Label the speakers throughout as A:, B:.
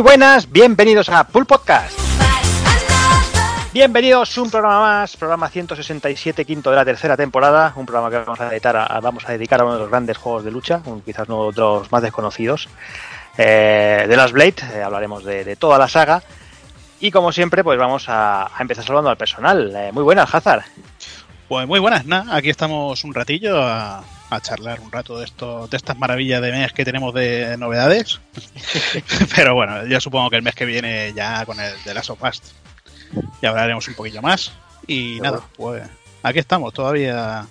A: muy buenas, bienvenidos a Pool Podcast. Bienvenidos un programa más, programa 167, quinto de la tercera temporada, un programa que vamos a dedicar a, dedicar a uno de los grandes juegos de lucha, quizás uno de los más desconocidos, eh, de las Blade, eh, hablaremos de, toda la saga, y como siempre, pues vamos a, empezar saludando al personal. Eh, muy buenas, Hazard.
B: Pues muy buenas, nada, aquí estamos un ratillo a, a charlar un rato de esto, de estas maravillas de mes que tenemos de novedades. Pero bueno, yo supongo que el mes que viene ya con el de Last of Us ya hablaremos un poquillo más. Y nada, pues aquí estamos todavía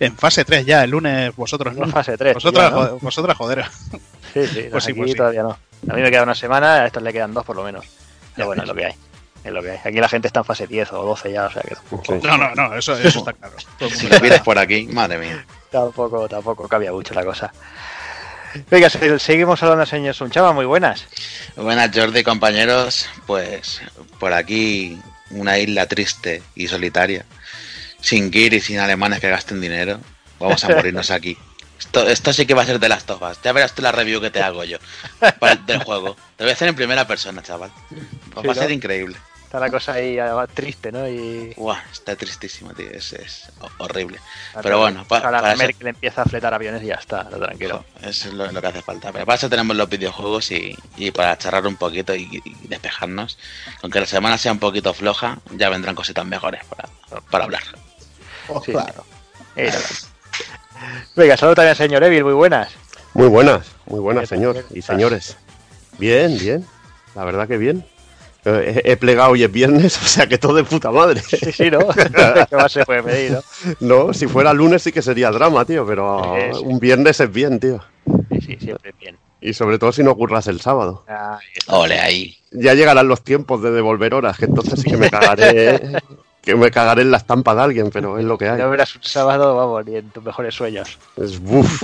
B: en fase 3 ya, el lunes vosotros
A: no. fase 3.
B: Vosotras, vosotras joder.
A: Sí, sí, pues sí, pues todavía no. A mí me queda una semana, a estos le quedan dos por lo menos. Pero bueno, es lo que hay. Es lo que hay. Aquí la gente está en fase 10 o 12 ya, o sea que...
B: No, no, no, eso, eso está claro.
C: si lo pides por aquí, madre mía.
A: Tampoco, tampoco cambia mucho la cosa. Venga, seguimos hablando, señor Sunchava, muy buenas.
C: Buenas, Jordi, compañeros. Pues por aquí una isla triste y solitaria, sin y sin alemanes que gasten dinero. Vamos a morirnos aquí. Esto, esto sí que va a ser de las tofas. Ya verás tú la review que te hago yo del juego. Te voy a hacer en primera persona, chaval. Va a ser increíble
A: está la cosa ahí triste, ¿no? Y...
C: está tristísimo, tío, es, horrible. Pero bueno,
A: para, para Merkel empieza a fletar aviones y ya está, tranquilo.
C: Eso es lo, que hace falta. Pero para eso tenemos los videojuegos y, para charlar un poquito y, despejarnos. Aunque la semana sea un poquito floja, ya vendrán cositas mejores para, hablar.
A: Oh, claro. Venga, saludos también señor Evil, muy buenas.
D: Muy buenas, muy buenas, señor y señores. Bien, bien. La verdad que bien. He plegado y es viernes, o sea que todo de puta madre.
A: Sí, sí, ¿no? ¿Qué más se puede pedir, no?
D: No, si fuera lunes sí que sería drama, tío, pero un viernes es bien, tío.
A: Sí, sí, siempre es bien.
D: Y sobre todo si no ocurras el sábado.
C: Ole, ahí.
D: Ya llegarán los tiempos de devolver horas, que entonces sí que me cagaré. que me cagaré en la estampa de alguien, pero es lo que hay.
A: No verás un sábado, vamos, ni en tus mejores sueños.
D: Es buf,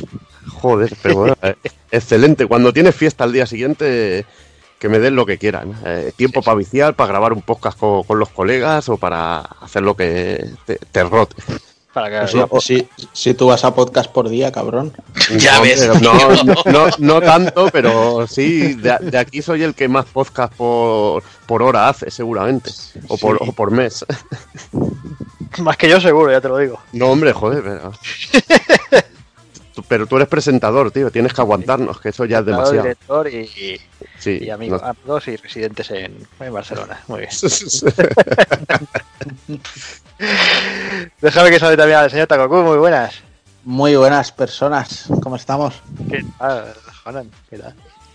D: joder, pero bueno, eh, excelente. Cuando tienes fiesta al día siguiente, que me den lo que quieran. Eh, tiempo para viciar, para grabar un podcast con, los colegas o para hacer lo que te, rote.
E: Para que si, si, tú vas a podcast por día, cabrón.
C: Ya ves.
D: No, no, tanto, pero sí, de, aquí soy el que más podcast por, por hora hace, seguramente. O, por, o por mes.
A: Más que yo, seguro, ya te lo digo.
D: No, hombre, joder, pero... pero tú eres presentador, tío, tienes que aguantarnos, que eso ya es demasiado.
A: director y, y amigos, y residentes en, Barcelona. Muy bien. Déjame que salte también al señor Takoku, muy buenas.
E: Muy buenas personas, ¿cómo estamos?
A: ¿Qué tal, ¿Qué tal?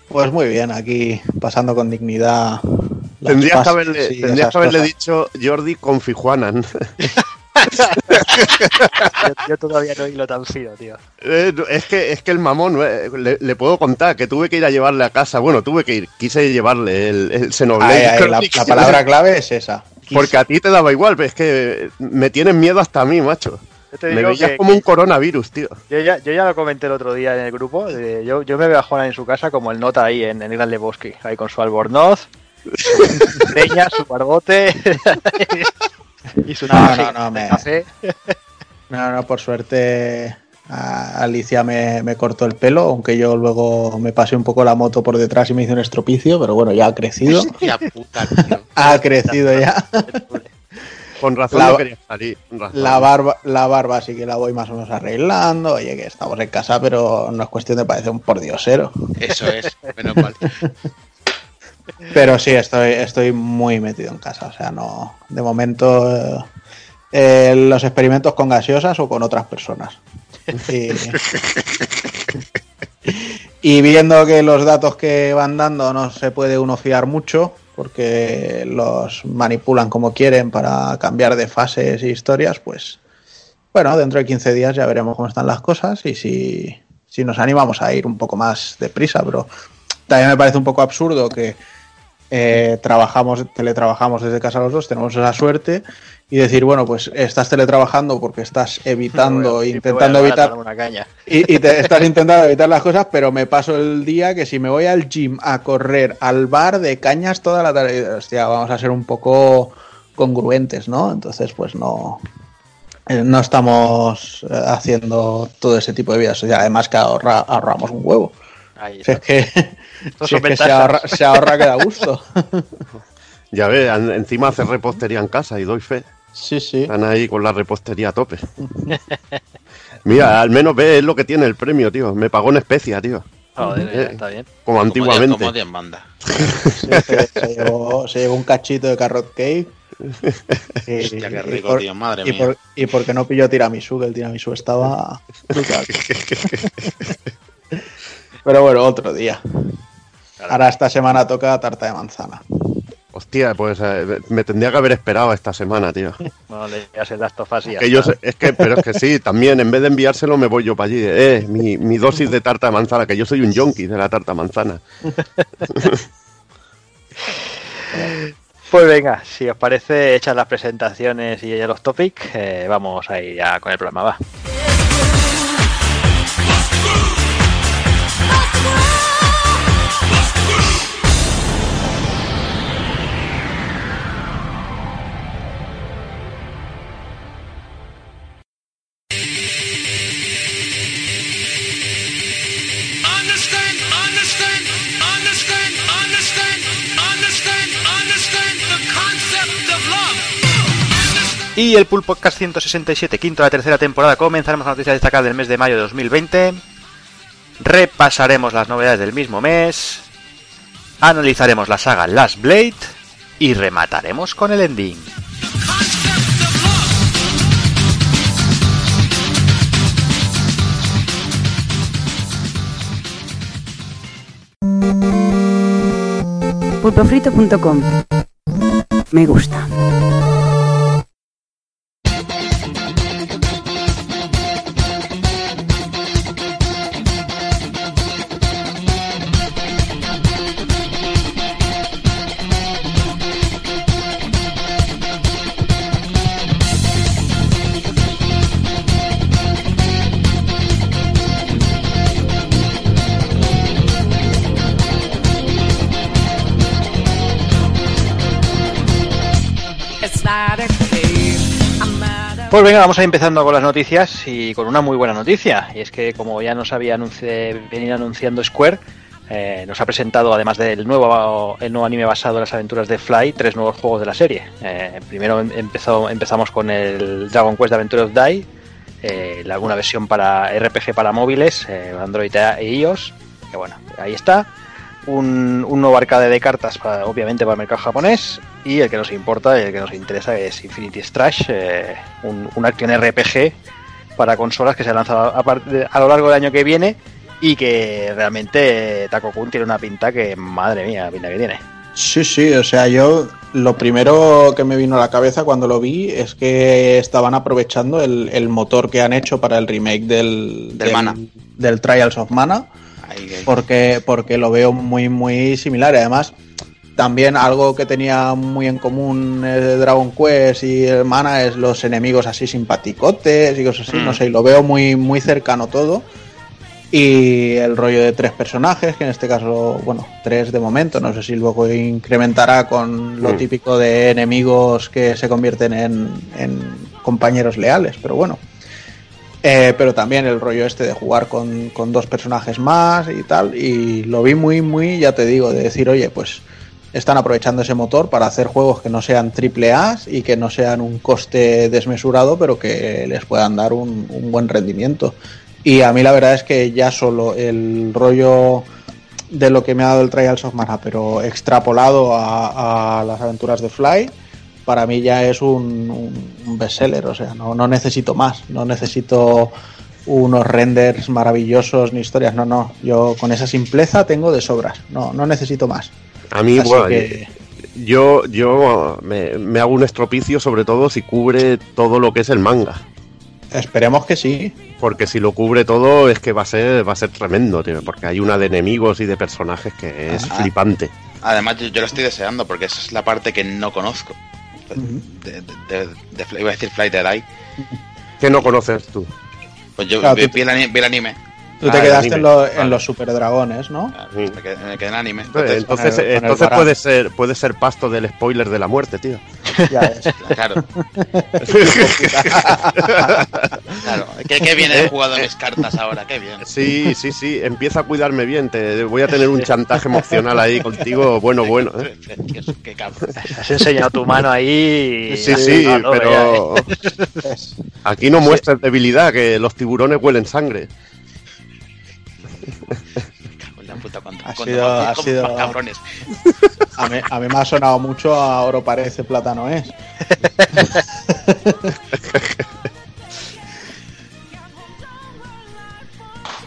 E: Pues muy bien, aquí pasando con dignidad.
D: Tendrías que haberle, tendrías que haberle dicho Jordi con Fijuanan.
A: yo, todavía no hilo tan fino, tío.
D: Eh, es, que, es que el mamón, eh, le, puedo contar que tuve que ir a llevarle a casa. Bueno, tuve que ir, quise llevarle el, el
E: Xenoblade. la, palabra clave es esa.
D: Porque a ti te daba igual, pero es que me tienen miedo hasta a mí, macho. Me veías como un coronavirus, tío.
A: Yo ya, yo ya lo comenté el otro día en el grupo. yo, yo me veo a Juana en su casa como el nota ahí en, en el Gran Bosque, ahí con su albornoz, su peña, su barbote.
E: no, no, no, me... no, no, por suerte Alicia me, cortó el pelo, aunque yo luego me pasé un poco la moto por detrás y me hice un estropicio, pero bueno, ya ha crecido. ha crecido ya.
D: Con razón la, quería salir.
E: La barba, la barba sí que la voy más o menos arreglando. Oye, que estamos en casa, pero no es cuestión de parecer un pordiosero.
C: Eso es, menos mal.
E: Pero sí, estoy, estoy muy metido en casa. O sea, no. De momento. Eh, los experimentos con gaseosas o con otras personas. Y, viendo que los datos que van dando no se puede uno fiar mucho, porque los manipulan como quieren para cambiar de fases e historias, pues bueno, dentro de 15 días ya veremos cómo están las cosas y si, si nos animamos a ir un poco más deprisa, pero también me parece un poco absurdo que eh, trabajamos, teletrabajamos desde casa los dos, tenemos esa suerte y decir, bueno, pues estás teletrabajando porque estás evitando, intentando evitar Y, te estás intentando evitar las cosas, pero me paso el día que si me voy al gym a correr al bar de cañas toda la tarde, hostia, vamos a ser un poco congruentes, ¿no? Entonces, pues no eh, no estamos eh, haciendo todo ese tipo de vidas. O además que ahorramos un huevo.
A: Ahí
E: Si
A: está.
E: es que, Si
A: son
E: es que se, ahorra, se ahorra que da gusto.
D: Ya ves, encima hace repostería en casa y doy fe.
E: Sí, sí.
D: Están ahí con la repostería a tope. Mira, al menos es lo que tiene el premio, tío. Me pagó en especia, tío.
A: Joder,
D: Eh,
A: está bien.
D: Como
C: Como
D: antiguamente.
C: Dios- Como Dios manda.
E: Sí, es que se, llevó, se llevó un cachito de carrot cake. Y,
C: Hostia, qué
E: y
C: rico,
E: por-
C: tío. Madre
E: y,
C: mía.
E: por- y porque no pilló tiramisú, que el tiramisú estaba brutal. Pero bueno, otro día. Ahora esta semana toca tarta de manzana.
D: Hostia, pues eh, me tendría que haber esperado esta semana, tío.
A: No le digas el Last of Us y ya
D: Que yo es que, pero es que sí, también en vez de enviárselo me voy yo para allí. Eh, mi, mi dosis de tarta de manzana, que yo soy un yonki de la tarta de manzana.
A: Pues venga, si os parece, hechas las presentaciones y ya los topics, eh, vamos a ir ya con el programa, va. Y el Pool Podcast 167, quinto de la tercera temporada, comenzaremos las noticias destacadas del mes de mayo de 2020. Repasaremos las novedades del mismo mes. Analizaremos la saga Last Blade. Y remataremos con el ending.
F: Pulpofrito.com. Me gusta.
A: Pues venga, vamos a ir empezando con las noticias y con una muy buena noticia. Y es que, como ya nos había venido anunciando Square, eh, nos ha presentado, además del nuevo, el nuevo anime basado en las aventuras de Fly, tres nuevos juegos de la serie. Eh, primero em- empezó, empezamos con el Dragon Quest Adventure of Die, eh, alguna versión para RPG para móviles, Android e iOS. Que bueno, ahí está. Un, nuevo arcade de cartas, obviamente para el mercado japonés, y el que nos importa, el que nos interesa es Infinity Strash, eh, un, un action RPG para consolas que se lanza a, a lo largo del año que viene y que realmente eh, Taco Kun tiene una pinta que, madre mía, la pinta que tiene.
E: Sí, sí, o sea, yo lo primero que me vino a la cabeza cuando lo vi es que estaban aprovechando el, el motor que han hecho para el remake del,
C: Del Mana.
E: del Trials of Mana, porque, porque lo veo muy, muy similar. Y además, también algo que tenía muy en común eh, Dragon Quest y el Mana es los enemigos así simpaticotes y cosas así,
C: Mm.
E: no sé, y lo veo muy, muy cercano todo. Y el rollo de tres personajes, que en este caso, bueno, tres de momento, no sé si luego incrementará con lo
D: Mm.
E: típico de enemigos que se convierten en, en compañeros leales, pero bueno. Eh, pero también el rollo este de jugar con, con dos personajes más y tal, y lo vi muy, muy, ya te digo, de decir, oye, pues están aprovechando ese motor para hacer juegos que no sean triple A y que no sean un coste desmesurado, pero que les puedan dar un, buen rendimiento. Y a mí la verdad es que ya solo el rollo de lo que me ha dado el Trials of Mana, pero extrapolado a, las aventuras de Fly, para mí ya es un, un- un bestseller. O sea, no, no necesito más, no necesito unos renders maravillosos ni historias. No, no, yo con esa simpleza tengo de sobras. No, no necesito más.
D: A mí,
E: Así
D: bueno,
E: que-
D: yo, yo me, me hago un estropicio, sobre todo si cubre todo lo que es el manga.
E: Esperemos que sí.
D: Porque si lo cubre todo es que va a ser, va a ser tremendo, tío. Porque hay una de enemigos y de personajes que es
C: Ah.
D: flipante.
C: Además, yo, yo lo estoy deseando porque esa es la parte que no conozco. De, de, de- de Fly- iba a decir Flight the Die.
D: ¿Qué no conoces tú?
C: Pues yo
E: Claro,
C: vi,
E: tú-
C: vi el, ani- vi el anime
E: Tú te
D: Ah,
E: quedaste en, lo- en
D: Vale.
E: los super dragones, ¿no?
C: Me quedé, me quedé en anime.
D: Entonces,
C: Entonces,
E: con el- con el
D: entonces
E: Baran.
D: puede ser puede ser pasto del spoiler de la muerte, tío.
E: Ya ves.
C: claro. claro. ¿Qué, qué bien he jugado mis cartas ahora, qué bien.
D: Sí, sí, sí. Empieza a cuidarme bien. Te voy a tener un chantaje emocional ahí contigo. Bueno, bueno. ¿eh?
C: Qué, cabrón.
A: Has enseñado tu mano ahí.
D: Sí, sí,
A: Ah, no, ya,
D: pero
A: eh.
D: aquí no muestres debilidad, que los tiburones huelen sangre.
C: Cago en la puta, cuánto-
E: Ha
C: cuánto
E: sido-
C: más-
E: ha
C: cómo
E: sido-
C: más cabrones.
E: A mí, a mí me ha sonado mucho a oro parece, plátano es.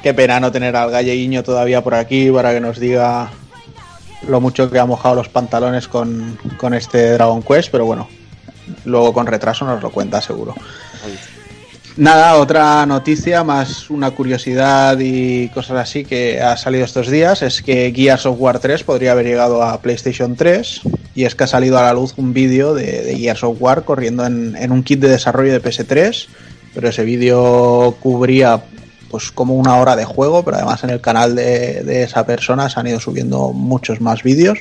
E: Qué pena no tener al galleguiño todavía por aquí para que nos diga lo mucho que ha mojado los pantalones con, con este Dragon Quest, pero bueno, luego con retraso nos lo cuenta seguro. Nada, otra noticia, más una curiosidad y cosas así que ha salido estos días, es que Gears of War 3 podría haber llegado a PlayStation 3 y es que ha salido a la luz un vídeo de, de Gears of War corriendo en, en un kit de desarrollo de PS3, pero ese vídeo cubría pues como una hora de juego, pero además en el canal de, de esa persona se han ido subiendo muchos más vídeos,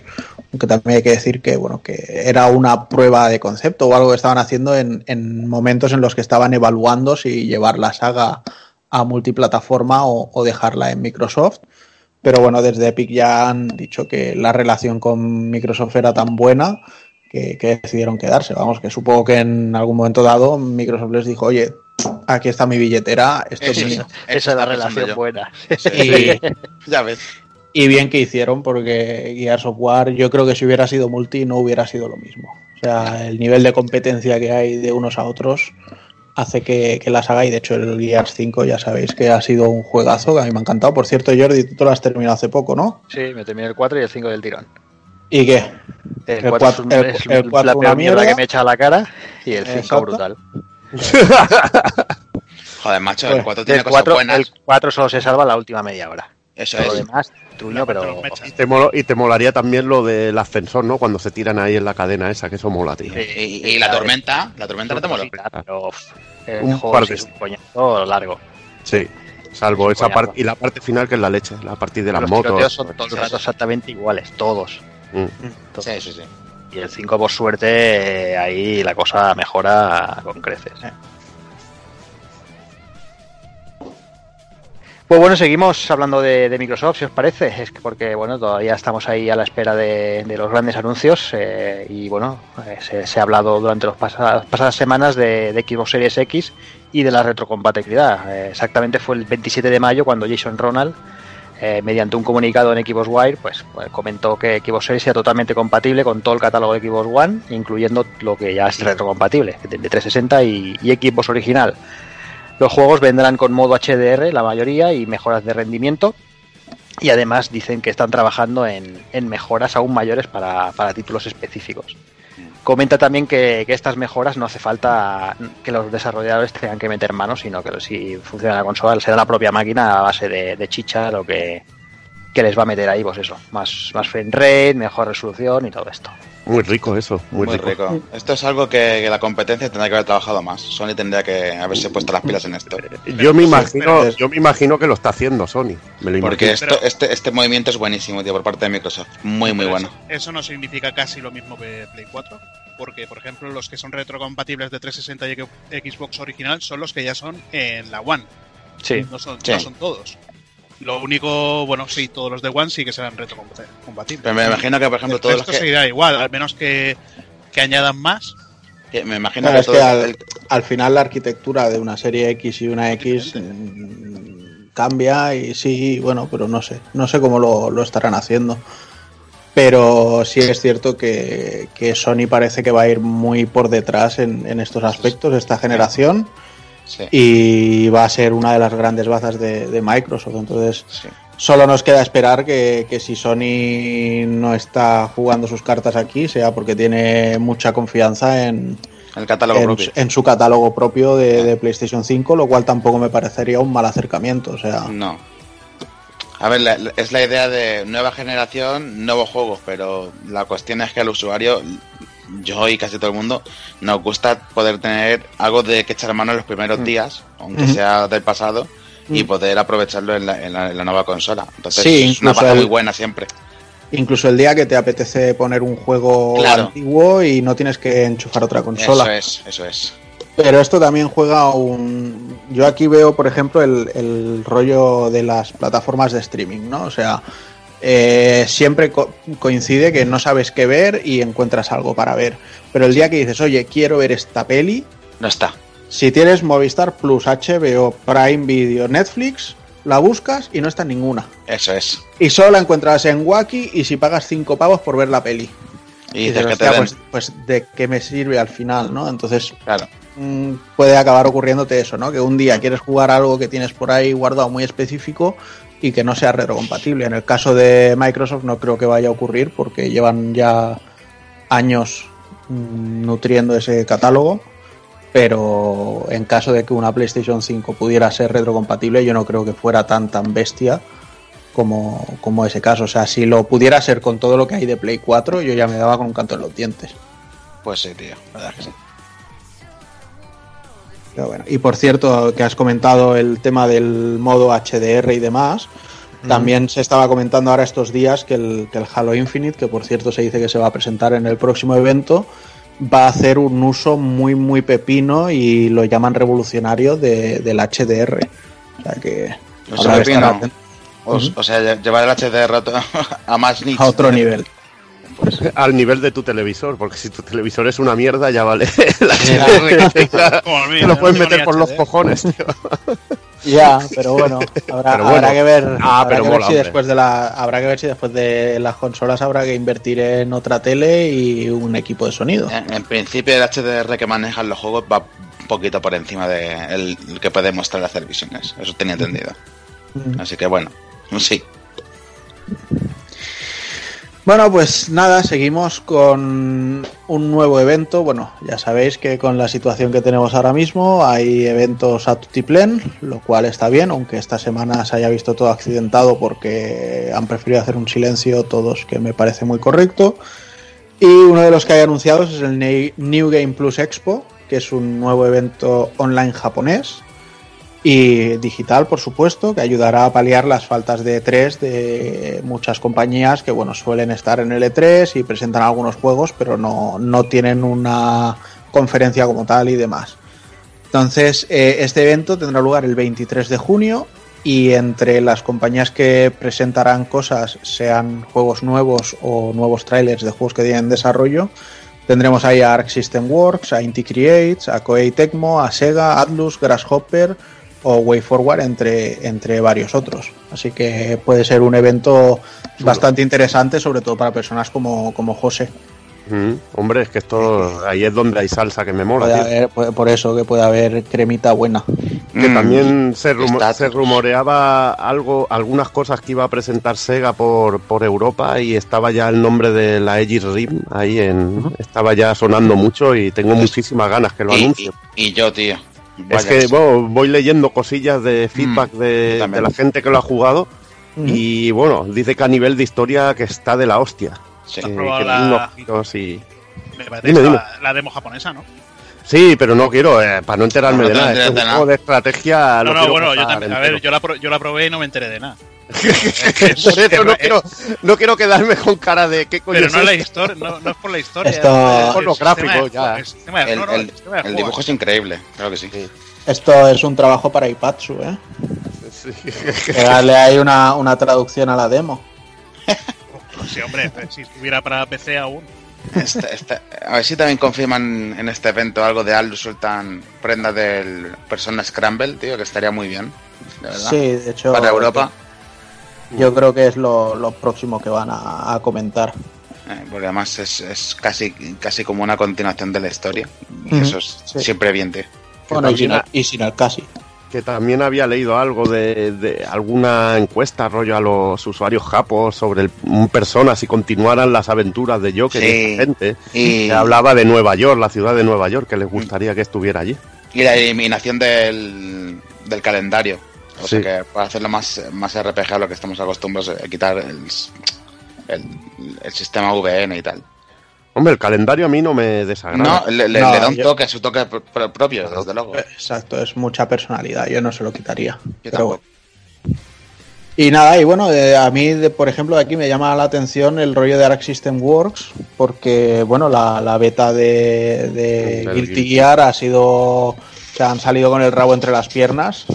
E: aunque también hay que decir que bueno que era una prueba de concepto o algo que estaban haciendo en, en momentos en los que estaban evaluando si llevar la saga a multiplataforma o, dejarla en Microsoft. Pero bueno, desde Epic ya han dicho que la relación con Microsoft era tan buena que, que decidieron quedarse. Vamos, que supongo que en algún momento dado Microsoft les dijo, oye, aquí está mi billetera, esto es
C: Eso,
E: mío.
A: Esa es la relación buena.
E: Y,
C: Ya ves.
E: y bien que hicieron, porque Gears of War, yo creo que si hubiera sido multi no hubiera sido lo mismo. O sea, el nivel de competencia que hay de unos a otros hace que, que la saga, y de hecho el Gears 5 ya sabéis que ha sido un juegazo, que a mí me ha encantado. Por cierto, Jordi, tú te lo has terminado hace poco, ¿no?
A: Sí, me terminé el 4 y el 5 del tirón.
E: ¿Y qué?
A: El,
E: El
A: 4
E: cuatro-
A: es, un-
E: el-
A: es
E: el cuatro
A: la
E: una
A: peor mierda
E: mierda.
A: que me echa a la cara y el 5
E: Exacto.
A: brutal.
C: Joder, macho,
E: Pues,
C: el 4 tiene
A: El
C: cosas
A: 4,
C: buenas.
A: el 4 solo se salva la última media hora.
C: Eso
A: Todo lo
C: es.
A: demás, truño, pero...
D: Y te, molo- y te molaría también lo del ascensor, ¿no? Cuando se tiran ahí en la cadena esa, que eso mola, tío.
A: Sí,
C: Y, y la tormenta, la tormenta no te mola.
A: Pero el
D: Un
A: juego
D: par
A: sí
D: de-
A: es un coñazo largo.
D: Sí. Salvo esa parte y la parte final que es la leche, la parte de las
A: Los
D: motos.
A: tiroteos son todo el
C: Sí,
A: rato
C: sí.
A: exactamente iguales, todos.
D: Mm.
A: todos.
C: Sí, sí, sí.
A: Y el 5, por suerte, eh, ahí la cosa mejora con creces. Pues bueno, seguimos hablando de, Microsoft, si os parece. Es que porque, bueno, todavía estamos ahí a la espera de, los grandes anuncios. eh, y bueno, eh, se, ha hablado durante las pasadas, semanas de, de Xbox Series X y de la retrocompatibilidad. Eh, exactamente fue el 27 de mayo cuando Jason Ronald, eh, mediante un comunicado en Xbox Wire, pues, pues, comentó que Xbox Series sea totalmente compatible con todo el catálogo de Xbox One, incluyendo lo que ya es retrocompatible, de de 360 y, y Xbox original. Los juegos vendrán con modo HDR, la mayoría, y mejoras de rendimiento. Y además dicen que están trabajando en, mejoras aún mayores para títulos específicos. Comenta también que, estas mejoras no hace falta que los desarrolladores tengan que meter manos, sino que si funciona la consola, será la propia máquina a base de chicha lo que, que les va a meter ahí, pues eso, más, más frame rate, mejor resolución y todo esto.
D: Muy rico eso, muy,
C: Muy,
D: rico.
C: rico. Esto es algo que, que la competencia tendría que haber trabajado más. Sony tendría que haberse puesto las pilas en esto.
D: Yo me imagino, yo me imagino que lo está haciendo Sony. Me lo
C: Porque
D: imagino.
C: esto,
B: Pero-
C: este, este movimiento es buenísimo, tío, por parte de Microsoft. Muy, muy
B: Pero
C: bueno.
B: Eso, eso no significa casi lo mismo que Play 4. Porque, por ejemplo, los que son retrocompatibles de 360 y Xbox original son los que ya son en la One.
A: Sí,
B: No son,
C: Sí.
B: no son todos. Lo único, bueno, sí, todos los de One sí que serán retrocompatibles.
C: Pero me imagino que, por ejemplo,
B: El
C: todos los que,
B: seguirá igual, al menos que, que añadan más.
C: que- Me imagino
E: Claro,
C: que
E: es que al,
C: el-
E: al final la arquitectura de una serie X y una X mm, cambia y sí, bueno, pero no sé, no sé cómo lo, lo estarán haciendo. Pero sí es cierto que, que Sony parece que va a ir muy por detrás en, en estos aspectos esta generación
C: sí,
E: y va a ser una de las grandes bazas de, de Microsoft. Entonces,
C: sí.
E: Solo nos queda esperar que, que si Sony no está jugando sus cartas aquí, sea porque tiene mucha confianza en,
C: El catálogo
E: en,
C: propio.
E: en su catálogo propio de, de PlayStation 5, lo cual tampoco me parecería un mal acercamiento. O sea,
C: No. A ver, la- es la idea de nueva generación, nuevos juegos, pero la cuestión es que al usuario, yo y casi todo el mundo, nos gusta poder tener algo de que echar mano en los primeros días, aunque sea del pasado,
G: y poder aprovecharlo en la, en la- en la nueva consola. Entonces
E: Sí,
G: es una
E: el-
G: muy buena siempre.
E: Incluso el día que te apetece poner un juego
G: Claro.
E: antiguo y no tienes que enchufar otra consola.
G: Eso es, eso es.
E: Pero esto también juega un... Yo aquí veo, por ejemplo, el, el rollo de las plataformas de streaming, ¿no? O sea, eh, siempre co- coincide que no sabes qué ver y encuentras algo para ver. Pero el día que dices, oye, quiero ver esta peli,
G: No está.
E: si tienes Movistar Plus, HBO, Prime Video, Netflix, la buscas y no está en ninguna.
G: Eso es.
E: Y solo la encuentras en Wacky y si pagas 5 pavos por ver la peli.
G: Y
E: dices,
G: dices que te
E: "Hostia,
G: den.
E: pues, pues de qué me sirve al final, ¿no? Entonces
G: Claro.
E: mm, puede acabar ocurriéndote eso, ¿no? Que un día quieres jugar algo que tienes por ahí guardado muy específico y que no sea retrocompatible. En el caso de Microsoft no creo que vaya a ocurrir porque llevan ya años mm, nutriendo ese catálogo. Pero en caso de que una PlayStation 5 pudiera ser retrocompatible, yo no creo que fuera tan tan bestia como, como ese caso. O sea, si lo pudiera ser con todo lo que hay de Play 4, yo ya me daba con un canto en los dientes.
G: Pues sí, tío. La verdad es que sí.
E: Pero bueno, y por cierto, que has comentado el tema del modo HDR y demás, también se estaba comentando ahora estos días que el, que el Halo Infinite, que por cierto se dice que se va a presentar en el próximo evento, va a hacer un uso muy, muy pepino y lo llaman revolucionario de- del HDR. O sea que
G: O, o sea, lle- llevar el HDR a más nicho.
E: a otro nivel.
D: Al nivel de tu televisor, porque si tu televisor es una mierda, ya vale. La
B: mío,
D: te lo puedes meter por los cojones, tío.
E: Ya, pero bueno, habrá,
D: Pero bueno.
E: habrá que ver,
D: Ah,
E: habrá
D: pero
E: que ver
D: mola,
E: si
D: hombre.
E: después de la, habrá que ver si después de las consolas habrá que invertir en otra tele y un equipo de sonido.
G: En, en principio el HDR que manejan los juegos va un poquito por encima de el, el que puede mostrar las televisiones. Eso tenía entendido.
E: Mm.
G: Así que bueno, sí.
E: Bueno, pues nada, seguimos con un nuevo evento. Bueno, ya sabéis que con la situación que tenemos ahora mismo hay eventos a tutiplén, lo cual está bien, aunque esta semana se haya visto todo accidentado porque han preferido hacer un silencio todos que me parece muy correcto. Y uno de los que hay anunciados es el Ne- New Game Plus Expo, que es un nuevo evento online japonés y digital, por supuesto, que ayudará a paliar las faltas de E3 de muchas compañías que bueno suelen estar en el E3 y presentan algunos juegos, pero no, no tienen una conferencia como tal y demás. Entonces, eh, este evento tendrá lugar el 23 de junio y entre las compañías que presentarán cosas, sean juegos nuevos o nuevos trailers de juegos que tienen en desarrollo, tendremos ahí a Arc System Works, a Inti Creates, a Koei Tecmo, a Sega, Atlus, Grasshopper o WayForward, entre, entre varios otros. Así que puede ser un evento bastante interesante, sobre todo para personas como, como José.
D: Mm, hombre, es que esto ahí es donde hay salsa que me mola.
E: Puede
D: tío.
E: haber- puede- por eso que puede haber cremita buena.
D: Que
G: Mm,
D: también se, rumo- se rumoreaba algo, algunas cosas que iba a presentar Sega por, por Europa y estaba ya el nombre de la Aegis Rim ahí en, estaba ya sonando mucho y tengo muchísimas ganas que lo
G: y,
D: anuncien.
G: y- y yo, tío.
D: Es que
G: sí.
D: bueno, voy leyendo cosillas de feedback de, la gente que lo ha jugado y bueno, dice que a nivel de historia que está de la hostia.
G: Sí.
D: Que,
B: ¿Has probado
D: que
B: la-
D: tiene unos giros y...
B: Me parece
D: Dime,
B: la, demo japonesa, ¿no?
D: Sí, pero no quiero, eh, para no enterarme
G: No, no
D: de nada. Es
G: de
D: un juego de estrategia.
B: No,
D: lo
B: no, bueno, yo también. A ver, yo la, pro- yo la probé y no me enteré de nada.
D: Por eso no quiero, no quiero quedarme con cara de qué coño
B: Pero no,
D: es
B: la historia, no, no es por la historia.
E: Esto-
B: es
D: Por los gráficos, ya.
B: el
G: dibujo es increíble, claro que sí.
E: Esto es un trabajo para Ipatsu, ¿eh?
D: Sí.
E: Pegarle ahí una, una traducción a la demo.
B: Sí, hombre, si estuviera para PC aún.
G: Este- este- a ver si también confirman en este evento algo de Aldo sueltan prendas del Persona Scramble, tío, que estaría muy bien. De verdad.
E: Sí, de hecho.
G: Para Europa.
E: Yo creo que es lo, lo próximo que van a, a comentar.
G: Eh, porque además es, es casi, casi como una continuación de la historia. Y eso es
E: sí.
G: siempre bien.
E: Bueno, y sin, el, y sin el casi.
D: Que también había leído algo de, de alguna encuesta rollo a los usuarios japos sobre el, un persona si continuaran las aventuras de Joker y
G: Sí.
D: esta gente.
G: Y,
D: Que hablaba de Nueva York, la ciudad de Nueva York, que les gustaría que estuviera allí.
G: y la eliminación del, del calendario. O
D: Sí.
G: sea que para hacerlo más, más RPG a lo que estamos acostumbrados a quitar el, el, el sistema VN y tal.
D: Hombre, el calendario a mí no me desagrada.
C: No, le, le-
E: No,
C: le da un
E: yo-
C: toque, su toque pro- pro- propio, desde luego.
E: Exacto, es mucha personalidad, yo no se lo quitaría.
C: Yo
E: Pero bueno. Y nada, y bueno, eh, a mí, de- por ejemplo, de aquí me llama la atención el rollo de Arc System Works, porque, bueno, la, la beta de, de Guilty
D: Guilty.
E: Gear ha sido. Se han salido con el rabo entre las piernas,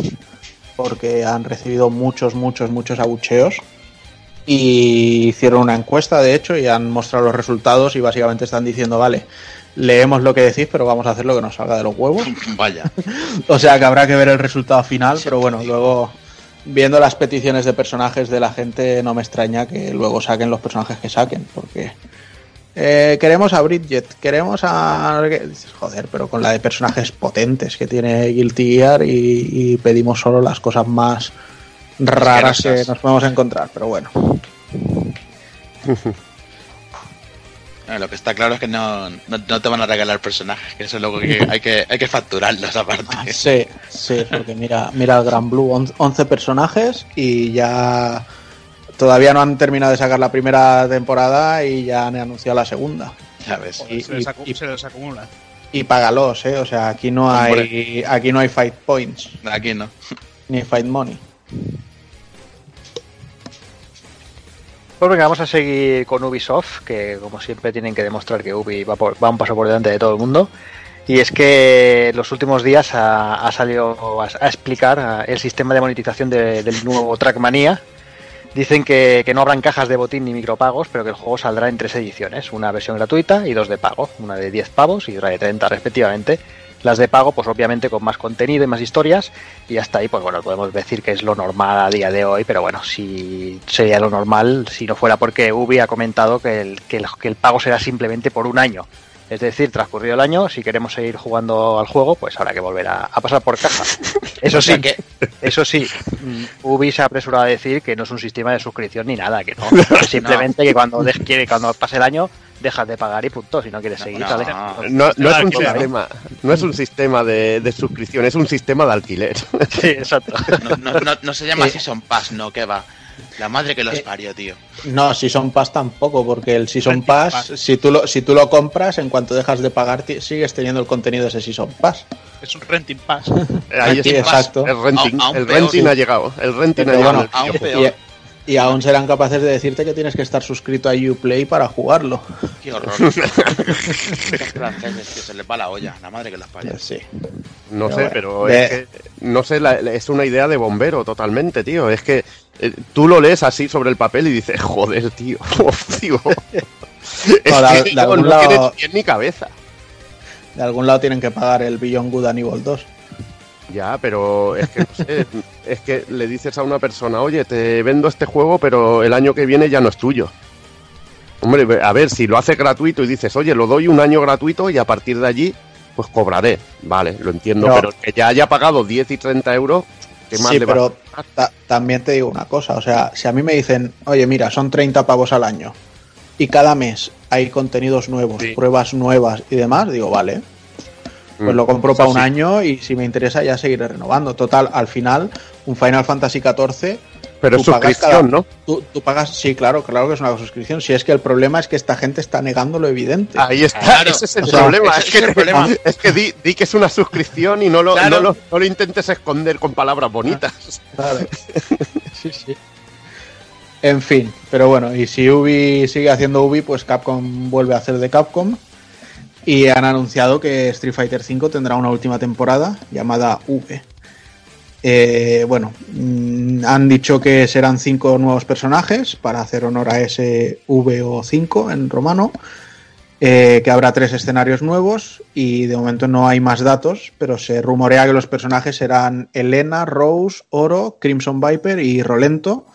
E: porque han recibido muchos, muchos, muchos abucheos. Y hicieron una encuesta, de hecho, y han mostrado los resultados, y básicamente están diciendo, vale. Leemos lo que decís, pero vamos a hacer lo que nos salga de los huevos.
C: Vaya.
E: O sea que habrá que ver el resultado final, pero bueno, luego viendo las peticiones de personajes de la gente no me extraña que luego saquen los personajes que saquen, porque eh, queremos a Bridget, queremos a... Joder, pero con la de personajes potentes que tiene Guilty Gear y, y pedimos solo las cosas más raras que nos podemos encontrar, pero bueno.
C: Eh, Lo que está claro es que no, no, no te van a regalar personajes, que eso es lo que hay que, hay que facturarlos aparte.
E: Sí, sí, porque mira, mira el Gran Blue, on- 11 personajes y ya todavía no han terminado de sacar la primera temporada y ya han anunciado la segunda.
C: Ya ves.
E: Y,
B: se, les
E: y-
B: acu-
E: y-
B: se les acumula.
E: y págalos, eh, o sea, aquí no hay aquí no hay fight points
C: Aquí no.
E: ni fight money.
A: Pues venga, vamos a seguir con Ubisoft, que como siempre tienen que demostrar que Ubi va, por- va un paso por delante de todo el mundo. Y es que en los últimos días ha, ha salido a, a explicar ah, el sistema de monetización de- del nuevo Trackmania. Dicen que, que no habrán cajas de botín ni micropagos, pero que el juego saldrá en tres ediciones, una versión gratuita y dos de pago, una de 10 pavos y otra de 30 respectivamente. Las de pago, pues obviamente con más contenido y más historias, y hasta ahí, pues bueno, podemos decir que es lo normal a día de hoy, pero bueno, si sería lo normal si no fuera porque Ubi ha comentado que el, que el, que el pago será simplemente por un año. Es decir, transcurrido el año, si queremos seguir jugando al juego, pues habrá que volver a, a pasar por caja. Eso sí,
C: que
A: eso sí, mm, Ubi se ha apresurado a decir que no es un sistema de suscripción ni nada, que no. que simplemente que cuando de- quiere, cuando pase el año, dejas de pagar y punto. Si no quieres seguir,
C: no.
A: sale.
D: No, no es un
B: Claro.
D: sistema, no es un sistema de, de suscripción, es un sistema de alquiler.
A: Sí, exacto.
C: no, no, no, no se llama
E: Eh.
C: Season Pass, no, que va. La madre que los parió, tío.
E: No, Season Pass tampoco, porque el Season Pass,
B: Pass.
E: si tú lo si tú lo compras, en cuanto dejas de pagar sigues teniendo el contenido de ese Season Pass.
B: Es un renting pass.
D: Ahí
E: Sí, exacto.
D: El renting,
C: Aún- aún
D: el
C: peor.
D: renting ha llegado. El renting
E: Pero
D: ha llegado.
E: bueno,
C: aún peor.
E: Y, aún serán capaces de decirte que tienes que estar suscrito a Uplay para jugarlo.
C: Qué horror. Los franceses, que se les va la olla. La madre que los parió.
E: Sí.
D: No
E: Pero
D: sé,
E: bueno,
D: pero
E: de-
D: es que, no sé, la- es una idea de bombero totalmente, tío. Es que eh, tú lo lees así sobre el papel y dices, joder, tío, tío. Es
E: No, de-
D: que
E: de
D: no,
E: algún
D: no
E: lado-
D: ni cabeza.
E: De algún lado tienen que pagar el Beyond Good and Evil 2.
D: Ya, pero es que no sé, es que le dices a una persona, oye, te vendo este juego, pero el año que viene ya no es tuyo. Hombre, a ver, si lo haces gratuito y dices, oye, lo doy un año gratuito y a partir de allí, pues cobraré. Vale, lo entiendo,
E: No.
D: pero que ya haya pagado 10 y 30 euros, ¿qué más
E: Sí,
D: le va
E: pero ta- también te digo una cosa, o sea, si a mí me dicen, oye, mira, son 30 pavos al año y cada mes hay contenidos nuevos,
D: Sí.
E: pruebas nuevas y demás, digo, vale, pues
D: Mm,
E: lo compro para un año y si me interesa ya seguiré renovando. Total, al final, un Final Fantasy XIV,
D: Pero es suscripción,
E: cada-
D: ¿no?
E: tú, tú pagas, sí, claro, claro que es una suscripción, si es que el problema es que esta gente está negando lo evidente.
D: Ahí está,
C: Claro.
D: ese es el
E: O sea,
D: problema. Es
C: es
D: que,
C: el problema.
D: es que di, di que es una suscripción y no lo,
C: Claro.
D: no lo, no lo intentes esconder con palabras bonitas.
E: Claro. sí, sí. En fin, pero bueno, y si Ubi sigue haciendo Ubi, pues Capcom vuelve a hacer de Capcom. Y han anunciado que Street Fighter V tendrá una última temporada llamada V. Eh, bueno, mm, han dicho que serán cinco nuevos personajes para hacer honor a ese V o 5 en romano. eh, que habrá tres escenarios nuevos y de momento no hay más datos, pero se rumorea que los personajes serán Elena, Rose, Oro, Crimson Viper y Rolento,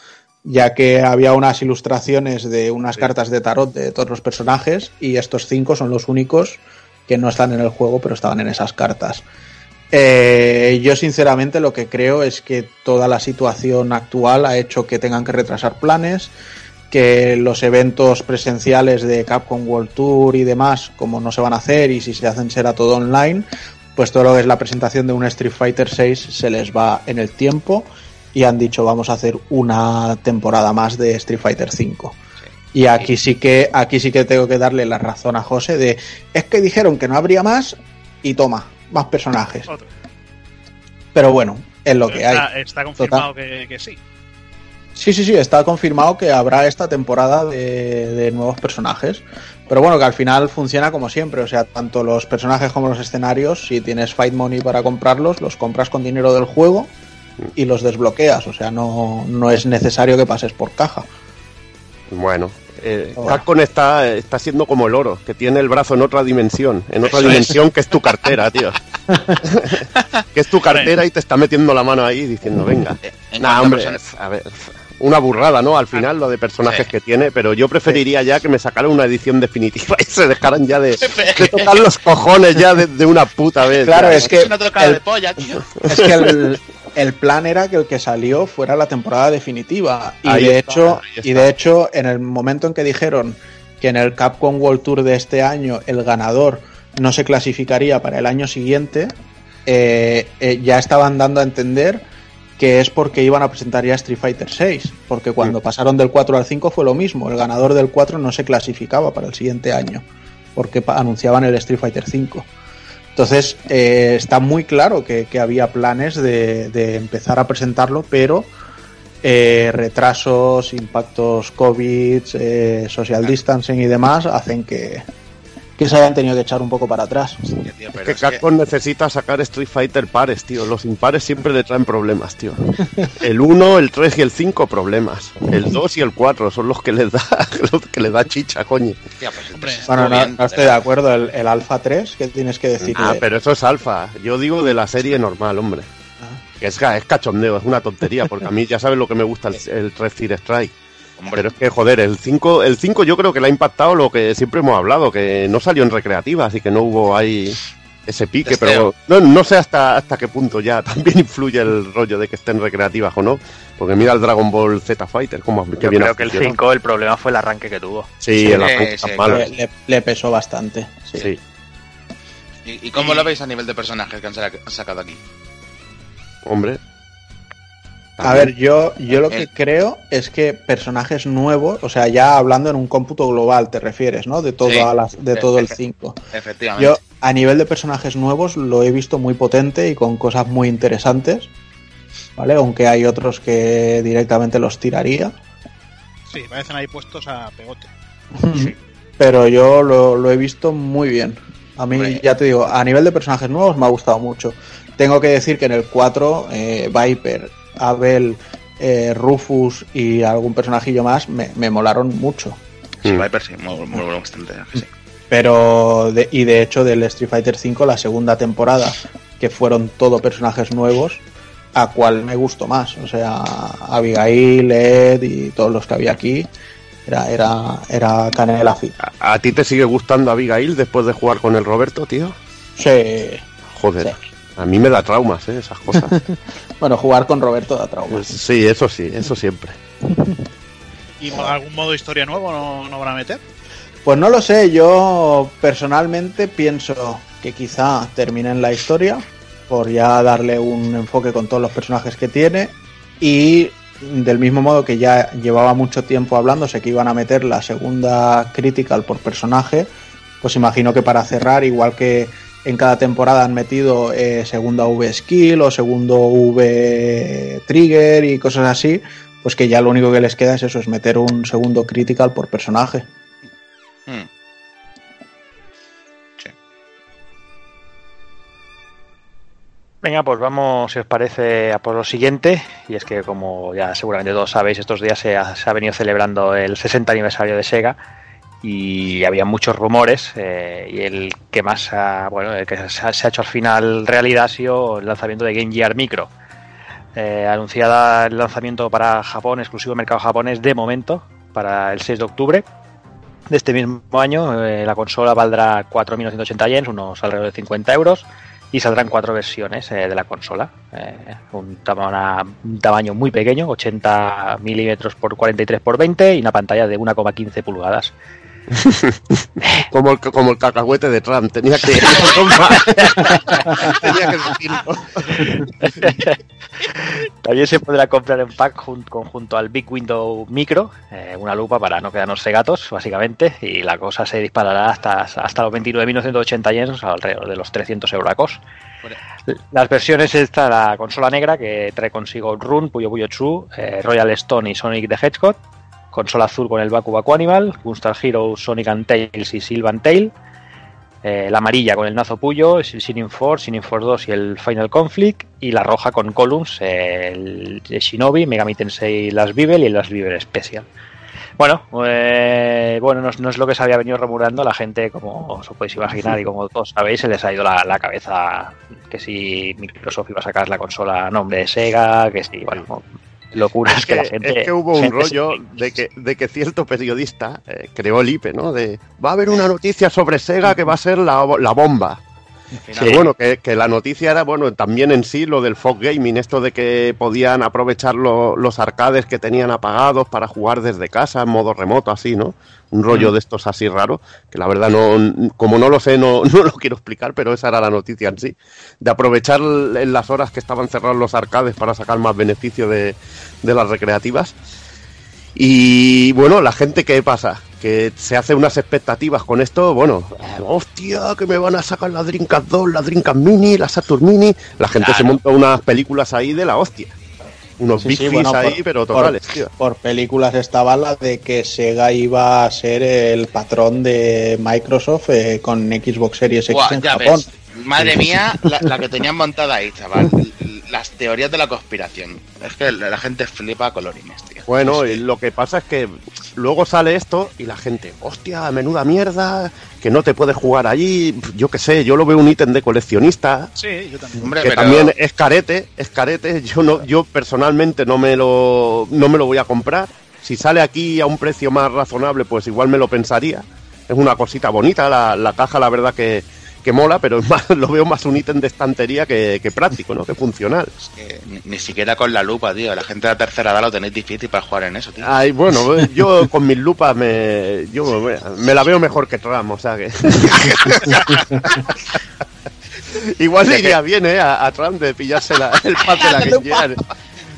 E: ya que había unas ilustraciones de unas cartas de tarot de todos los personajes y estos cinco son los únicos que no están en el juego, pero estaban en esas cartas. Eh, yo sinceramente lo que creo es que toda la situación actual ha hecho que tengan que retrasar planes, que los eventos presenciales de Capcom World Tour y demás, como no se van a hacer y si se hacen será todo online, pues todo lo que es la presentación de un Street Fighter 6 se les va en el tiempo y han dicho vamos a hacer una temporada más de Street Fighter 5. Y aquí sí que aquí sí que tengo que darle la razón a José de es que dijeron que no habría más y toma, más personajes.
B: Otro.
E: Pero bueno, es lo que hay.
B: está, está confirmado que, que sí.
E: Sí, sí, sí, está confirmado que habrá esta temporada de, de nuevos personajes. Pero bueno, que al final funciona como siempre. O sea, tanto los personajes como los escenarios, si tienes Fight Money para comprarlos, los compras con dinero del juego y los desbloqueas. O sea, no, no es necesario que pases por caja.
D: Bueno, eh. Capcom está, está siendo como el oro, que tiene el brazo en otra dimensión, en otra
C: Eso es.
D: dimensión que es tu cartera, tío. que es tu cartera y te está metiendo la mano ahí diciendo, venga.
C: Eh, en
D: Nah, hombre,
C: persona-
D: a ver, una burrada, ¿no? Al final lo de personajes
C: Sí.
D: que tiene, pero yo preferiría ya que me sacaran una edición definitiva y se dejaran ya de, de tocar los cojones ya de, de una puta vez.
E: Claro,
D: ya.
E: es que
C: Es una tocada
E: el-
C: de polla, tío.
E: Es que el, el plan era que el que salió fuera la temporada definitiva. Y
D: Ahí
E: de
D: está,
E: hecho, y de hecho, en el momento en que dijeron que en el Capcom World Tour de este año el ganador no se clasificaría para el año siguiente, eh, eh, ya estaban dando a entender que es porque iban a presentar ya Street Fighter 6, porque cuando pasaron del 4 al 5 fue lo mismo, el ganador del 4 no se clasificaba para el siguiente año, porque anunciaban el Street Fighter 5. Entonces, eh, está muy claro que, que había planes de, de empezar a presentarlo, pero eh, retrasos, impactos COVID, eh, social distancing y demás hacen que, que se hayan tenido que echar un poco para atrás.
C: Tío, pero
D: que
C: es que-
D: Capcom necesita sacar Street Fighter pares, tío. Los impares siempre le traen problemas, tío. El 1, el 3 y el 5 problemas. El 2 y el 4 son los que les da, los que les da chicha, coño.
C: hostia, pues,
B: Hombre,
E: Bueno,
C: estuvo
E: no, estoy de acuerdo. El, el Alpha 3, ¿qué tienes que decir?
D: Ah,
E: de-
D: pero eso es alfa. Yo digo de la serie normal, hombre.
E: Ah.
D: Es, es cachondeo, es una tontería, porque a mí ya sabes lo que me gusta el, el 3 Fear Strike.
C: Hombre,
D: Pero es que, joder, el 5, el 5 yo creo que le ha impactado lo que siempre hemos hablado, que no salió en recreativa, así que no hubo ahí ese pique,
C: Testeo.
D: pero no, no sé hasta, hasta qué punto ya también influye el rollo de que estén recreativas o no, porque mira el Dragon Ball Z Fighter, como que
A: Yo creo que el 5 el problema fue el arranque que tuvo.
D: Sí,
C: Sí,
D: el arranque
C: sí,
D: tan malo.
E: le, le- le pesó bastante. sí.
D: Sí.
C: ¿Y, y cómo lo veis a nivel de personajes que han sacado aquí?
D: hombre.
E: A ver, yo, yo lo que creo es que personajes nuevos, o sea, ya hablando en un cómputo global, te refieres, ¿no? De todo,
C: Sí.
E: a la- de todo el
C: Efe-
E: 5.
C: Efectivamente.
E: Yo, a nivel de personajes nuevos, lo he visto muy potente y con cosas muy interesantes, ¿vale? Aunque hay otros que directamente los tiraría.
B: Sí, parecen ahí puestos a pegote.
E: Pero yo lo, lo he visto muy bien. A mí,
C: Hombre.
E: ya te digo, a nivel de personajes nuevos me ha gustado mucho. Tengo que decir que en el 4, eh, Viper, Abel, eh, Rufus y algún personajillo más me, me molaron mucho.
C: Sí,
D: Mm.
C: Viper sí, muy bastante. sí.
E: Pero, de- y de hecho, del Street Fighter V, la segunda temporada, que fueron todo personajes nuevos, a cual me gustó más. O sea, Abigail, Ed y todos los que había aquí, era, era, era canela fit.
D: ¿A, a ti te sigue gustando Abigail después de jugar con el Roberto, tío?
E: Sí.
D: Joder,
E: Sí.
D: A mí me da traumas, ¿eh? Esas cosas.
E: Bueno, jugar con Roberto da trauma.
D: Pues sí, eso sí, eso siempre.
B: ¿Y algún modo historia nuevo no, no van a meter?
E: Pues no lo sé, yo personalmente pienso que quizá terminen la historia por ya darle un enfoque con todos los personajes que tiene y del mismo modo que ya llevaba mucho tiempo hablándose que iban a meter la segunda critical por personaje, pues imagino que para cerrar, igual que en cada temporada han metido eh, segunda V skill o segundo V trigger y cosas así, pues que ya lo único que les queda es eso, es meter un segundo critical por personaje.
C: Mm. Sí.
A: Venga, pues vamos, si os parece, a por lo siguiente. Y es que, como ya seguramente todos sabéis, estos días se ha, se ha venido celebrando el 60 aniversario de Sega y había muchos rumores. eh, y el que más, ha- bueno, el que se ha, hecho al final realidad ha sido el lanzamiento de Game Gear Micro. Eh, anunciada el lanzamiento para Japón, exclusivo mercado japonés de momento, para el 6 de octubre de este mismo año. Eh, la consola valdrá 4.980 yens, unos alrededor de 50 euros y saldrán cuatro versiones eh, de la consola. Eh, un, tama- un tamaño muy pequeño, 80 milímetros por 43 por 20 y una pantalla de 1,15 pulgadas.
D: como, el, como el cacahuete de Trump, tenía que, tenía que decirlo.
A: También se podrá comprar en pack jun- conjunto al Big Window Micro, eh, una lupa para no quedarnos cegatos, básicamente, y la cosa se disparará hasta, hasta los 29.980 yens, alrededor de los 300 euracos. Las versiones está la consola negra que trae consigo Run, Puyo Puyo True, eh, Royal Stone y Sonic the Hedgehog, consola azul con el Baku Baku Animal, Gunstar Hero, Sonic and Tails y Sylvan Tail, eh, la amarilla con el Nazo Puyo, Sinning Force, Sinning Force 2 y el Final Conflict, y la roja con Columns, el Shinobi, Megami Tensei Las Bibel y el Las Bibel Special. Bueno, eh, bueno, no, es- no es lo que se había venido remurando, la gente, como os podéis imaginar y como todos sabéis, se les ha ido la, la cabeza que si Microsoft iba a sacar la consola a nombre de Sega, que si, bueno, locuras
D: Es
A: que,
D: que,
A: la gente...
D: es que hubo un
A: se-
D: rollo de que, de que cierto periodista eh, creó el IPE, ¿no? De va a haber una noticia sobre Sega que va a ser la, la bomba. Que bueno, que, que la noticia era, bueno, también en sí lo del fog gaming, esto de que podían aprovechar lo- los arcades que tenían apagados para jugar desde casa en modo remoto, así, ¿no? Un rollo de estos así raro, que la verdad no, como no lo sé, no, no lo quiero explicar, pero esa era la noticia en sí. De aprovechar en las horas que estaban cerrados los arcades para sacar más beneficio de, de las recreativas. Y bueno, la gente, ¿qué pasa? Que se hace unas expectativas con esto, bueno, eh, hostia, que me van a sacar la Dreamcast 2, la Dreamcast Mini, la Saturn Mini. La gente se monta unas películas ahí de la hostia. Unos
E: Sí,
D: big
E: sí,
D: fees
E: bueno,
D: ahí,
E: por-
D: pero
E: por-
D: totales, tío.
E: Por películas estaba la de que Sega iba a ser el patrón de Microsoft eh, con Xbox Series X en Japón.
C: ves. Madre mía, la, la que tenían montada ahí, chaval. Las teorías de la conspiración. Es que la, gente flipa a colorines, tío.
D: Bueno, y lo que pasa es que luego sale esto y la gente, hostia, menuda mierda, que no te puedes jugar allí. Yo qué sé, yo lo veo un ítem de coleccionista,
B: Sí, yo también.
C: Hombre,
D: que
C: pero-
D: también es carete, es carete. Yo no, yo personalmente no me lo, no me lo voy a comprar. Si sale aquí a un precio más razonable, pues igual me lo pensaría. Es una cosita bonita, la, la caja, la verdad que, que mola, pero es más, lo veo más un ítem de estantería que, que práctico, ¿no? Que funcional.
C: Es que ni, ni siquiera con la lupa, tío. La gente de la tercera edad lo tenéis difícil para jugar en eso, tío.
D: Ay, bueno, yo con mis lupas me, yo me, la veo mejor que Trump, o sea que. Igual le iría bien, ¿eh? A, a Trump de pillarse la- el pad de la Gear.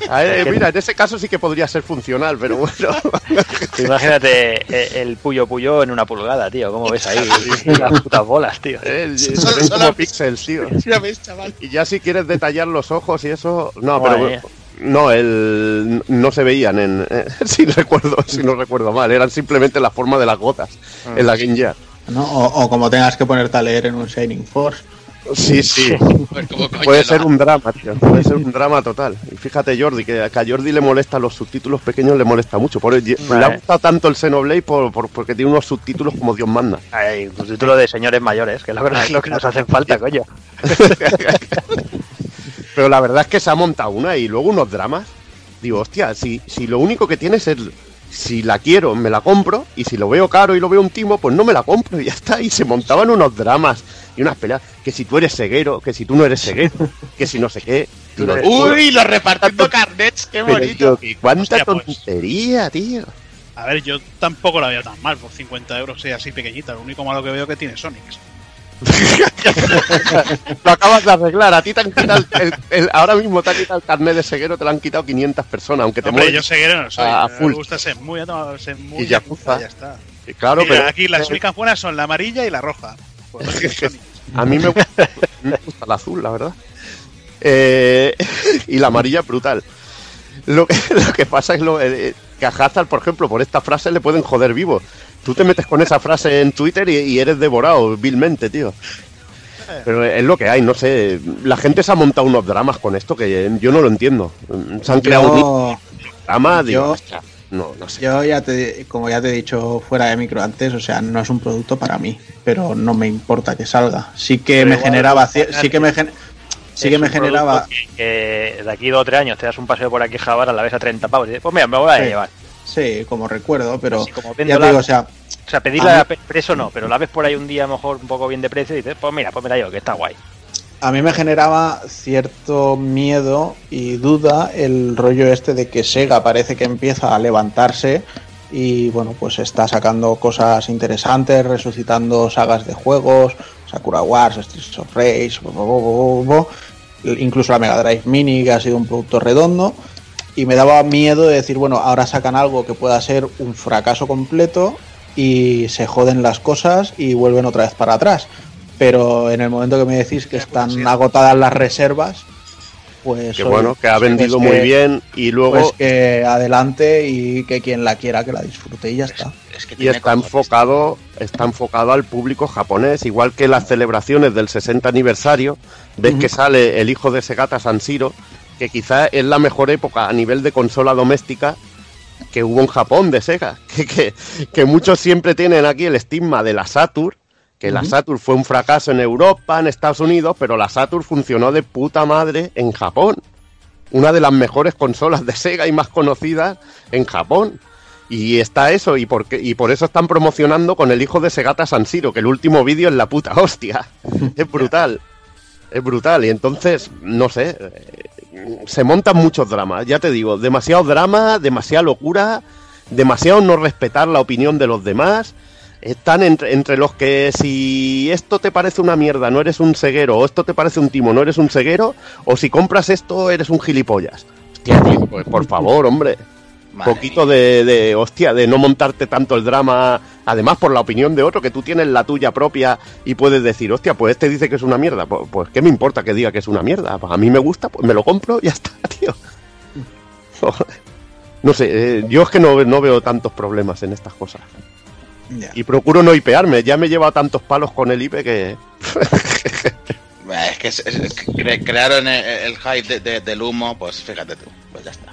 D: A ver, mira, en ese caso sí que podría ser funcional, pero bueno.
A: Imagínate eh, el Puyo Puyo en una pulgada, tío. ¿Cómo ves ahí? Las putas bolas, tío.
D: Eh, se
C: Solo- solo-
D: píxeles, tío.
C: Ya ves, chaval.
D: Y ya si quieres detallar los ojos y eso. No,
A: Madre
D: pero.
A: mía.
D: No, el, no se veían en. eh, si recuerdo, si no recuerdo mal. Eran simplemente la forma de las gotas en la Game Gear.
E: ¿no? O, o como tengas que ponerte a leer en un Shining Force.
D: Sí, sí. Puede ser un drama, tío. Puede ser un drama total. Y fíjate, Jordi, que, que a Jordi le molesta los subtítulos pequeños, le molesta mucho. Por, le ha
A: Vale.
D: gustado tanto el Xenoblade por, por- porque tiene unos subtítulos como Dios manda.
A: Ay, un título de señores mayores, que es lo que, lo que nos hacen falta, coño.
D: Pero la verdad es que se ha montado una y luego unos dramas. Digo, hostia, si, si lo único que tienes es. Si la quiero, me la compro. Y si lo veo caro y lo veo un timo, pues no me la compro y ya está. Y se montaban unos dramas y unas peleas. Que si tú eres ceguero, que si tú no eres ceguero, que si no sé qué. Digo,
C: Uy, los repartiendo carnets, qué bonito.
D: que cuánta
B: Hostia, pues.
D: tontería, tío.
B: A ver, yo tampoco la veo tan mal por 50 euros, sea así pequeñita. Lo único malo que veo que tiene Sonic.
D: Lo acabas de arreglar. A ti te han quitado. el- el- ahora mismo te han quitado el carnet de ceguero, te lo han quitado 500 personas. Aunque te
B: Hombre, yo
D: mueres.
B: seguiré no soy.
D: a
B: A
D: full.
B: Me gusta ser muy, no, ser muy
D: Y
B: ya está.
D: Claro,
B: Mira,
D: pero.
B: aquí las únicas buenas son la amarilla y la roja. Pues.
D: A mí me gusta, me gusta el azul, la verdad. Eh, y la amarilla brutal. Lo que, lo que pasa es lo, eh, que a Hazard, por ejemplo, por esta frase le pueden joder vivo. Tú te metes con esa frase en Twitter y, y eres devorado vilmente, tío. Pero es lo que hay, no sé. La gente se ha montado unos dramas con esto que yo no lo entiendo. Se han creado un drama, digo,
E: yo-
D: hostia, no, no sé.
E: yo ya te, como ya te he dicho fuera de micro antes, o sea, no es un producto para mí, pero no me importa que salga. Sí que
A: Pero
E: me
A: igual
E: generaba, sí que me, gen- sí que
A: Es
E: me
A: un
E: generaba,
A: Que, que de aquí dos o tres años te das un paseo por aquí Javar a la vez a 30 pavos. y dices, Pues mira, me voy a
E: Sí.
A: llevar.
E: Sí, como recuerdo, pero
A: Así como
E: ya te digo, o sea,
A: O sea, pedirla precio no, pero la ves por ahí un día a lo mejor un poco bien de precio y dices, pues mira, pues mira yo, que está guay.
E: a mí me generaba cierto miedo y duda el rollo este de que Sega parece que empieza a levantarse y bueno, pues está sacando cosas interesantes, resucitando sagas de juegos, Sakura Wars, Streets of Rage, bo, bo, bo, incluso la Mega Drive Mini, que ha sido un producto redondo. Y me daba miedo de decir, bueno, ahora sacan algo que pueda ser un fracaso completo y se joden las cosas y vuelven otra vez para atrás. Pero en el momento que me decís que están agotadas las reservas, pues
D: Que bueno, que ha
E: pues
D: vendido
E: que-
D: muy bien y luego
E: Pues que adelante y que quien la quiera que la disfrute y ya está.
C: Es que
D: y está enfocado, está enfocado al público japonés, igual que las celebraciones del 60 aniversario, ves que sale el hijo de Segata San Siro, que quizás es la mejor época a nivel de consola doméstica que hubo en Japón de Sega, que, que, que muchos siempre tienen aquí el estigma de la Saturn, que la. Saturn fue un fracaso en Europa, en Estados Unidos, pero la Saturn funcionó de puta madre en Japón. Una de las mejores consolas de Sega y más conocidas en Japón. Y está eso, y, por y por eso están promocionando con el hijo de Segata San Siro, que el último vídeo es la puta hostia. Es brutal. Es brutal. Y entonces, no sé, se montan muchos dramas. Ya te digo, demasiado drama, demasiada locura, demasiado no respetar la opinión de los demás. Están entre, entre los que si esto te parece una mierda, no eres un ceguero, o esto te parece un timo, no eres un ceguero, o si compras esto, eres un gilipollas. Hostia, tío, pues por favor, hombre
C: Madre
D: poquito de, de, hostia, de no montarte tanto el drama, además por la opinión de otro, que tú tienes la tuya propia y puedes decir, hostia, pues este dice que es una mierda, pues, pues ¿qué me importa que diga que es una mierda? Pues a mí me gusta, pues me lo compro y ya está, tío. No sé, eh, yo es que no, no veo tantos problemas en estas cosas. Y procuro no hipearme, ya me he llevado tantos palos con el IP que...
C: Es que, crearon el, el hype de- de- del humo, pues fíjate tú, pues ya está.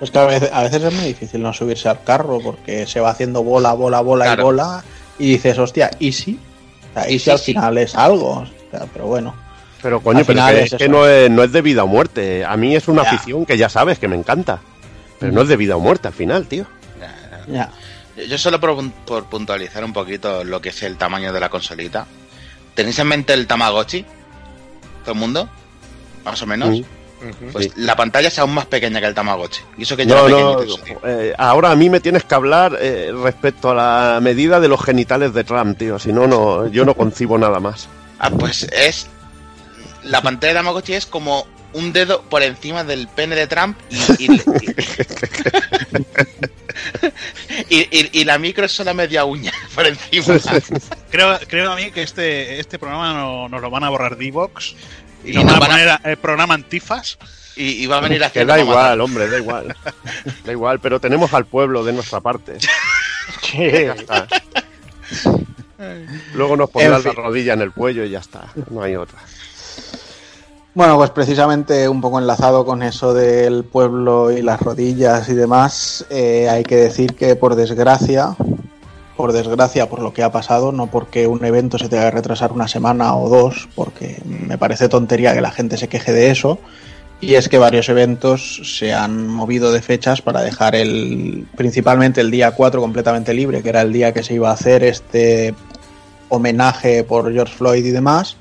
E: Es que a veces, a veces es muy difícil no subirse al carro porque se va haciendo bola, bola, bola
C: Claro.
E: y bola y dices, hostia, ¿easy? O sea, easy
C: Sí,
E: al
C: sí.
E: final es algo. o sea, pero bueno.
D: Pero coño, pero que,
E: es
D: es que no es, no es de vida o muerte. A mí es una
E: Ya.
D: afición que ya sabes que me encanta. Pero no es de vida o muerte al final, tío.
C: Ya. Yo- solo por, por puntualizar un poquito lo que es el tamaño de la consolita. ¿Tenéis en mente el Tamagotchi? ¿Todo el mundo? Más o menos. Pues
D: Sí.
C: la pantalla es aún más pequeña que el Tamagotchi. Y eso que ya
D: No,
C: era
D: no, eh, ahora a mí me tienes que hablar eh, respecto a la medida de los genitales de Trump, tío. Si no, no, yo no concibo nada más.
C: Ah, pues es. La pantalla de Tamagotchi es como un dedo por encima del pene de Trump y. y, y- y- y la micro es solo media uña por encima.
B: Creo, creo a mí que este, este programa no- nos lo van a borrar D-Box y
C: Y
B: nos
C: nos
B: van a
C: van a-
B: poner a- el programa Antifas.
C: Y, y va a venir
D: Que
C: haciendo.
D: da igual, hombre, da igual. Da igual, pero tenemos al pueblo de nuestra parte. Ya está. Luego nos
E: fin.
D: la rodilla en el cuello y ya está. No hay otra.
E: Bueno, pues precisamente un poco enlazado con eso del pueblo y las rodillas y demás, eh, hay que decir que por desgracia, por desgracia, por lo que ha pasado, no porque un evento se tenga que retrasar una semana o dos, porque me parece tontería que la gente se queje de eso, y es que varios eventos se han movido de fechas para dejar el principalmente el día 4 completamente libre, que era el día que se iba a hacer este homenaje por George Floyd y demás.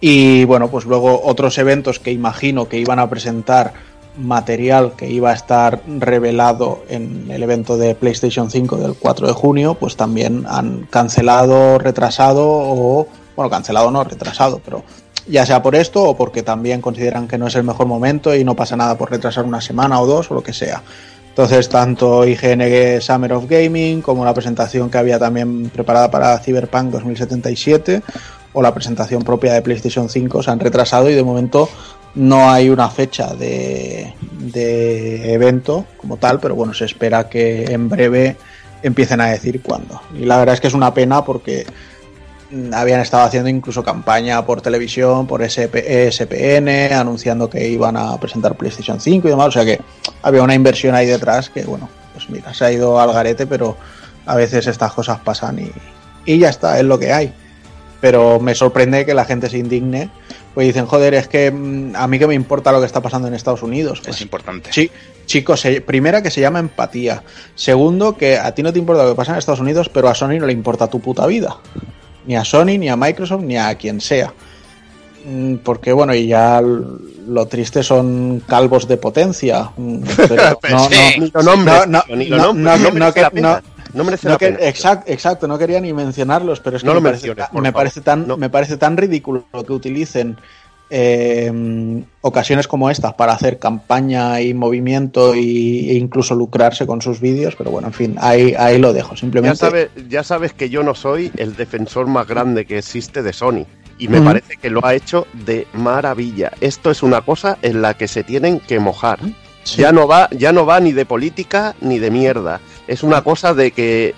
E: Y bueno, pues luego otros eventos que imagino que iban a presentar material que iba a estar revelado en el evento de PlayStation 5 del 4 de junio, pues también han cancelado, retrasado o, bueno, cancelado no, retrasado, pero ya sea por esto o porque también consideran que no es el mejor momento y no pasa nada por retrasar una semana o dos o lo que sea. Entonces, tanto IGN Summer of Gaming como la presentación que había también preparada para Cyberpunk 2077 o la presentación propia de PlayStation 5 se han retrasado y de momento no hay una fecha de, de evento como tal, pero bueno, se espera que en breve empiecen a decir cuándo. Y la verdad es que es una pena porque mm, habían estado haciendo incluso campaña por televisión, por SP, ESPN, anunciando que iban a presentar PlayStation 5 y demás, o sea que había una inversión ahí detrás que bueno, pues mira, se ha ido al garete, pero a veces estas cosas pasan y, y ya está, es lo que hay. Pero me sorprende que la gente se indigne, pues dicen, joder, es que mm, a mí que me importa lo que está pasando en Estados Unidos. Pues,
C: Es importante.
E: Sí, chicos, se- primera que se llama empatía. Segundo, que a ti no te importa lo que pasa en Estados Unidos, pero a Sony no le importa tu puta vida. Ni a Sony, ni a Microsoft, ni a quien sea. Mm, Porque bueno, y ya lo triste son calvos de potencia. Pero no, No, no,
D: tío, ni lo
E: no, no,
D: no
E: no, no.
D: No merece
E: No
D: la
E: que-
D: pena.
E: exacto, exacto, no quería ni mencionarlos, pero es que
D: No
E: me,
D: lo
E: parece,
D: menciones,
E: me parece tan,
D: No.
E: me parece tan ridículo que utilicen eh, ocasiones como estas para hacer campaña y movimiento y, e incluso lucrarse con sus vídeos, pero bueno, en fin, ahí, ahí lo dejo.
D: Ya
E: Simplemente
D: sabes, ya sabes que yo no soy el defensor más grande que existe de Sony. Y me parece que lo ha hecho de maravilla. Esto es una cosa en la que se tienen que mojar.
E: Sí.
D: Ya no va, ya no va ni de política ni de mierda. Es una cosa de que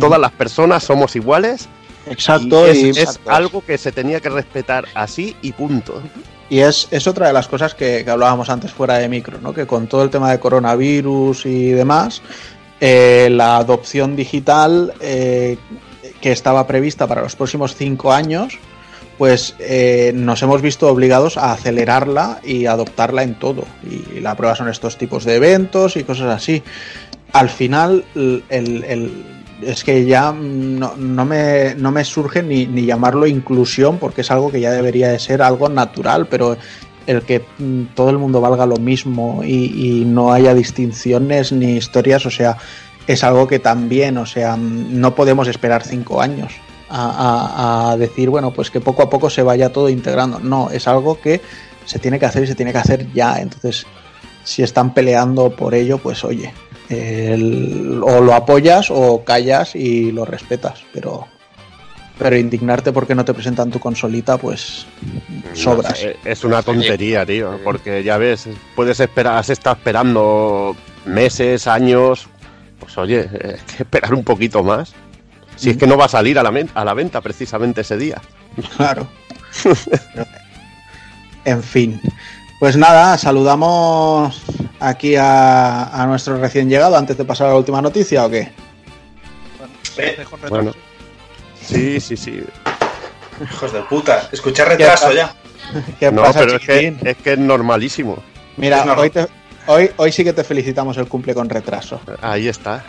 D: todas las personas somos iguales.
E: Exacto,
D: y
E: y,
D: es, algo que se tenía que respetar así y punto.
E: y es, es otra de las cosas que, que hablábamos antes fuera de micro, ¿no? que con todo el tema de coronavirus y demás, eh, la adopción digital eh, que estaba prevista para los próximos cinco años, pues eh, nos hemos visto obligados a acelerarla y adoptarla en todo. Y la prueba son estos tipos de eventos y cosas así. Al final, el, el- es que ya no, no me, no me surge ni, ni llamarlo inclusión, porque es algo que ya debería de ser algo natural, pero el que mm, todo el mundo valga lo mismo y, y no haya distinciones ni historias, o sea, es algo que también, o sea, mm, no podemos esperar cinco años a, a- a decir, bueno, pues que poco a poco se vaya todo integrando. No, es algo que se tiene que hacer y se tiene que hacer ya. Entonces, si están peleando por ello, pues oye, el- o lo apoyas o callas y lo respetas, pero pero indignarte porque no te presentan tu consolita, pues sobras.
D: No es una tontería, tío, porque ya ves, puedes esperar, has estado esperando meses, años, pues oye, hay que esperar un poquito más. Si es que no va a salir a la, a la venta precisamente ese día.
E: Claro. en fin. Pues nada, saludamos aquí a, a nuestro recién llegado antes de pasar a la última noticia o qué?
B: Bueno.
D: Bueno. Sí, sí, sí.
H: Hijos de puta. Escuché retraso ya.
E: ¿Qué
D: No,
E: pasa,
D: pero es que, es que es normalísimo.
E: Mira,
H: es normal.
E: hoy, te- hoy, hoy sí que te felicitamos el cumple con retraso.
D: Ahí está.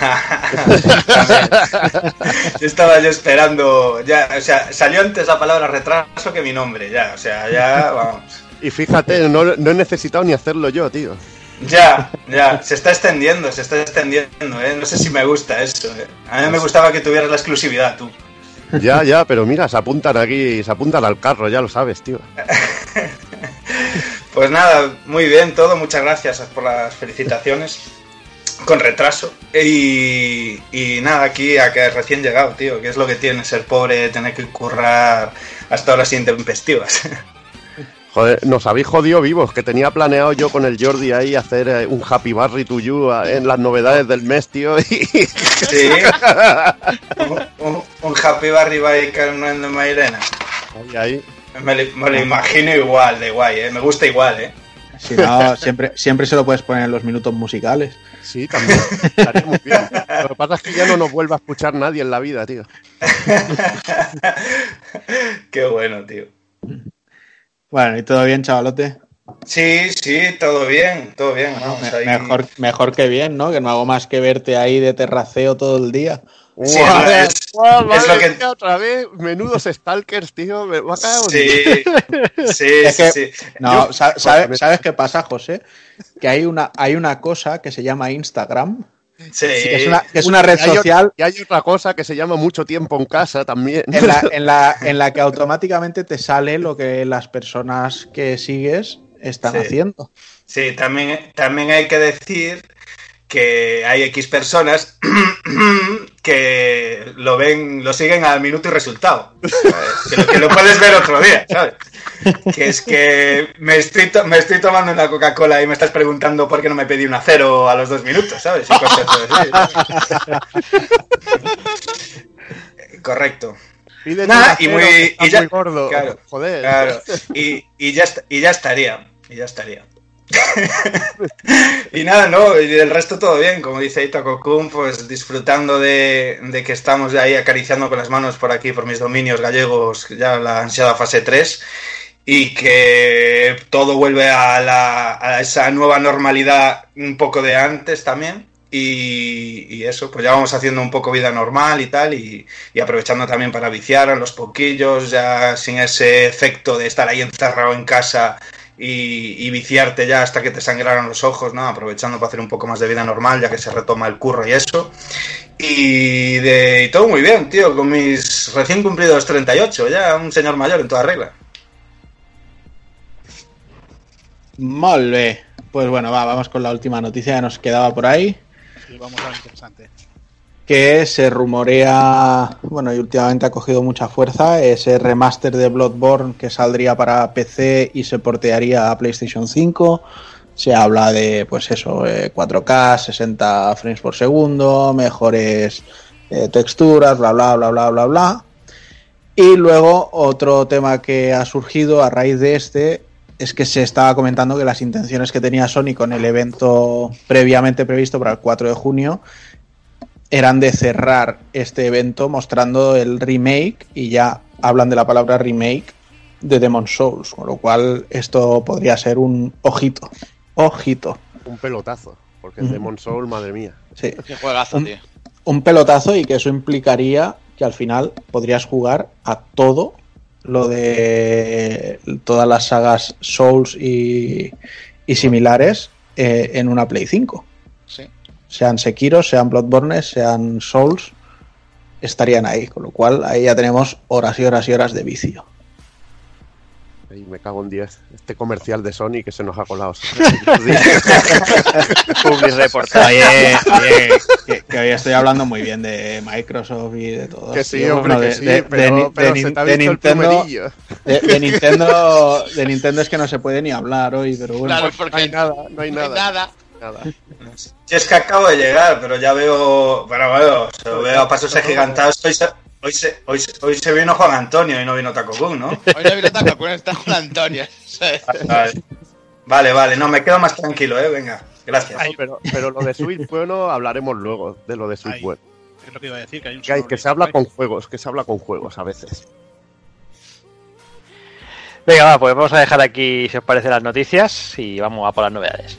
H: Estaba yo esperando. Ya, o sea, salió antes la palabra retraso que mi nombre. Ya, o sea, ya, vamos.
D: Y fíjate, no, no he necesitado ni hacerlo yo, tío.
H: Ya, ya, se está extendiendo, se está extendiendo, ¿eh? No sé si me gusta eso, ¿eh? A mí me gustaba que tuvieras la exclusividad, tú.
D: Ya, ya, pero mira, se apuntan aquí, se apuntan al carro, ya lo sabes, tío.
H: Pues nada, muy bien todo, muchas gracias por las felicitaciones. Con retraso. Y, y nada, aquí a que recién llegado, tío, que es lo que tiene ser pobre, tener que currar hasta horas intempestivas.
D: Joder, nos habéis jodido vivos, que tenía planeado yo con el Jordi ahí hacer eh, un Happy Barry to You eh, en las novedades del mes, tío. Y
H: Sí. un, un- un Happy Barry by Carmen de Mairena.
D: ahí, ahí.
H: Me, lo- me lo imagino igual de guay, ¿eh? Me gusta igual, ¿eh?
E: Si no, siempre, siempre se lo puedes poner en los minutos musicales.
D: Sí, también. Estaría muy bien. Lo que pasa es que ya no nos vuelve a escuchar nadie en la vida, tío.
H: Qué bueno, tío.
E: Bueno, ¿y todo bien, chavalote?
H: Sí, sí, todo bien, todo bien. vamos
E: Me-
H: ahí.
E: mejor, mejor que bien, ¿no? Que no hago más que verte ahí de terraceo todo el día.
H: Sí, no, es-
D: guau,
H: es
D: madre
H: lo que-
D: mía, otra vez, menudos stalkers, tío. Me va a caer un-
H: Sí, sí,
E: Es que-
H: sí.
E: No,
H: Yo-
E: sa- sabe- ¿sabes qué pasa, José? Que hay una, hay una cosa que se llama Instagram,
H: sí.
E: que es una, que es una red
D: Y hay,
E: social
D: y hay otra cosa que se llama mucho tiempo en casa también.
E: en la, en, la, en la que automáticamente te sale lo que las personas que sigues están
H: Sí.
E: haciendo.
H: Sí, también, también hay que decir que hay X personas que lo ven, lo siguen al minuto y resultado. Que lo, que lo puedes ver otro día, ¿sabes? Que es que me estoy, to- me estoy tomando una Coca-Cola y me estás preguntando por qué no me pedí una cero a los dos minutos, ¿sabes? Y cosas así. Correcto.
D: Pídete
H: Nada,
D: una
H: y muy- y ya-
D: muy gordo.
H: claro,
D: Joder.
H: Claro, y, y ya, y ya estaría, y ya estaría. y nada, no, y el resto todo bien, como dice Itaco Kun, pues disfrutando de, de que estamos ahí acariciando con las manos por aquí, por mis dominios gallegos, ya la ansiada fase 3, y que todo vuelve a, la- a esa nueva normalidad un poco de antes también, Y, y eso, pues ya vamos haciendo un poco vida normal y tal, y, y aprovechando también para viciar a los poquillos, ya sin ese efecto de estar ahí encerrado en casa y, y viciarte ya hasta que te sangraron los ojos, ¿no? Aprovechando para hacer un poco más de vida normal, ya que se retoma el curro y eso. Y, de, y todo muy bien, tío, con mis recién cumplidos 38, ya un señor mayor en toda regla.
E: Molt bé. Pues bueno, va, vamos con la última noticia que nos quedaba por ahí.
B: Y vamos a lo interesante.
E: Que se rumorea, bueno, y últimamente ha cogido mucha fuerza, ese remaster de Bloodborne que saldría para PC y se portearía a PlayStation 5. Se habla de, pues eso, eh, 4K, 60 frames por segundo, mejores eh, texturas, bla, bla, bla, bla, bla, bla. Y luego otro tema que ha surgido a raíz de este es que se estaba comentando que las intenciones que tenía Sony con el evento previamente previsto para el 4 de junio eran de cerrar este evento mostrando el remake y ya hablan de la palabra remake de Demon Souls, con lo cual esto podría ser un ojito, ojito,
D: Un pelotazo. Porque
E: Ujú.
D: Demon Soul, madre mía.
E: sí,
G: Qué juegazo,
E: Un-
G: tío.
E: un pelotazo y que eso implicaría que al final podrías jugar a todo lo de todas las sagas Souls y, y similares eh, en una Play 5.
G: Sí.
E: Sean Sekiro, sean Bloodborne, sean Souls, estarían ahí. Con lo cual, ahí ya tenemos horas y horas y horas de vicio.
D: Ay, me cago en 10. Este comercial de Sony que se nos ha colado.
A: Public reportaje.
E: Oye, oye, que, que hoy estoy hablando muy bien de Microsoft y de todo.
D: que sí,
E: tío.
D: hombre,
E: Bueno,
D: que
E: de-
D: sí,
E: de-
D: pero,
E: de-
D: pero
E: de-
D: se te ha
E: de
D: visto el
E: Nintendo, de, de Nintendo, de Nintendo es que no se puede ni hablar hoy, pero bueno.
G: Claro,
D: No hay
G: porque
D: nada, no hay
G: no hay
D: nada.
G: Nada.
H: es que acabo de llegar, pero ya veo. Bueno, bueno, se lo veo a pasos agigantados. Hoy se, hoy, se, hoy, se, hoy se vino Juan Antonio y no vino Taco Kun, ¿no?
G: Hoy no vino Taco Kun, está con Antonio.
H: Vale. vale, vale, no, me quedo más tranquilo, ¿eh? Venga, gracias.
D: Pero, pero lo de Switch bueno hablaremos luego de lo de Switch
B: Ay.
D: bueno.
B: Es lo que iba a decir, que hay un
D: Que, que se habla con juegos, que se habla con juegos a veces.
A: Venga, va, pues vamos a dejar aquí, si os parece, las noticias y vamos a por las novedades.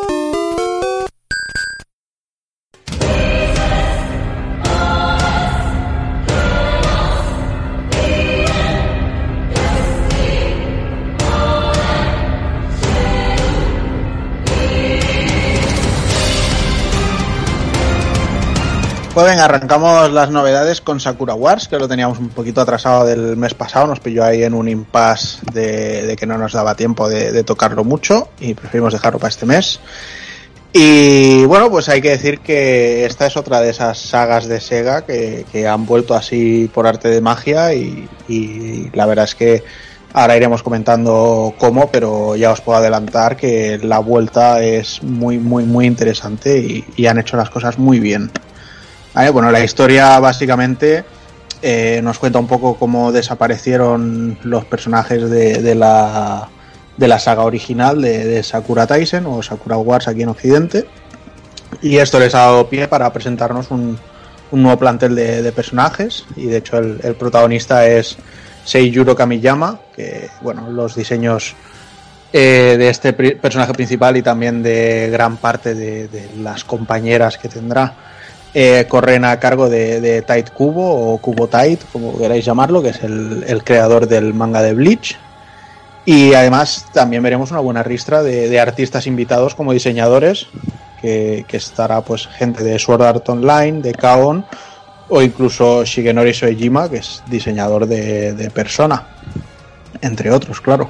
E: Pues venga, arrancamos las novedades con Sakura Wars, que lo teníamos un poquito atrasado del mes pasado, nos pilló ahí en un impasse de, de que no nos daba tiempo de, de tocarlo mucho y preferimos dejarlo para este mes. Y bueno, pues hay que decir que esta es otra de esas sagas de Sega que, que han vuelto así por arte de magia y, y la verdad es que ahora iremos comentando cómo, pero ya os puedo adelantar que la vuelta es muy, muy, muy interesante y, y han hecho las cosas muy bien. Bueno, la historia básicamente eh, nos cuenta un poco cómo desaparecieron los personajes de, la, de la saga original de, Sakura Taisen o Sakura Wars aquí en Occidente. Y esto les ha dado pie para presentarnos un, un nuevo plantel de, personajes. Y de hecho el, protagonista es Seiyuro Kamiyama, que bueno, los diseños eh, de este personaje principal y también de gran parte de las compañeras que tendrá eh, corren a cargo de, de Tight Kubo o Kubo Tight, como queráis llamarlo, que es el, creador del manga de Bleach. Y además también veremos una buena ristra de, artistas invitados como diseñadores, que, que estará pues gente de Sword Art Online, de Kaon, o incluso Shigenori Soejima, que es diseñador de, de Persona, entre otros, claro.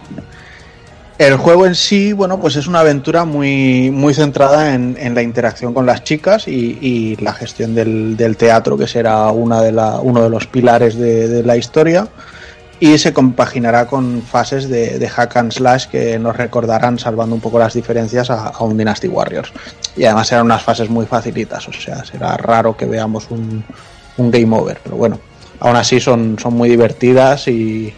E: El juego en sí, bueno, pues es una aventura muy, muy centrada en, en la interacción con las chicas y, la gestión del, teatro, que será una de uno de los pilares de, de la historia. Y se compaginará con fases de, hack and slash que nos recordarán, salvando un poco las diferencias, a, un Dynasty Warriors. Y además serán unas fases muy facilitas, o sea, será raro que veamos un, game over. Pero bueno, aún así son muy divertidas y,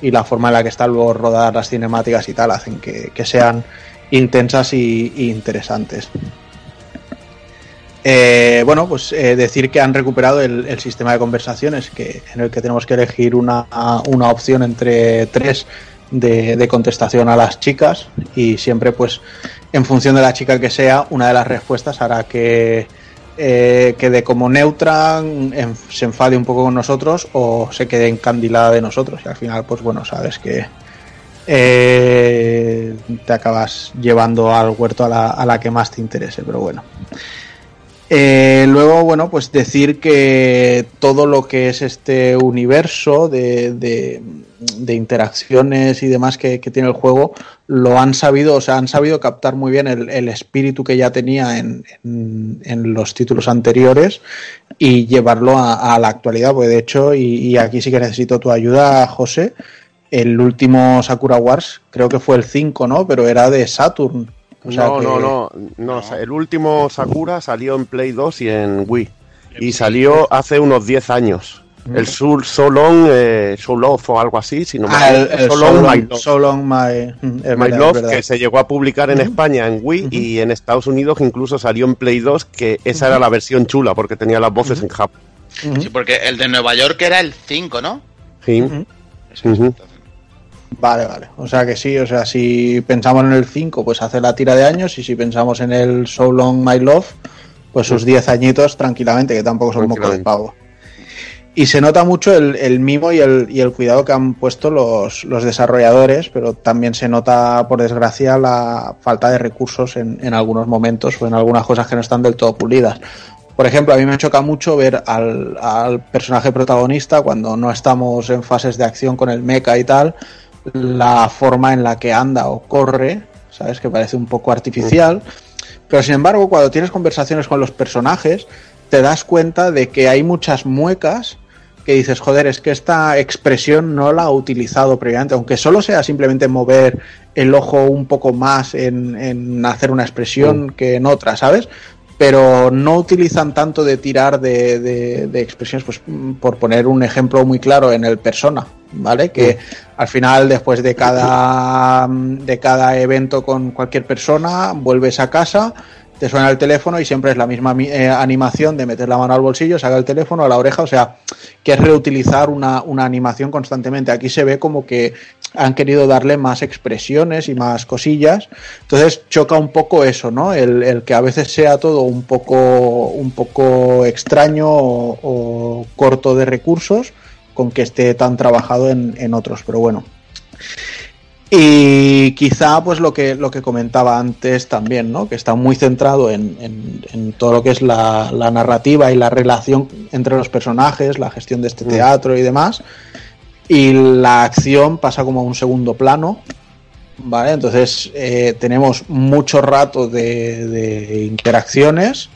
E: y la forma en la que están luego rodadas las cinemáticas y tal hacen que, que sean intensas y, interesantes. Eh, bueno, pues eh, decir que han recuperado el, el sistema de conversaciones que, en el que tenemos que elegir una, una opción entre tres de, de contestación a las chicas y siempre pues en función de la chica que sea, una de las respuestas hará que eh, quede como neutra, en- se enfade un poco con nosotros o se quede encandilada de nosotros y al final pues bueno, sabes que eh, te acabas llevando al huerto a la, a la que más te interese, pero bueno. Eh, luego, bueno, pues decir que todo lo que es este universo de, de- de interacciones y demás que, tiene el juego, lo han sabido, o sea, han sabido captar muy bien el, espíritu que ya tenía en, en- los títulos anteriores y llevarlo a, a la actualidad, porque de hecho, y, y aquí sí que necesito tu ayuda, José, el último Sakura Wars, creo que fue el 5, ¿no? Pero era de Saturn. O sea
D: no,
E: que-
D: no, no, no, o sea, El último Sakura salió en Play 2 y en Wii. Y salió hace unos 10 años. El Soul Solon, eh, Soul Love o algo así, si no me
E: Ah, el, el
D: My Love.
E: So Long My, mm,
D: My Love, que se llegó a publicar en España en Wii y en Estados Unidos que incluso salió en Play 2, que esa era la versión chula porque tenía las voces en Japón.
G: Sí, porque el de Nueva York era el 5, ¿no?
D: Sí.
E: Vale, vale. O sea que sí, o sea, si pensamos en el 5, pues hace la tira de años, y si pensamos en el So Long My Love, pues sus 10 añitos tranquilamente, que tampoco son moco de pavo. Y se nota mucho el, el mimo y el, y el cuidado que han puesto los, los desarrolladores, pero también se nota, por desgracia, la falta de recursos en, en algunos momentos o en algunas cosas que no están del todo pulidas. Por ejemplo, a mí me choca mucho ver al, al personaje protagonista cuando no estamos en fases de acción con el mecha y tal, la forma en la que anda o corre, ¿sabes? Que parece un poco artificial. Pero sin embargo, cuando tienes conversaciones con los personajes, te das cuenta de que hay muchas muecas que dices, joder, es que esta expresión no la ha utilizado previamente, aunque solo sea simplemente mover el ojo un poco más en, en hacer una expresión que en otra, ¿sabes? Pero no utilizan tanto de tirar de, de- de expresiones, pues mm, por poner un ejemplo muy claro en el persona, ¿vale? Que al final, después de cada, de cada evento con cualquier persona, vuelves a casa, te suena el teléfono y siempre es la misma mi- eh, animación de meter la mano al bolsillo, saca el teléfono a la oreja, o sea, que es reutilizar una, una animación constantemente. Aquí se ve como que han querido darle más expresiones y más cosillas. Entonces choca un poco eso, ¿no? El, el que a veces sea todo un poco, un poco extraño o, o corto de recursos con que esté tan trabajado en, en otros. Pero bueno. Y quizá pues lo que, lo que comentaba antes también, ¿no? Que está muy centrado en, en- en todo lo que es la, la narrativa y la relación entre los personajes, la gestión de este teatro y demás. Y la acción pasa como a un segundo plano. ¿Vale? Entonces eh, tenemos mucho rato de, de interacciones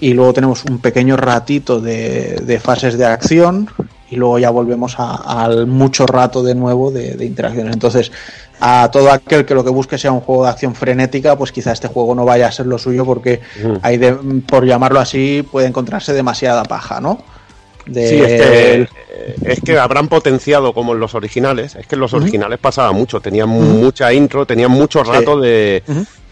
E: y luego tenemos un pequeño ratito de, de fases de acción y luego ya volvemos a- al mucho rato de nuevo de, de interacciones. Entonces, a todo aquel que lo que busque sea un juego de acción frenética, pues quizá este juego no vaya a ser lo suyo porque hay de, por llamarlo así, puede encontrarse demasiada paja, ¿no? De-
D: Sí, es que, eh, es que habrán potenciado como en los originales. Es que en los originales pasaba mucho. Tenían mucha intro, tenían mucho
E: Sí.
D: rato de,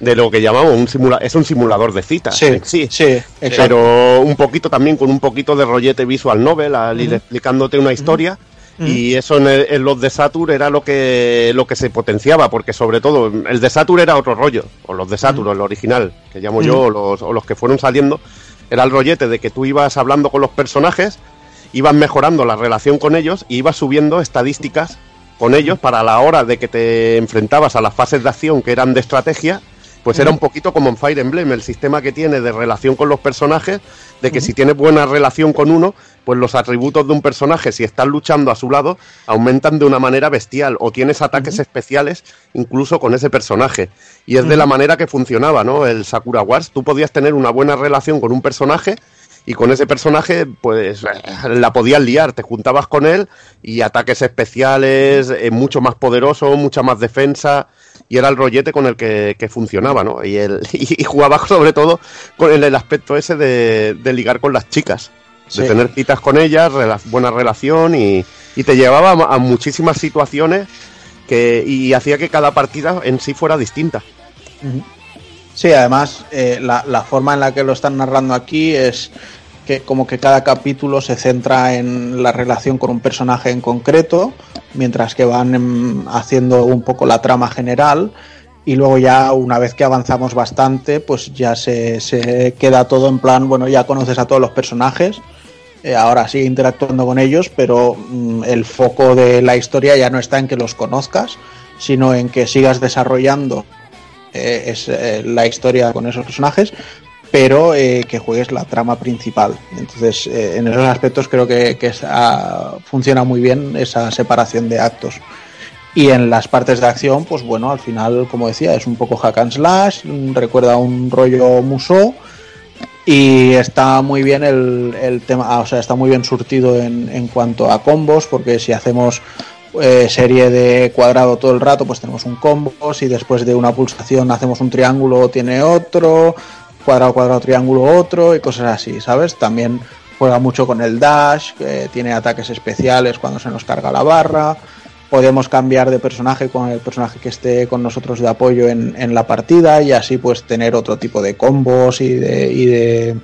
D: de lo que llamamos un simulador. Es un simulador de citas.
E: Sí,
D: sí.
E: sí.
D: Pero un poquito también con un poquito de rollete visual novel al ir explicándote una historia. Y eso en, el- en los de Saturn era lo que lo que se potenciaba, porque sobre todo el de Saturn era otro rollo, o los de Saturn, o el original, que llamo yo, o los, o los que fueron saliendo, era el rollete de que tú ibas hablando con los personajes, ibas mejorando la relación con ellos y ibas subiendo estadísticas con ellos para la hora de que te enfrentabas a las fases de acción que eran de estrategia, pues era un poquito como en Fire Emblem, el sistema que tiene de relación con los personajes, de que si tienes buena relación con uno, pues los atributos de un personaje, si estás luchando a su lado, aumentan de una manera bestial, o tienes ataques especiales incluso con ese personaje. Y es de la manera que funcionaba, ¿no? El Sakura Wars. Tú podías tener una buena relación con un personaje y con ese personaje, pues la podías liar, te juntabas con él y ataques especiales, eh, mucho más poderoso, mucha más defensa, y era el rollete con el que, que funcionaba, ¿no? Y, el, y, jugaba sobre todo con el, el aspecto ese de, de ligar con las chicas. de tener citas con ellas, rela- buena relación y, y te llevaba a, a muchísimas situaciones que, y hacía que cada partida en sí fuera distinta.
E: Sí, además, eh, la, la forma en la que lo están narrando aquí es que como que cada capítulo se centra en la relación con un personaje en concreto, mientras que van em, haciendo un poco la trama general. Y luego ya una vez que avanzamos bastante, pues ya se, se queda todo en plan, bueno, ya conoces a todos los personajes, eh, ahora sigue interactuando con ellos, pero mm, el foco de la historia ya no está en que los conozcas, sino en que sigas desarrollando eh, es eh, la historia con esos personajes, pero eh, que juegues la trama principal. Entonces, en esos aspectos creo que, que ah, funciona muy bien esa separación de actos. Y en las partes de acción, pues bueno, al final, como decía, es un poco hack and slash, recuerda un rollo Musou. Y está muy bien el, el tema, o sea, está muy bien surtido en, en cuanto a combos, porque si hacemos eh, serie de cuadrado todo el rato, pues tenemos un combo. Si después de una pulsación hacemos un triángulo, tiene otro. Cuadrado, cuadrado, triángulo, otro. Y cosas así, ¿sabes? También juega mucho con el dash, tiene ataques especiales cuando se nos carga la barra. Podemos cambiar de personaje con el personaje que esté con nosotros de apoyo en, la partida y así pues tener otro tipo de combos y de, y de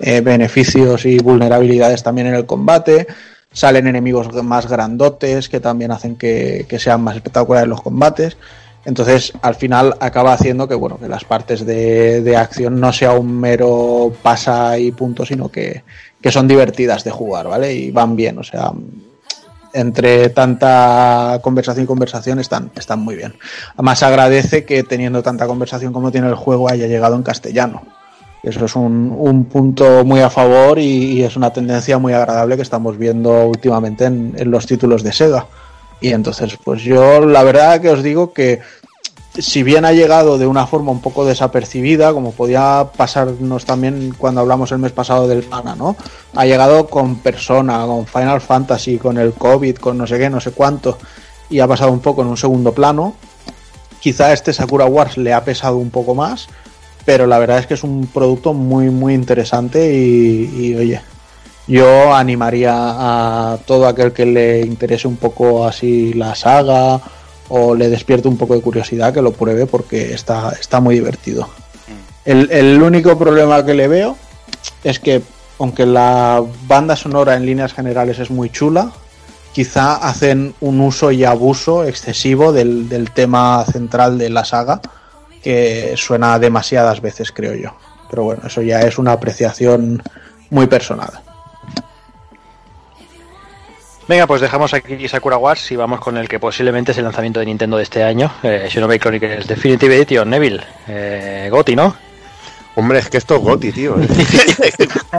E: eh, beneficios y vulnerabilidades también en el combate. Salen enemigos más grandotes que también hacen que, que sean más espectaculares los combates. Entonces, al final acaba haciendo que, bueno, que las partes de, de acción no sea un mero pasa y punto, sino que, que son divertidas de jugar, ¿vale? Y van bien, o sea, entre tanta conversación y conversación están, están muy bien. Además agradece que teniendo tanta conversación como tiene el juego haya llegado en castellano. Eso es un, un punto muy a favor y, es una tendencia muy agradable que estamos viendo últimamente en, en los títulos de Sega. Y entonces, pues yo la verdad que os digo que si bien ha llegado de una forma un poco desapercibida, como podía pasarnos también cuando hablamos el mes pasado del Mana, ¿no? Ha llegado con Persona, con Final Fantasy, con el COVID, con no sé qué, no sé cuánto, y ha pasado un poco en un segundo plano. Quizá este Sakura Wars le ha pesado un poco más, pero la verdad es que es un producto muy, muy interesante y, y, oye, yo animaría a todo aquel que le interese un poco así la saga o le despierte un poco de curiosidad que lo pruebe porque está, está muy divertido. El, el único problema que le veo es que aunque la banda sonora en líneas generales es muy chula, quizá hacen un uso y abuso excesivo del, del tema central de la saga que suena demasiadas veces creo yo. Pero bueno, eso ya es una apreciación muy personal.
A: Venga, pues dejamos aquí Sakura Wars y vamos con el que posiblemente es el lanzamiento de Nintendo de este año, eh, Xenoblade Chronicles Definitive Edition, Neville, eh, Goti, ¿no?
D: Hombre, es que esto es Goti, tío.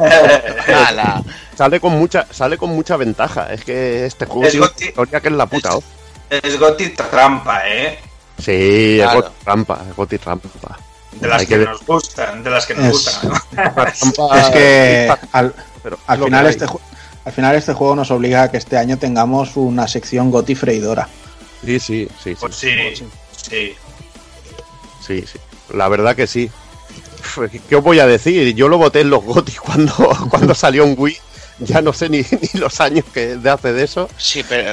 G: Ala.
D: sale con mucha, sale con mucha ventaja. Es que este juego
H: Es
D: tiene
H: Goti.
D: historia que es la puta. ¿oh?
H: Es Goti trampa, ¿eh?
D: Sí,
G: Claro.
D: es Goti trampa, es Goti trampa.
H: De las
D: Hay
H: que,
D: que-
H: nos gustan, de las que nos
E: Es-
H: gustan.
E: Es que al, final este al final este juego nos obliga a que este año tengamos una sección Goti freidora.
D: Sí, sí, sí, sí,
H: Pues sí, sí.
D: sí, sí. La verdad que sí. ¿Qué os voy a decir? Yo lo voté en los Goti cuando, cuando salió en Wii. Ya no sé ni, ni los años que de hace de eso.
G: Sí, pero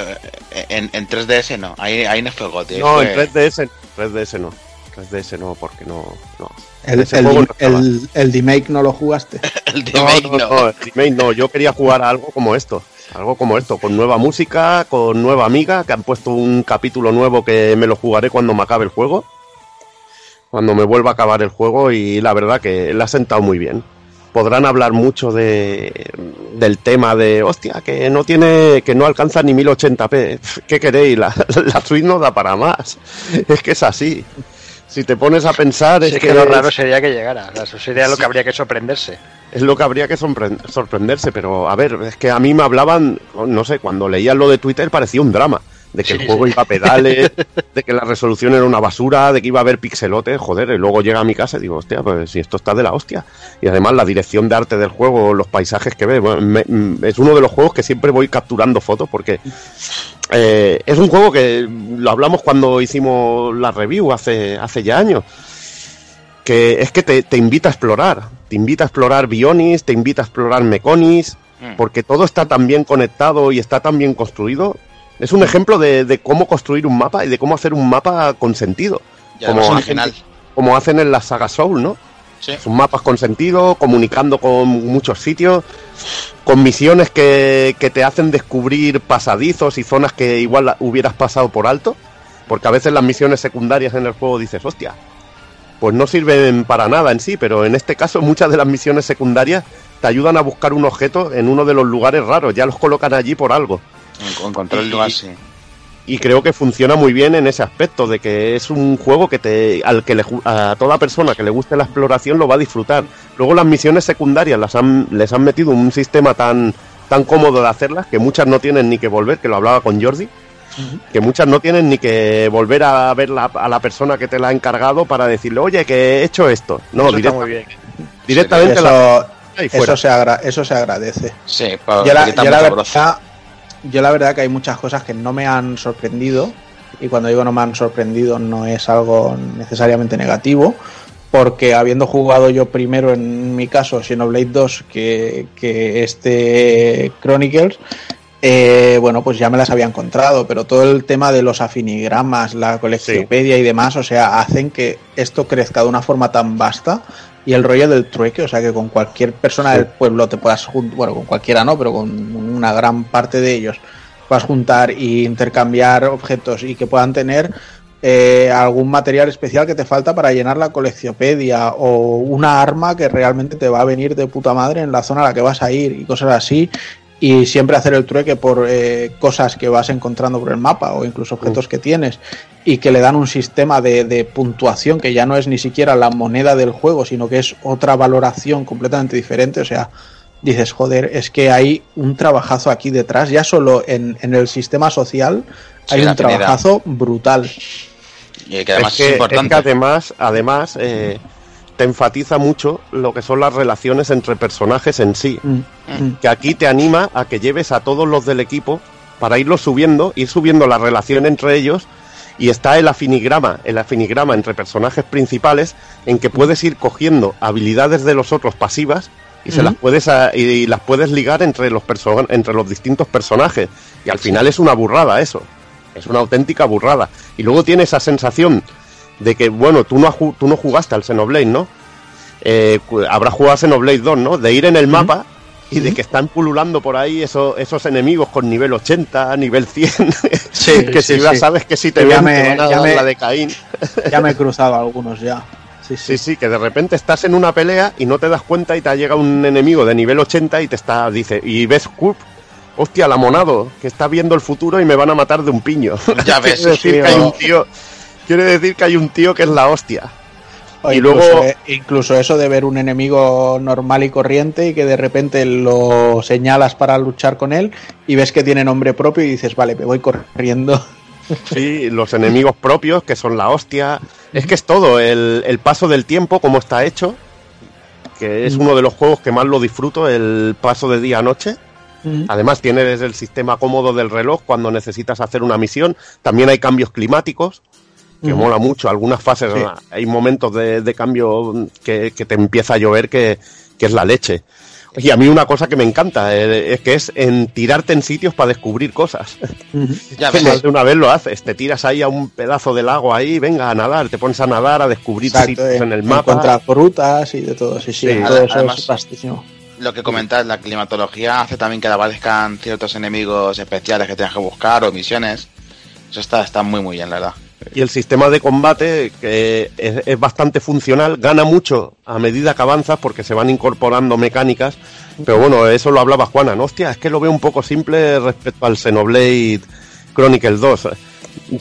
G: eh, en, en 3DS no. Ahí, ahí no fue Gotti.
D: No,
G: fue-
D: en 3DS, 3DS no. 3DS no, porque no. no.
E: El, el,
D: no
E: el, el remake no lo jugaste.
G: El
D: No,
G: remake
D: no,
G: no.
D: no, el remake no. Yo quería jugar a algo como esto. Algo como esto, con nueva música, con nueva amiga, que han puesto un capítulo nuevo que me lo jugaré cuando me acabe el juego. Cuando me vuelva a acabar el juego y la verdad que le ha sentado muy bien. Podrán hablar mucho de, del tema de, hostia, que no tiene, que no alcanza ni 1080p. Pf, ¿Qué queréis? La, la Switch no da para más. Es que es así. Si te pones a pensar,
A: Es
D: es
A: que, lo raro sería que llegara, o sea, eso sería lo que habría que sorprenderse.
D: es lo que habría que sorpre- sorprenderse, pero a ver, es que a mí me hablaban, no sé, cuando leía lo de Twitter parecía un drama, de que
A: Sí,
D: el juego
A: sí.
D: iba a pedales, de que la resolución era una basura, de que iba a haber pixelotes, joder, y luego llega a mi casa y digo, hostia, pues si esto está de la hostia. Y además la dirección de arte del juego, los paisajes que ve, bueno, me- mm, es uno de los juegos que siempre voy capturando fotos porque eh, es un juego que lo hablamos cuando hicimos la review hace, hace ya años que es que te, te invita a explorar. Te invita a explorar Bionis, te invita a explorar Meconis,
G: Mm.
D: porque todo está tan bien conectado y está tan bien construido. Es un ejemplo de, de cómo construir un mapa y de cómo hacer un mapa con sentido. Como
G: original.
D: Como hacen en la saga Soul, ¿no?
G: Sí.
D: Son mapas con sentido, comunicando con muchos sitios, con misiones que, que te hacen descubrir pasadizos y zonas que igual hubieras pasado por alto. Porque a veces las misiones secundarias en el juego dices, hostia, pues no sirven para nada en sí, pero en este caso muchas de las misiones secundarias te ayudan a buscar un objeto en uno de los lugares raros, ya los colocan allí por algo.
G: En- Encontrar el lugar, sí.
D: Y creo que funciona muy bien en ese aspecto, de que es un juego que te, al que le ju- a toda persona que le guste la exploración lo va a disfrutar. Luego las misiones secundarias las han, les han metido un sistema tan, tan cómodo de hacerlas que muchas no tienen ni que volver, que lo hablaba con Jordi, que muchas no tienen ni que volver a ver la- a la persona que te la ha encargado para decirle, oye, que he hecho esto. No,
A: Eso está
D: direct-
A: muy bien.
D: directamente
E: Eso, se agra- eso se agradece.
G: Sí, para
E: Yo la, yo verdad, yo la verdad que hay muchas cosas que no me han sorprendido y cuando digo no me han sorprendido no es algo necesariamente negativo porque habiendo jugado yo primero en mi caso Xenoblade 2 que, que este Chronicles eh, bueno, pues ya me las había encontrado, pero todo el tema de los afinigramas, la coleccionpedia y demás, o sea, hacen que esto crezca de una forma tan vasta y el rollo del trueque, o sea, que con cualquier persona
D: Sí.
E: del pueblo te puedas juntar, bueno, con cualquiera no, pero con una gran parte de ellos puedas juntar y intercambiar objetos y que puedan tener eh, algún material especial que te falta para llenar la coleccionpedia o una arma que realmente te va a venir de puta madre en la zona a la que vas a ir y cosas así y siempre hacer el trueque por eh, cosas que vas encontrando por el mapa o incluso objetos que tienes y que le dan un sistema de, de puntuación que ya no es ni siquiera la moneda del juego, sino que es otra valoración completamente diferente. O sea, dices, joder, es que hay un trabajazo aquí detrás, ya solo en, en el sistema social
G: Sí,
E: hay un trabajazo brutal.
G: Y que además
D: es
G: es,
D: que,
G: importante.
D: es que además, además eh, te enfatiza mucho lo que son las relaciones entre personajes en sí.
E: Mm, mm.
D: Que aquí te anima a que lleves a todos los del equipo para irlos subiendo, ir subiendo la relación entre ellos. Y está el afinigrama, el afinigrama entre personajes principales, en que puedes ir cogiendo habilidades de los otros pasivas y se las puedes a- y las puedes ligar entre los perso- entre los distintos personajes. Y al final es una burrada eso. Es una auténtica burrada. Y luego tiene esa sensación de que, bueno, tú no, has tú no jugaste al Xenoblade, ¿no? Eh, habrás jugado a Xenoblade 2, ¿no? De ir en el mapa y de que están pululando por ahí esos, esos enemigos con nivel 80, nivel 100.
E: Sí,
D: que
E: sí,
D: si ya
E: sí.
D: sabes que si te ven, te
E: me-
D: van a
E: ya
D: dar
E: me-
D: la de Caín.
E: Ya me he cruzado algunos ya. Sí,
D: Sí,
E: sí.
D: sí, que de repente estás en una pelea y no te das cuenta y te llega un enemigo de nivel 80 y te está, dice, y ves, Curp, hostia, la monado, que está viendo el futuro y me van a matar de un piño.
G: Ya ves,
D: decir
E: sí,
D: que hay un tío, quiere decir que hay un tío que es la hostia.
E: O
D: Y
E: incluso,
D: luego-
E: eh, incluso eso de ver un enemigo normal y corriente y que de repente lo señalas para luchar con él y ves que tiene nombre propio y dices, vale, me voy corriendo.
D: Sí, los enemigos propios, que son la hostia. Es que es todo, el, el paso del tiempo, como está hecho, que es uno de los juegos que más lo disfruto, el paso de día a noche. Además, tiene desde el sistema cómodo del reloj cuando necesitas hacer una misión. También hay cambios climáticos, que mola mucho. Algunas fases,
E: Sí.
D: hay momentos de, de cambio que, que te empieza a llover que, que es la leche. Y a mí una cosa que me encanta eh, es que es en tirarte en sitios para descubrir cosas.
G: Ya ves.
D: más de una vez lo haces, te tiras ahí a un pedazo del lago ahí, venga a nadar, te pones a nadar, a descubrir
E: Exacto,
D: sitios
E: eh,
D: en el mapa.
E: encontrar frutas y de todo, sí, sí,
D: Sí.
E: todo eso
G: Además-
E: es vastísimo.
G: Lo que comentas, la climatología hace también que aparezcan ciertos enemigos especiales que tengas que buscar o misiones. Eso está, está muy muy bien, la verdad.
D: Y el sistema de combate, que es, es bastante funcional, gana mucho a medida que avanzas porque se van incorporando mecánicas. Pero bueno, eso lo hablaba Juana, ¿no? Hostia, es que lo veo un poco simple respecto al Xenoblade Chronicles 2.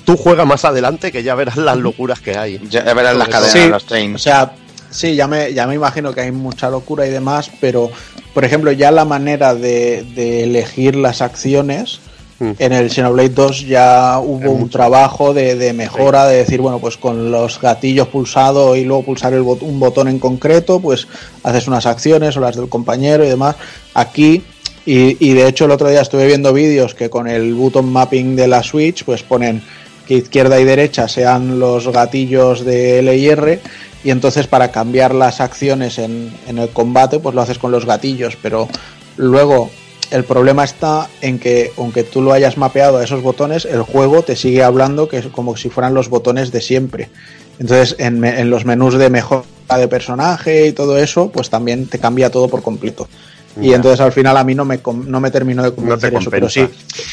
D: Tú juegas más adelante que ya verás las locuras que hay.
G: Ya verás las cadenas,
E: Sí,
G: los
E: O
G: trains.
E: sea, sí, ya me, ya me imagino que hay mucha locura y demás, pero, por ejemplo, ya la manera de, de elegir las acciones,
D: Mm.
E: en el Xenoblade 2 ya hubo un trabajo de, de mejora, de decir, bueno, pues con los gatillos pulsados y luego pulsar el bot- un botón en concreto, pues haces unas acciones o las del compañero y demás. Aquí, y, y de hecho el otro día estuve viendo vídeos que con el button mapping de la Switch, pues ponen que izquierda y derecha sean los gatillos de L y R y entonces para cambiar las acciones en, en el combate pues lo haces con los gatillos pero luego el problema está en que, aunque tú lo hayas mapeado a esos botones, el juego te sigue hablando que es como si fueran los botones de siempre. Entonces, en, en los menús de mejora de personaje y todo eso, pues también te cambia todo por completo. Y entonces al final a mí no me, no me terminó de convencer eso, pero sí,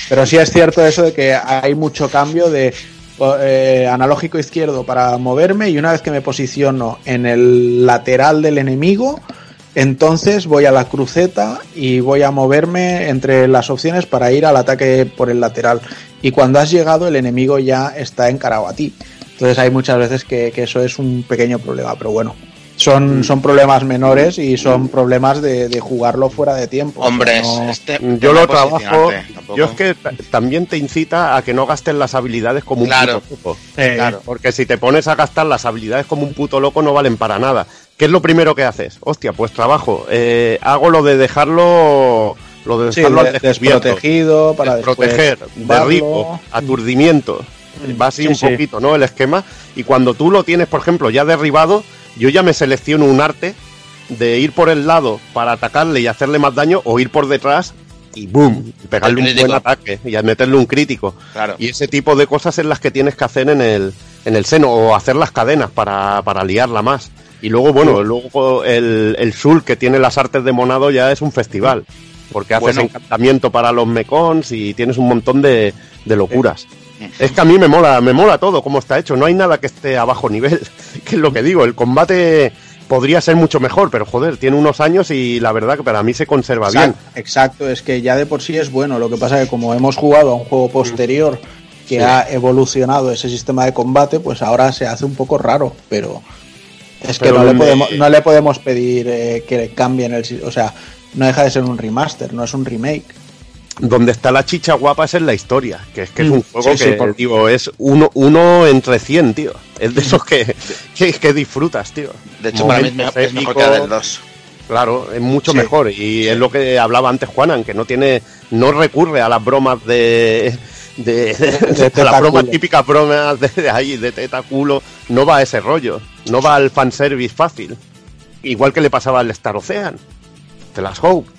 E: pero sí es cierto eso de que hay mucho cambio de eh, analógico izquierdo para moverme y una vez que me posiciono en el lateral del enemigo, entonces voy a la cruceta y voy a moverme entre las opciones para ir al ataque por el lateral. Y cuando has llegado el enemigo ya está encarado a ti. Entonces hay muchas veces que, que eso es un pequeño problema, pero bueno.
G: Mm.
E: Son, son problemas menores y son problemas de, de jugarlo fuera de tiempo.
G: Hombre,
E: O sea, no-
G: este
D: Yo lo trabajo.
G: tampoco.
D: Yo es que ta- también te incita a que no gastes las habilidades como un puto loco.
E: Eh,
G: Claro.
D: Porque si te pones a gastar las habilidades como un puto loco no valen para nada. ¿Qué es lo primero que haces? Hostia, pues trabajo. Eh, hago lo de dejarlo. Lo de
E: Sí,
D: dejarlo
E: de-
D: al descubierto.
E: desprotegido para
D: proteger, derribo, aturdimiento. Va así
E: Sí,
D: un
E: sí.
D: poquito, ¿no? El esquema. Y cuando tú lo tienes, por ejemplo, ya derribado, yo ya me selecciono un arte de ir por el lado para atacarle y hacerle más daño o ir por detrás y boom, y pegarle un buen ataque y meterle un crítico.
G: Claro.
D: Y ese tipo de cosas es las que tienes que hacer en el, en el seno o hacer las cadenas para, para liarla más. Y luego, bueno, luego el, el Sul que tiene las artes de monado ya es un festival. Porque haces
G: Bueno.
D: encantamiento para los mecons y tienes un montón de, de locuras. Es que a mí me mola, me mola todo cómo está hecho. No hay nada que esté a bajo nivel. que es lo que digo. El combate podría ser mucho mejor, pero joder, tiene unos años y la verdad que para mí se conserva bien.
E: Exacto, exacto, es que ya de por sí es bueno. Lo que pasa es que como hemos jugado a un juego posterior que
D: Sí.
E: ha evolucionado ese sistema de combate, pues ahora se hace un poco raro, pero es que no le, podemos, no le podemos pedir eh, que cambien el... O sea, no deja de ser un remaster, no es un remake.
D: Donde está la chicha guapa es en la historia, que es que es
E: Mm,
D: un juego
E: sí, sí,
D: que,
E: por-
D: digo, es uno, uno entre 100, tío. Es de esos que, que, que disfrutas, tío.
G: De hecho, para mí es mejor, que del 2.
D: Claro, es mucho
E: Sí.
D: mejor. Y es lo que hablaba antes Juanan, que no tiene, no recurre a las bromas de. De,
E: de
D: las bromas típicas bromas de, de ahí, de teta culo, no va a ese rollo, no va al fanservice fácil. Igual que le pasaba al Star Ocean, de las Hope,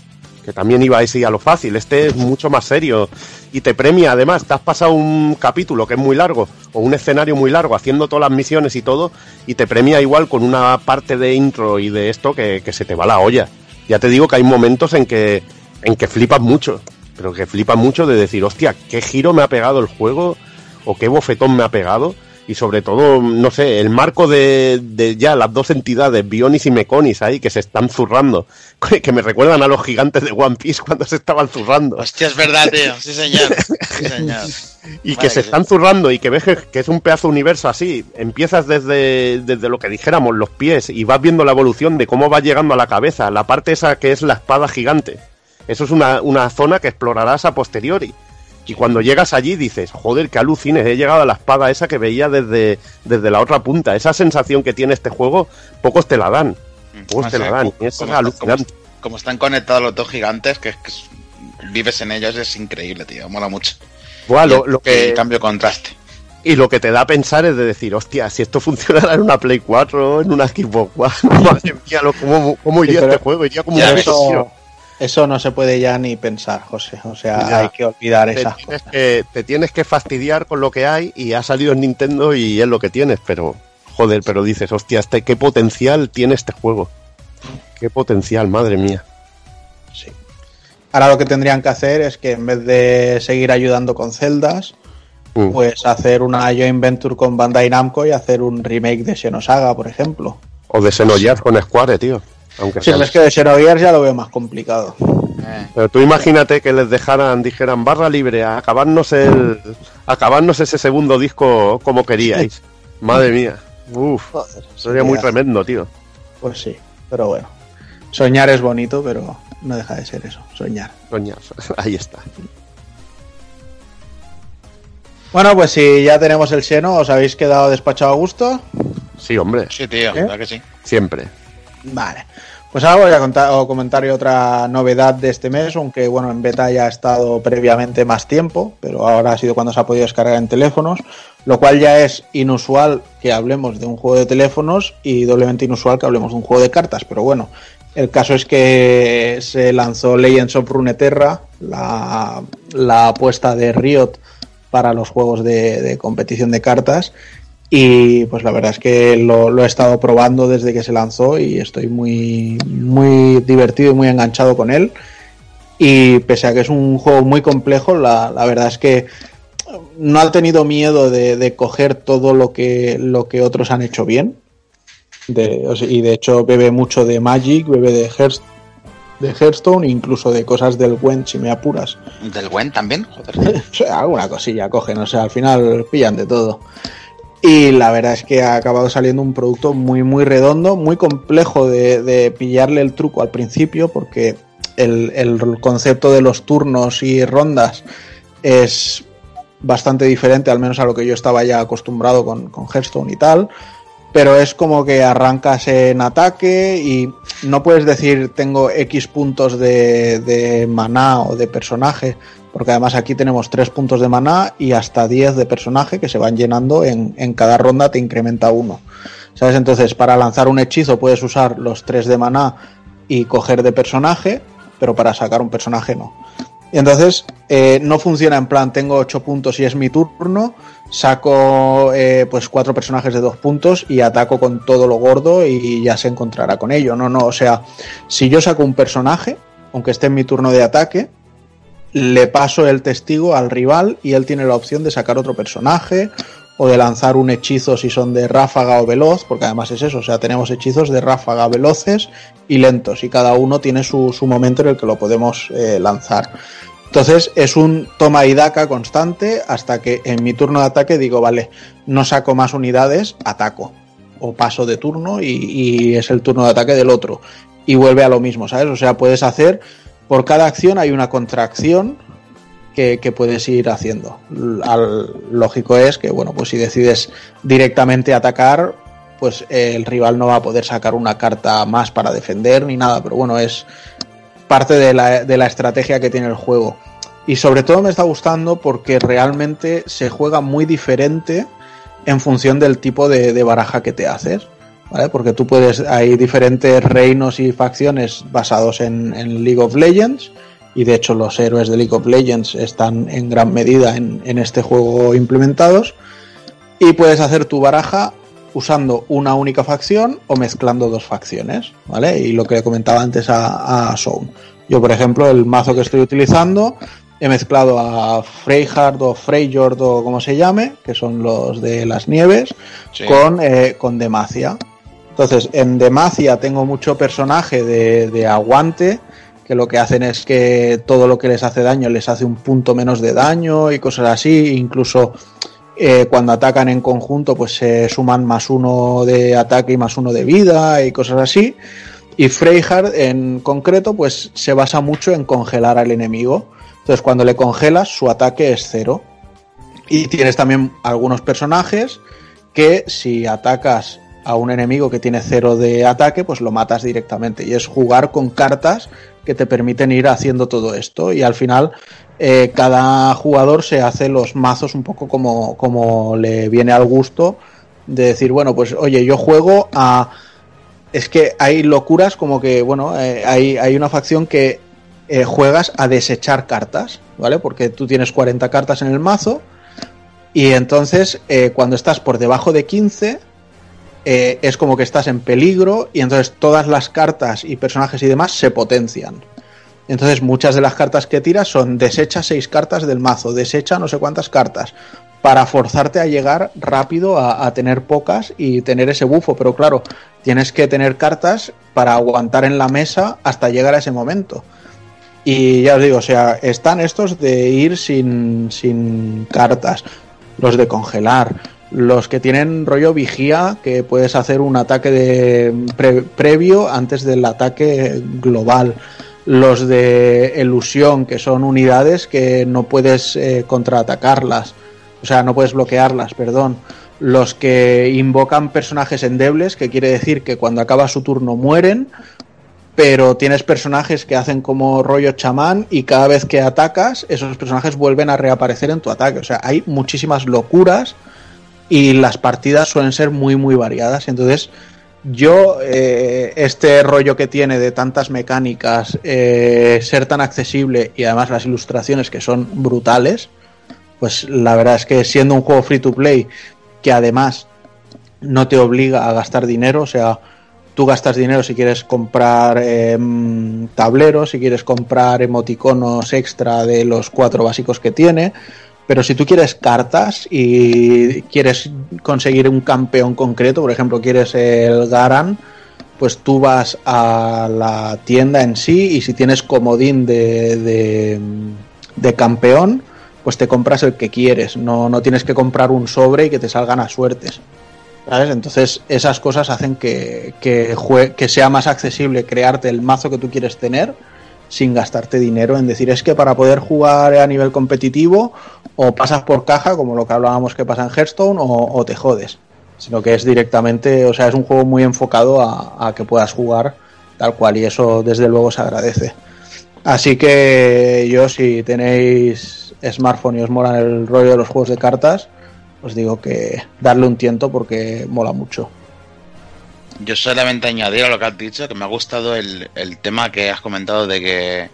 D: que también iba así a lo fácil. Este es mucho más serio y te premia. Además, te has pasado un capítulo que es muy largo o un escenario muy largo haciendo todas las misiones y todo, y te premia igual con una parte de intro y de esto que, que se te va la olla. Ya te digo que hay momentos en que, en que flipas mucho, pero que flipas mucho de decir, hostia, qué giro me ha pegado el juego o qué bofetón me ha pegado. Y sobre todo, no sé, el marco de, de ya las dos entidades, Bionis y Meconis ahí, que se están zurrando, que me recuerdan a los gigantes de One Piece cuando se estaban zurrando.
G: Hostia, es verdad, tío. Sí, señor. Sí, señor.
D: Y
G: Vale,
D: que se
G: que
D: están zurrando y que ves que, que es un pedazo de universo así. Empiezas desde, desde lo que dijéramos, los pies, y vas viendo la evolución de cómo va llegando a la cabeza, la parte esa que es la espada gigante. Eso es una, una zona que explorarás a posteriori. Y cuando llegas allí dices, joder, qué alucines, he llegado a la espada esa que veía desde, desde la otra punta. Esa sensación que tiene este juego, pocos te la dan. Pocos
G: No
D: te la dan. es
G: como-
D: alucinante.
G: Como están conectados los dos gigantes, que, es que es- vives en ellos, es increíble, tío. Mola mucho.
D: Buah, lo,
G: Y-
D: lo
G: y
D: que,
G: cambio, contraste.
D: Y lo que te da a pensar es de decir, hostia, si esto funcionara en una Play 4, en una Xbox One, madre mía, lo, ¿cómo, cómo
E: Sí,
D: iría
E: pero-
D: este juego? Iría como
G: Ya
D: un.
E: Eso, eso no se puede ya ni pensar, José. O sea,
D: Ya.
E: hay que olvidar
D: Te
E: esas cosas.
D: que, te tienes que fastidiar con lo que hay y ha salido en Nintendo y es lo que tienes, pero joder, pero dices, hostia, este, qué potencial tiene este juego. Qué potencial, madre mía.
E: Sí. Ahora lo que tendrían que hacer es que en vez de seguir ayudando con celdas,
D: Mm.
E: pues hacer una joint venture con Bandai Namco y hacer un remake de Xenosaga, por ejemplo.
D: O de Xenogears con Square, tío. Aunque
E: Sí,
D: sea.
E: es que de Xenogears ya lo veo más complicado.
G: Eh,
D: Pero tú imagínate que les dejaran, dijeran barra libre, a acabarnos el, acabarnos ese segundo disco como queríais. Madre mía. Uf,
E: Joder,
D: sería muy tremendo, tío.
E: Pues sí, pero bueno. Soñar es bonito, pero no deja de ser eso, soñar.
D: Coña, ahí está.
E: Bueno, pues si ya tenemos el Xeno, ¿os habéis quedado despachado a gusto?
D: Sí, hombre,
G: sí, tío,
E: ¿Eh?
G: verdad que sí.
D: siempre.
E: Vale. Pues ahora voy a contar o comentar otra novedad de este mes, aunque bueno, en beta ya ha estado previamente más tiempo, pero ahora ha sido cuando se ha podido descargar en teléfonos, lo cual ya es inusual que hablemos de un juego de teléfonos y doblemente inusual que hablemos de un juego de cartas, pero bueno, El caso es que se lanzó Legends of Runeterra, la, la apuesta de Riot para los juegos de, de competición de cartas. Y pues la verdad es que lo, lo he estado probando desde que se lanzó y estoy muy, muy divertido y muy enganchado con él. Y pese a que es un juego muy complejo, la, la verdad es que no ha tenido miedo de, de coger todo lo que, lo que otros han hecho bien. De- o sea, y de hecho bebe mucho de Magic, bebe de, Hearth- de Hearthstone, incluso de cosas del Gwent, si me apuras.
G: ¿Del Gwen también? Joder.
E: O sea, alguna cosilla cogen, o sea, al final pillan de todo. Y la verdad es que ha acabado saliendo un producto muy, muy redondo, muy complejo de, de pillarle el truco al principio, porque el, el concepto de los turnos y rondas es bastante diferente, al menos a lo que yo estaba ya acostumbrado con, con Hearthstone y tal. Pero es como que arrancas en ataque y no puedes decir tengo X puntos de, de maná o de personaje, porque además aquí tenemos 3 puntos de maná y hasta 10 de personaje que se van llenando en, en cada ronda te incrementa uno. ¿Sabes? Entonces, para lanzar un hechizo puedes usar los 3 de maná y coger de personaje, pero para sacar un personaje no. Y entonces eh, no funciona en plan, tengo 8 puntos y es mi turno, saco eh, pues cuatro personajes de 2 puntos y ataco con todo lo gordo y ya se encontrará con ello. No, no, o sea, si yo saco un personaje, aunque esté en mi turno de ataque, le paso el testigo al rival y él tiene la opción de sacar otro personaje o de lanzar un hechizo si son de ráfaga o veloz, porque además es eso, o sea, tenemos hechizos de ráfaga veloces y lentos y cada uno tiene su, su momento en el que lo podemos eh, lanzar. Entonces es un toma y daca constante hasta que en mi turno de ataque digo, vale, no saco más unidades, ataco. O paso de turno y, y es el turno de ataque del otro. Y vuelve a lo mismo, ¿sabes? O sea, puedes hacer, por cada acción hay una contracción que, puedes ir haciendo. Al, lógico es que, bueno, pues si decides directamente atacar, pues el rival no va a poder sacar una carta más para defender ni nada, pero bueno, es parte de la, de la estrategia que tiene el juego. Y sobre todo me está gustando porque realmente se juega muy diferente en función del tipo de, de baraja que te haces. ¿Vale? Porque tú puedes, hay diferentes reinos y facciones basados en, en League of Legends, y de hecho los héroes de League of Legends están en gran medida en, en este juego implementados, y puedes hacer tu baraja usando una única facción o mezclando dos facciones, ¿vale? Y lo que comentaba antes a, a Sound. Yo, por ejemplo, el mazo que estoy utilizando, he mezclado a Freyhard o Freyjord o como se llame, que son los de las nieves,
G: Sí.
E: con, eh, con Demacia. Entonces, en Demacia tengo mucho personaje de, aguante, que lo que hacen es que todo lo que les hace daño les hace un punto menos de daño y cosas así, incluso eh, cuando atacan en conjunto pues se suman más uno de ataque y más uno de vida y cosas así. Y Freyhard en concreto pues se basa mucho en congelar al enemigo. Entonces cuando le congelas su ataque es cero. Y tienes también algunos personajes que si atacas a un enemigo que tiene cero de ataque, pues lo matas directamente. Y es jugar con cartas que te permiten ir haciendo todo esto. Y al final, eh, cada jugador se hace los mazos un poco como, como le viene al gusto. De decir, bueno, pues oye, yo juego a. Es que hay locuras como que, bueno, eh, hay, hay una facción que eh, juegas a desechar cartas, ¿vale? Porque tú tienes 40 cartas en el mazo. Y entonces, cuando estás por debajo de 15, eh, es como que estás en peligro y entonces todas las cartas y personajes y demás se potencian. Entonces muchas de las cartas que tiras son desecha seis cartas del mazo, desecha no sé cuántas cartas, para forzarte a llegar rápido a, a tener pocas y tener ese bufo. Pero claro, tienes que tener cartas para aguantar en la mesa hasta llegar a ese momento. Y ya os digo, o sea, están estos de ir sin, sin cartas, los de congelar, los que tienen rollo vigía, que puedes hacer un ataque de pre- previo antes del ataque global. Los de ilusión, que son unidades que no puedes eh, contraatacarlas, o sea, no puedes bloquearlas, perdón. Los que invocan personajes endebles, que quiere decir que cuando acaba su turno mueren, pero tienes personajes que hacen como rollo chamán y cada vez que atacas, esos personajes vuelven a reaparecer en tu ataque. O sea, hay muchísimas locuras y las partidas suelen ser muy, muy variadas. Entonces, Yo, eh, este rollo que tiene de tantas mecánicas, eh, ser tan accesible y además las ilustraciones que son brutales, pues la verdad es que siendo un juego free to play que además no te obliga a gastar dinero, o sea, tú gastas dinero si quieres comprar em, tableros, si quieres comprar emoticonos extra de los cuatro básicos que tiene, pero si tú quieres cartas y quieres conseguir un campeón concreto, por ejemplo, quieres el Garan, pues tú vas a la tienda en sí y si tienes comodín de, de, campeón, pues te compras el que quieres. No, no tienes que comprar un sobre y que te salgan a suertes. ¿Sabes? Entonces esas cosas hacen que, que, que sea más accesible crearte el mazo que tú quieres tener sin gastarte dinero en decir es que para poder jugar a nivel competitivo o pasas por caja como lo que hablábamos que pasa en Hearthstone o, te jodes sino que es directamente o sea es un juego muy enfocado a, que puedas jugar tal cual y eso desde luego se agradece así que yo si tenéis smartphone y os mola el rollo de los juegos de cartas os digo que darle un tiento porque mola mucho
G: Yo solamente añadir a lo que has dicho que me ha gustado el, el tema que has comentado de que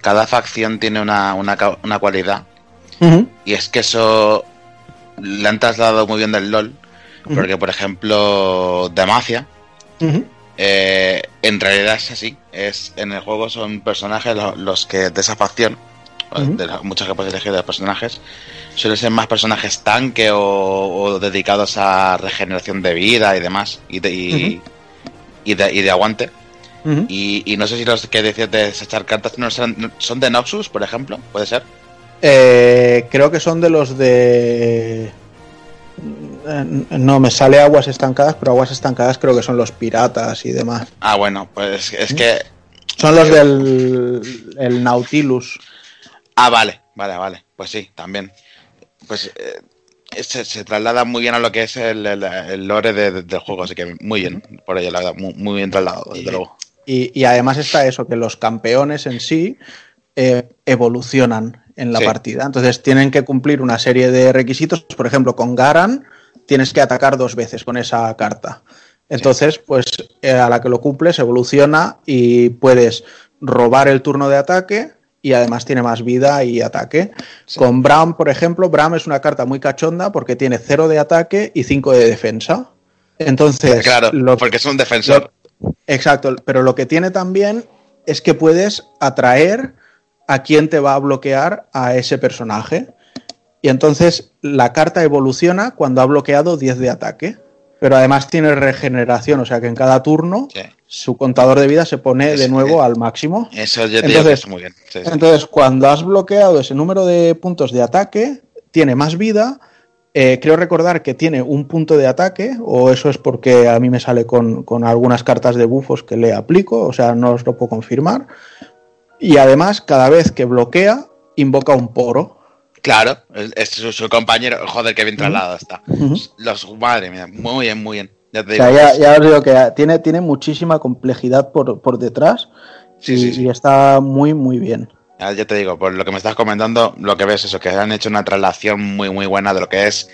G: cada facción tiene una, una, una cualidad. Y es que eso le han trasladado muy bien del LOL. Porque, por ejemplo, Demacia,
E: Ujú.
G: eh, en realidad es así. Es, en el juego son personajes lo- los que de esa facción, de las muchas que puedes elegir de los personajes, suelen ser más personajes tanque o, o dedicados a regeneración de vida y demás. Y de, y, y de, y de aguante. Y no sé si los que decías de desechar cartas no son, son de Noxus, por ejemplo, puede ser.
E: Eh, creo que son de los de. eh, No, me sale aguas estancadas, pero aguas estancadas creo que son los piratas y demás.
G: Ah, bueno, pues es que.
E: Son los del el Nautilus.
G: Ah, vale, vale, vale. Pues sí, también. Pues eh, se, se traslada muy bien a lo que es el, el- el lore de- de- del juego, así que muy bien, por ello, la verdad, muy, muy bien trasladado, desde luego.
E: Y, y además está eso, que los campeones en sí eh, evolucionan en la
G: Sí.
E: partida. Entonces tienen que cumplir una serie de requisitos. Por ejemplo, con Garan tienes que atacar dos veces con esa carta. Entonces, pues eh, a la que lo cumples evoluciona y puedes robar el turno de ataque y además tiene más vida y ataque. Con Bram, por ejemplo, Bram es una carta muy cachonda porque tiene cero de ataque y cinco de defensa. Entonces,
G: Claro,
E: lo-
G: porque es un defensor.
E: Exacto, pero lo que tiene también es que puedes atraer a quien te va a bloquear a ese personaje. Y entonces la carta evoluciona cuando ha bloqueado 10 de ataque. Pero además tiene regeneración, o sea que en cada turno
G: Sí.
E: su contador de vida se pone
G: Es-
E: de nuevo
G: eh,
E: al máximo.
G: Eso yo te digo que
E: Entonces-
G: muy bien. sí, sí.
E: Entonces, cuando has bloqueado ese número de puntos de ataque, tiene más vida. Eh, creo recordar que tiene un punto de ataque, o eso es porque a mí me sale con, con algunas cartas de bufos que le aplico, o sea, no os lo puedo confirmar. Y además, cada vez que bloquea, invoca un poro.
G: Claro, es, su, su compañero. Joder, qué bien trasladado está.
E: Ujú.
G: Los, madre mía, muy bien, muy bien. Ya te
E: O
G: digo.
E: sea, ya, ya os digo que tiene, tiene muchísima complejidad por, por detrás
G: Sí,
E: y,
G: sí, sí.
E: y está muy, muy bien.
G: ya, ya te digo, por lo que me estás comentando, lo que ves es eso, que han hecho una traslación muy, muy buena de lo que es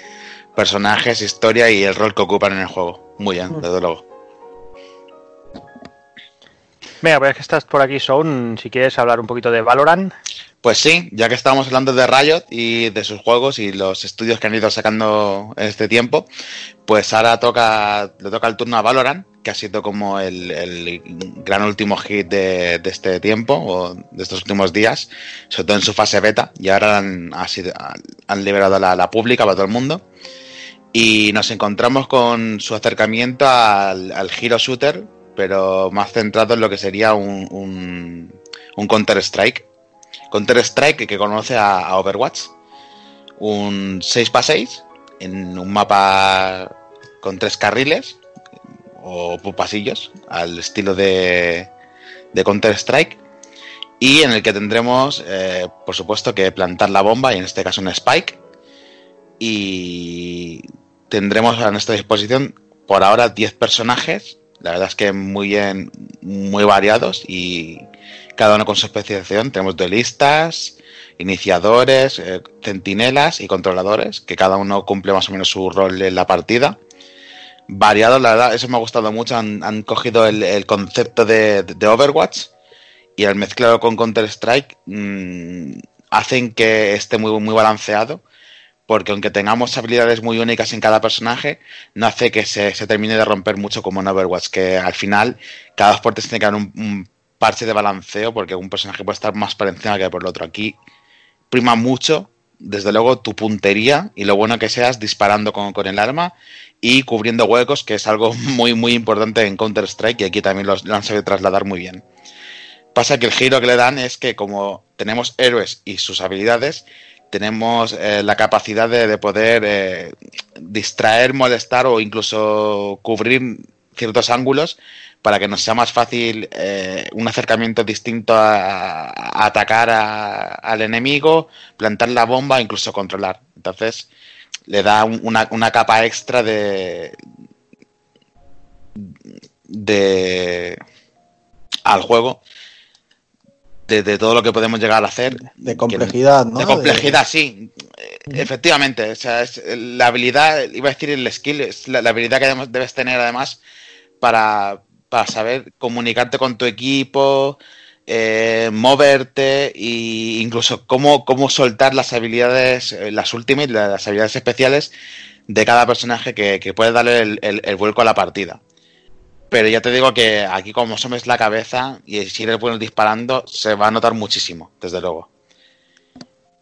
G: personajes, historia y el rol que ocupan en el juego. Muy bien, desde luego.
A: Venga, pues es que estás por aquí, Sound. Si quieres hablar un poquito de Valorant.
G: Pues sí, ya que estábamos hablando de Riot y de sus juegos y los estudios que han ido sacando en este tiempo, pues ahora toca, le toca el turno a Valorant, que ha sido como el, el gran último hit de, de este tiempo o de estos últimos días, sobre todo en su fase beta, y ahora han, ha sido- han liberado la, la pública para todo el mundo. Y nos encontramos con su acercamiento al, al hero shooter, pero más centrado en lo que sería un, un, un Counter-Strike. Counter-Strike que conoce a, Overwatch. Un 6x6 en un mapa con tres carriles o pasillos al estilo de, de Counter-Strike. Y en el que tendremos, eh, por supuesto, que plantar la bomba, y en este caso un Spike. Y tendremos a nuestra disposición por ahora 10 personajes. La verdad es que muy, bien, muy variados y cada uno con su especialización. Tenemos duelistas, iniciadores, eh, centinelas y controladores, que cada uno cumple más o menos su rol en la partida. variados, la verdad, eso me ha gustado mucho. Han, cogido el, concepto de, de Overwatch y al mezclarlo con Counter-Strike mm, hacen que esté muy, muy balanceado. Porque aunque tengamos habilidades muy únicas en cada personaje, no hace que se, se termine de romper mucho como en Overwatch, que al final cada dos tiene que haber un, un parche de balanceo, porque un personaje puede estar más por encima que por el otro. Aquí prima mucho, desde luego, tu puntería y lo bueno que seas disparando con, con el arma y cubriendo huecos, que es algo muy, muy importante en Counter-Strike y aquí también los- lo han sabido trasladar muy bien. Pasa que el giro que le dan es que como tenemos héroes y sus habilidades, tenemos eh, la capacidad de, de poder eh, distraer, molestar o incluso cubrir ciertos ángulos para que nos sea más fácil eh, un acercamiento distinto a, atacar al enemigo, plantar la bomba, incluso controlar. Entonces le da un- una, una capa extra de de al juego de, de todo lo que podemos llegar a hacer
E: De complejidad, ¿no?
G: de complejidad, sí. Efectivamente. O sea, es la habilidad, iba a decir el skill, es la, la habilidad que debes tener además para, para saber comunicarte con tu equipo, eh, moverte e incluso cómo, cómo soltar las habilidades, eh, las ultimates, las habilidades especiales de cada personaje que, que puede darle el, el- el vuelco a la partida. Pero ya te digo que aquí como asomes la cabeza y si eres bueno disparando, se va a notar muchísimo, desde luego.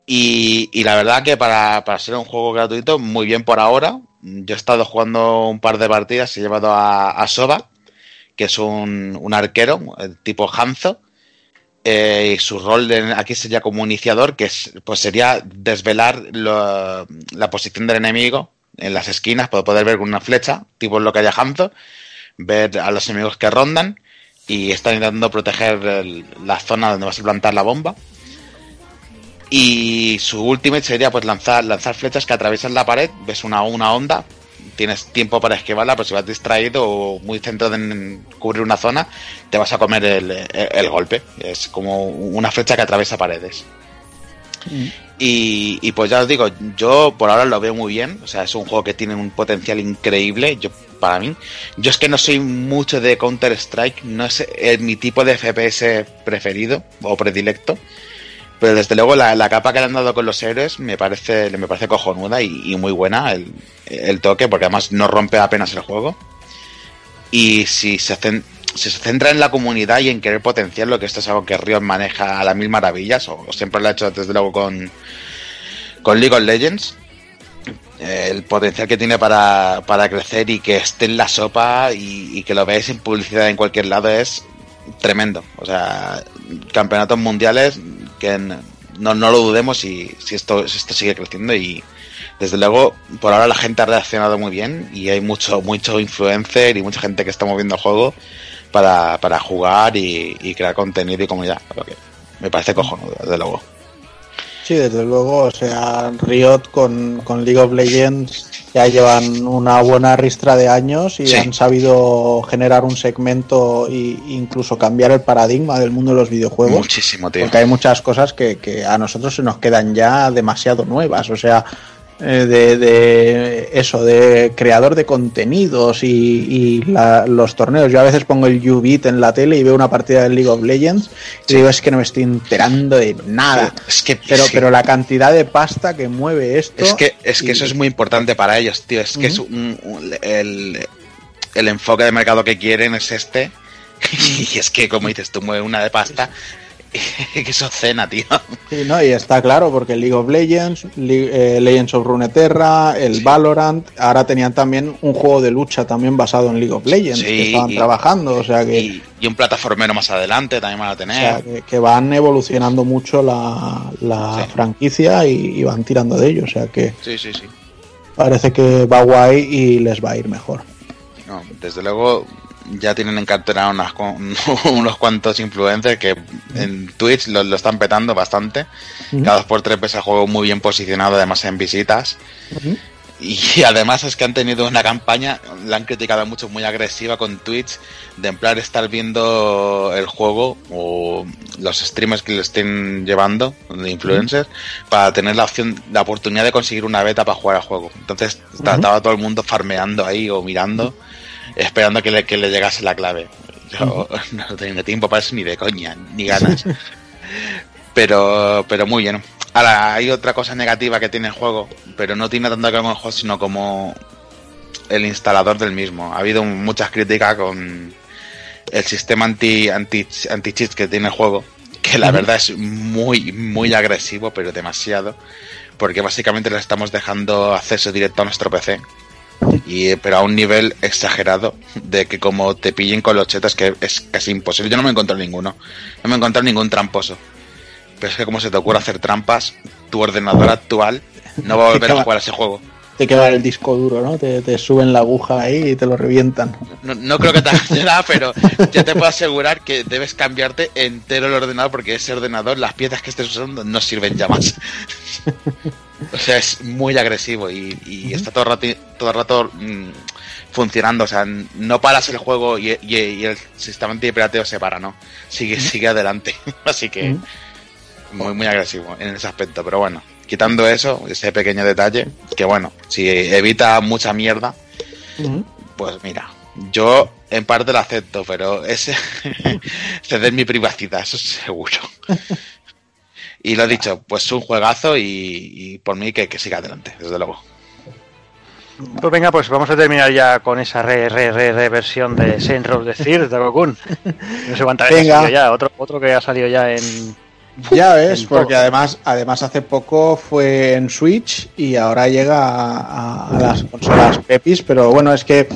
G: Y, la verdad que para, para ser un juego gratuito, muy bien por ahora. Yo he estado jugando un par de partidas, he llevado a, a Soba, que es un, un arquero, tipo Hanzo. eh, y su rol aquí sería como iniciador, que es, pues sería desvelar la posición del enemigo en las esquinas, para poder ver con una flecha, tipo lo que haya Hanzo, ver a los enemigos que rondan y están intentando proteger la zona donde vas a plantar la bomba. Y su ultimate sería pues lanzar, lanzar flechas que atraviesan la pared, ves una, una onda, tienes tiempo para esquivarla, pero si vas distraído o muy centrado en cubrir una zona, te vas a comer el- el golpe. Es como una flecha que atraviesa paredes. Y, pues ya os digo, yo por ahora lo veo muy bien. O sea, es un juego que tiene un potencial increíble. Yo, para mí, yo es que no soy mucho de Counter Strike, no es mi tipo de FPS preferido o predilecto. Pero desde luego la, la capa que le han dado con los héroes me parece, me parece cojonuda y, y muy buena el, el toque, porque además no rompe apenas el juego. Y si se, cen- si se centra en la comunidad y en querer potenciar lo que esto es algo que Riot maneja a las mil maravillas, o siempre lo ha hecho desde luego con, con League of Legends, eh, el potencial que tiene para, para crecer y que esté en la sopa y, que lo veáis en publicidad en cualquier lado es tremendo. O sea, campeonatos mundiales que no, no lo dudemos si, si, esto, si esto sigue creciendo y desde luego por ahora la gente ha reaccionado muy bien y hay mucho, mucho influencer y mucha gente que está moviendo el juego para, para jugar y, y crear contenido y comunidad. Lo que me parece cojonudo, desde luego.
E: Sí, desde luego, o sea, Riot con, con League of Legends ya llevan una buena ristra de años y
G: Sí.
E: han sabido generar un segmento e incluso cambiar el paradigma del mundo de los videojuegos.
G: Muchísimo, tío.
E: Porque hay muchas cosas que, que a nosotros se nos quedan ya demasiado nuevas. O sea, de, de eso, de creador de contenidos y, y la- los torneos. Yo a veces pongo el U-Beat en la tele y veo una partida de League of Legends y
G: Sí.
E: digo, es que no me estoy enterando de nada.
G: Es que,
E: Pero,
G: sí.
E: pero la cantidad de pasta que mueve esto.
G: Es que, es que
E: y-
G: eso es muy importante para ellos, tío. Es que es un- un- el, el enfoque de mercado que quieren es este. Y es que, como dices, tú mueves una de pasta. que eso cena, tío.
E: Sí, ¿no? Y está claro, porque League of Legends, Le- eh, Legends of Runeterra, el Valorant, ahora tenían también un juego de lucha también basado en League of Legends,
G: Sí,
E: que estaban
G: y-
E: trabajando, o sea que,
G: Y, y un plataformero más adelante también van a
E: o
G: tener.
E: sea, que, que van evolucionando mucho la, la
G: Sí.
E: franquicia y, y van tirando de ello, o sea que
G: Sí, sí, sí.
E: parece que va guay y les va a ir mejor.
G: No, desde luego ya tienen en cartera unas, unos cuantos influencers que en Twitch lo, lo están petando bastante.
E: Ujú.
G: Cada dos por tres ves el juego muy bien posicionado, además en visitas. Y además es que han tenido una campaña, la han criticado mucho, muy agresiva con Twitch, de en plan estar viendo el juego o los streamers que le estén llevando, de influencers, para tener la opción, la oportunidad de conseguir una beta para jugar al juego. Entonces ta- estaba todo el mundo farmeando ahí o mirando, esperando que le, que le llegase la clave. Yo no tenía tiempo para eso ni de coña, ni ganas. pero, pero muy bien. Ahora, hay otra cosa negativa que tiene el juego, pero no tiene tanto que ver con el juego, sino como el instalador del mismo. Ha habido muchas críticas con el sistema anti, anti, anti cheats que tiene el juego, que la verdad es muy, muy agresivo, pero demasiado, porque básicamente le estamos dejando acceso directo a nuestro PC. Y, pero a un nivel exagerado de que como te pillen con los chetas que es casi imposible. Yo no me he encontrado ninguno. No me he encontrado ningún tramposo. Pero es que como se te ocurre hacer trampas, tu ordenador actual no va a volver a jugar a ese juego.
E: Te queda el disco duro, ¿no? Te, te suben la aguja ahí y te lo revientan.
G: No, no creo que te haga nada, pero ya te puedo asegurar que debes cambiarte entero el ordenador porque ese ordenador, las piezas que estés usando no sirven ya más. O sea, es muy agresivo y, y está todo el rato, todo el rato mm, funcionando. O sea, no paras el juego y, y- y el sistema antipirateo se para, ¿no? Sigue, sigue adelante. Así que muy, muy agresivo en ese aspecto. Pero bueno, quitando eso, ese pequeño detalle, que bueno, si evita mucha mierda, pues mira, yo en parte lo acepto, pero es ceder mi privacidad, eso es seguro. Y lo he dicho, pues un juegazo y, y por mí que, que siga adelante, desde luego.
A: Pues venga, pues vamos a terminar ya con esa re, re, re, re versión de Saint Row de Cir, de Gokun. No sé cuántas veces
E: Venga.
A: ha salido ya, otro, otro que ha salido ya en...
E: Ya ves, porque además, además hace poco fue en Switch y ahora llega a, a las consolas Pepis, pero bueno, es que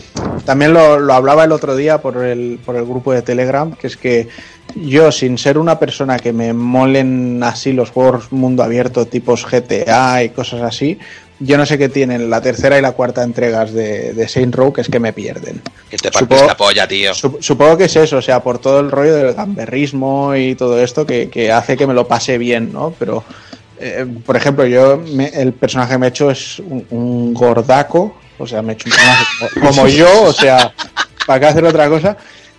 E: también lo, lo hablaba el otro día por el, por el grupo de Telegram, que es que yo, sin ser una persona que me molen así los juegos mundo abierto, tipos GTA y cosas así, yo no sé qué tienen la tercera y la cuarta entregas de, de Saint Row, que es que me pierden.
G: Que te partes
E: Supongo-
G: la polla, tío.
E: Sup- Supongo que es eso, o sea, por todo el rollo del gamberrismo y todo esto que, que hace que me lo pase bien, ¿no? Pero, eh, por ejemplo, yo, me- el personaje que me he hecho es un, un gordaco, o sea, me he hecho un personaje como, como yo, o sea, ¿para qué hacer otra cosa?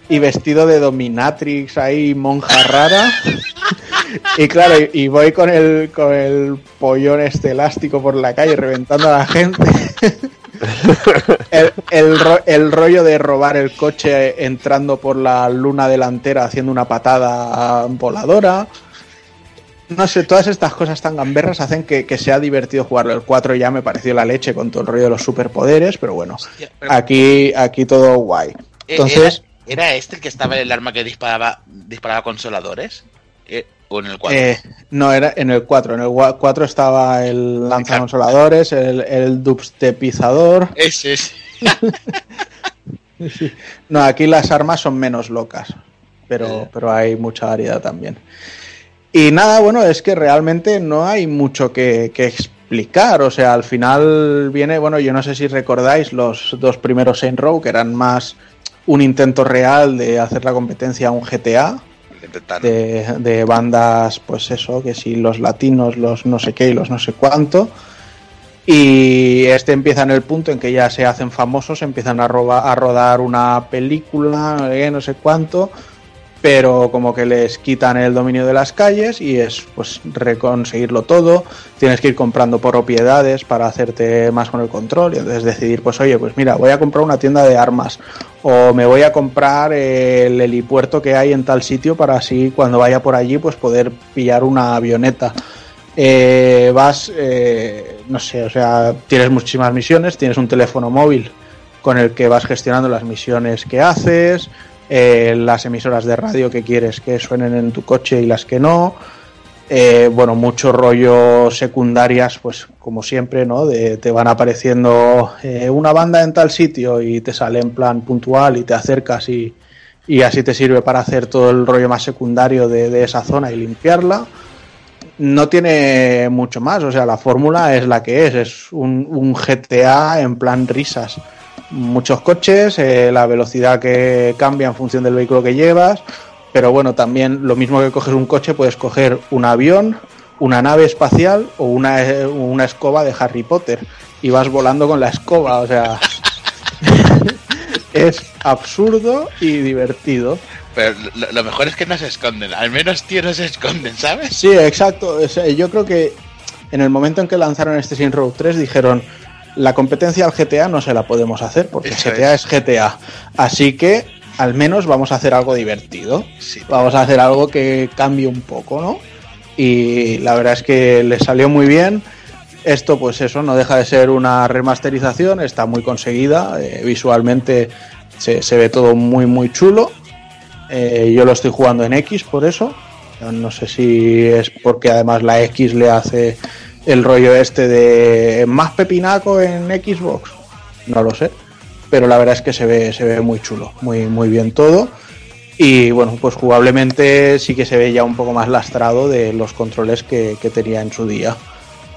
E: Y vestido de dominatrix ahí, monja rara. Y claro, y, y voy con el, con el pollón este elástico por la calle reventando a la gente. el, el ro- el rollo de robar el coche entrando por la luna delantera haciendo una patada voladora. No sé, todas estas cosas tan gamberras hacen que, que sea divertido jugarlo. El 4 ya me pareció la leche con todo el rollo de los superpoderes, pero bueno, aquí, aquí todo guay.
G: eh,
E: Entonces,
G: ¿era, ¿era este el que estaba en el arma que disparaba, disparaba consoladores? ¿O en el cuadro?
E: Eh, no, era en el 4. En el 4 estaba el lanzaconsoladores, el, el dubstepizador.
G: Ese es.
E: No, aquí las armas son menos locas, pero,
G: Eh.
E: pero hay mucha variedad también. Y nada, bueno, es que realmente no hay mucho que, que explicar. O sea, al final viene, bueno, yo no sé si recordáis los dos primeros Saint Row, que eran más un intento real de hacer la competencia a un GTA. De, bandas, pues eso, que si los latinos, los no sé qué y los no sé cuánto. Y este empieza en el punto en que ya se hacen famosos, empiezan a, a rodar una película, eh, no sé cuánto, pero como que les quitan el dominio de las calles y es pues reconseguirlo todo. Tienes que ir comprando propiedades para hacerte más con el control y entonces decidir, pues oye, pues mira, voy a comprar una tienda de armas o me voy a comprar el helipuerto que hay en tal sitio para así cuando vaya por allí pues poder pillar una avioneta. Eh, vas, eh, no sé, o sea, tienes muchísimas misiones, tienes un teléfono móvil con el que vas gestionando las misiones que haces, eh, las emisoras de radio que quieres que suenen en tu coche y las que no. Eh, bueno, mucho rollo secundarias, pues como siempre, ¿no? De, te van apareciendo eh, una banda en tal sitio y te sale en plan puntual y te acercas y, y así te sirve para hacer todo el rollo más secundario de, de esa zona y limpiarla. No tiene mucho más, o sea, la fórmula es la que es, es un, un GTA en plan risas. Muchos coches, eh, la velocidad que cambia en función del vehículo que llevas, pero bueno, también lo mismo que coges un coche, puedes coger un avión una nave espacial o una, eh, una escoba de Harry Potter y vas volando con la escoba, o sea, es absurdo y divertido.
G: Pero lo, lo mejor es que no se esconden. Al menos, tío, no se esconden, ¿sabes?
E: Sí, exacto. O sea, yo creo que en el momento en que lanzaron este Sin Road 3 dijeron la competencia al GTA no se la podemos hacer porque
G: Eso
E: GTA
G: es.
E: es. GTA. Así que al menos vamos a hacer algo divertido.
G: Sí.
E: Vamos a hacer algo que cambie un poco, ¿no? Y la verdad es que le salió muy bien. Esto, pues eso, no deja de ser una remasterización, está muy conseguida, eh, visualmente se, se ve todo muy, muy chulo. Eh, yo lo estoy jugando en X por eso. No sé si es porque además la X le hace el rollo este de más pepinaco en Xbox. No lo sé. Pero la verdad es que se ve, se ve muy chulo, muy, muy bien todo. Y bueno, pues jugablemente sí que se ve ya un poco más lastrado de los controles que, que tenía en su día.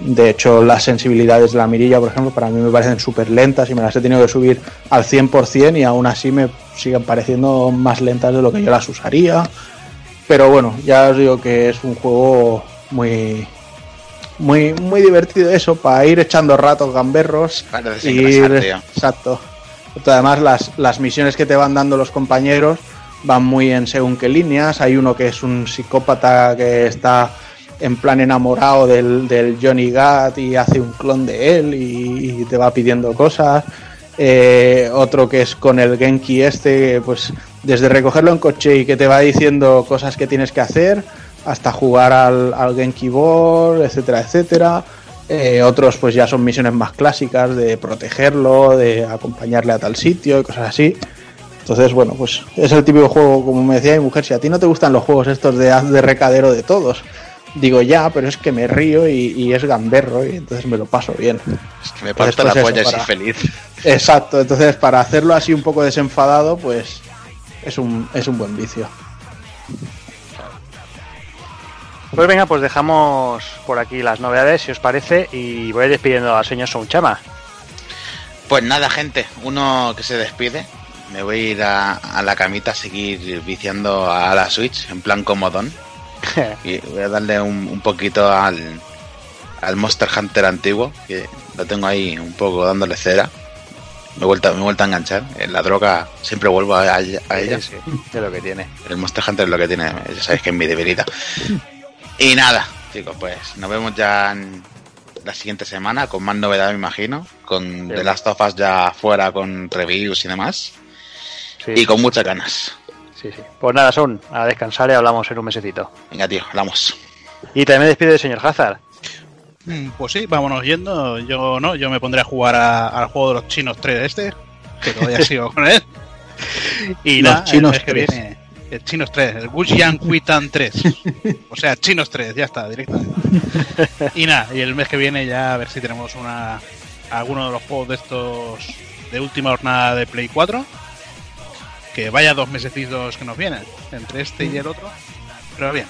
E: De hecho, las sensibilidades de la mirilla, por ejemplo, para mí me parecen súper lentas y me las he tenido que subir al 100% y aún así me siguen pareciendo más lentas de lo que yo las usaría. Pero bueno, ya os digo que es un juego muy muy muy divertido eso para ir echando ratos gamberros
G: Para
E: y
G: tío.
E: exacto. Además las, las misiones que te van dando los compañeros van muy en según qué líneas. Hay uno que es un psicópata que está en plan enamorado del, del Johnny Gat y hace un clon de él y, y te va pidiendo cosas. Eh, otro que es con el Genki este, pues desde recogerlo en coche y que te va diciendo cosas que tienes que hacer, hasta jugar al, al Genki Ball, etcétera, etcétera. Eh, otros pues ya son misiones más clásicas de protegerlo, de acompañarle a tal sitio y cosas así. Entonces, bueno, pues es el típico juego, como me decía mi mujer, si a ti no te gustan los juegos estos de haz de recadero de todos, digo ya, pero es que me río y, y es gamberro y entonces me lo paso bien.
G: Es que me parto la
E: pues
G: polla y
E: para-
G: feliz.
E: Exacto, entonces para hacerlo así un poco desenfadado, pues es un, es un buen vicio.
A: Pues venga, pues dejamos por aquí las novedades, si os parece, y voy despidiendo al señor Sonchama.
G: Pues nada, gente, uno que se despide. Me voy a ir a, a la camita a seguir viciando a la Switch en plan comodón. Y voy a darle un, un poquito al, al Monster Hunter antiguo, que lo tengo ahí un poco dándole cera. Me he vuelto, me he vuelto a enganchar. En la droga siempre vuelvo a, a- a ella.
A: Sí, sí, es lo que tiene.
G: El Monster Hunter es lo que tiene, ya sabéis que es mi debilidad. Y nada, chicos, pues nos vemos ya en la siguiente semana con más novedad, me imagino. Con
A: Sí.
G: The Last of Us ya fuera con reviews y demás.
A: Sí,
G: Y con muchas ganas.
A: sí, sí. Pues nada, Son, a descansar y hablamos en un mesecito.
G: Venga, tío, hablamos.
A: Y también me despido del señor Hazard.
B: Mm, Pues sí, vámonos yendo. Yo no, yo me pondré a jugar a- al juego de los chinos 3 este, que todavía sigo con él. Y
E: Los
B: nada,
E: chinos
B: el mes que
E: 3.
B: viene, el chinos 3, el Wujian Kuitan 3. O sea, chinos 3, ya está, directamente. Y nada, y el mes que viene ya a ver si tenemos una alguno de los juegos de estos de última jornada de Play 4. Que vaya dos mesecitos que nos vienen, entre este y el otro. Pero bien.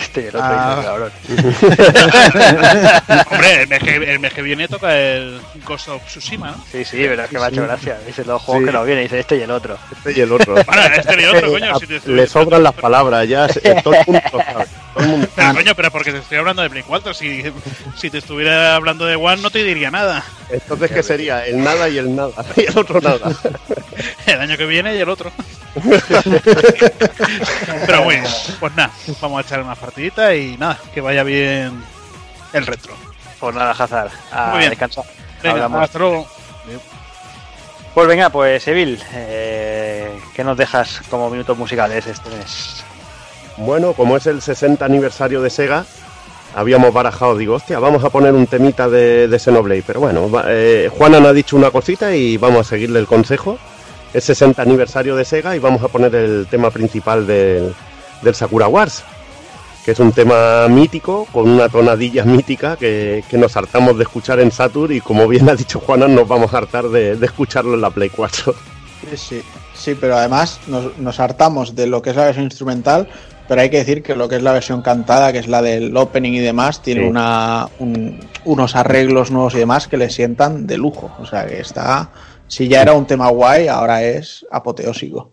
A: Este y el otro,
B: Ah.
A: cabrón.
B: Hombre, el mes, que, el mes que viene toca el Ghost of Tsushima, ¿no?
A: Sí, sí, pero es que me ha hecho gracia. Dice los juegos
D: Sí.
A: que nos vienen, dice este y el otro.
D: Este y el otro.
B: Bueno, este y otro, coño. Si te,
D: Le sobran las palabras, ya todo el mundo lo sabe. Todo el mundo-
B: Pero coño, pero porque te estoy hablando de Play 4. Si, si te estuviera hablando de One, no te diría nada.
D: Entonces, ¿qué sería? El nada y el nada. Y el otro nada.
B: El año que viene y el otro. Pero bien. Pues nada, vamos a echar una partidita y nada, que vaya bien el retro.
A: Pues nada, Hazard, a
B: Muy bien.
A: descansar.
B: Venga, hasta luego.
A: Pues venga, pues Evil, eh, ¿qué nos dejas como minutos musicales este mes?
D: Bueno, como es el 60 aniversario de Sega, habíamos barajado, digo, hostia, vamos a poner un temita de, de Xenoblade. Pero bueno, va- eh, Juanan ha dicho una cosita y vamos a seguirle el consejo. Es 60 aniversario de Sega y vamos a poner el tema principal del, del Sakura Wars, que es un tema mítico, con una tonadilla mítica que, que nos hartamos de escuchar en Saturn y como bien ha dicho Juanan, nos vamos a hartar de, de escucharlo en la Play 4.
E: Sí, sí, sí, pero además nos, nos hartamos de lo que es la versión instrumental, pero hay que decir que lo que es la versión cantada, que es la del opening y demás, tiene
D: Sí.
E: una, un- unos arreglos nuevos y demás que le sientan de lujo. O sea que está, si ya era un tema guay, ahora es apoteósico.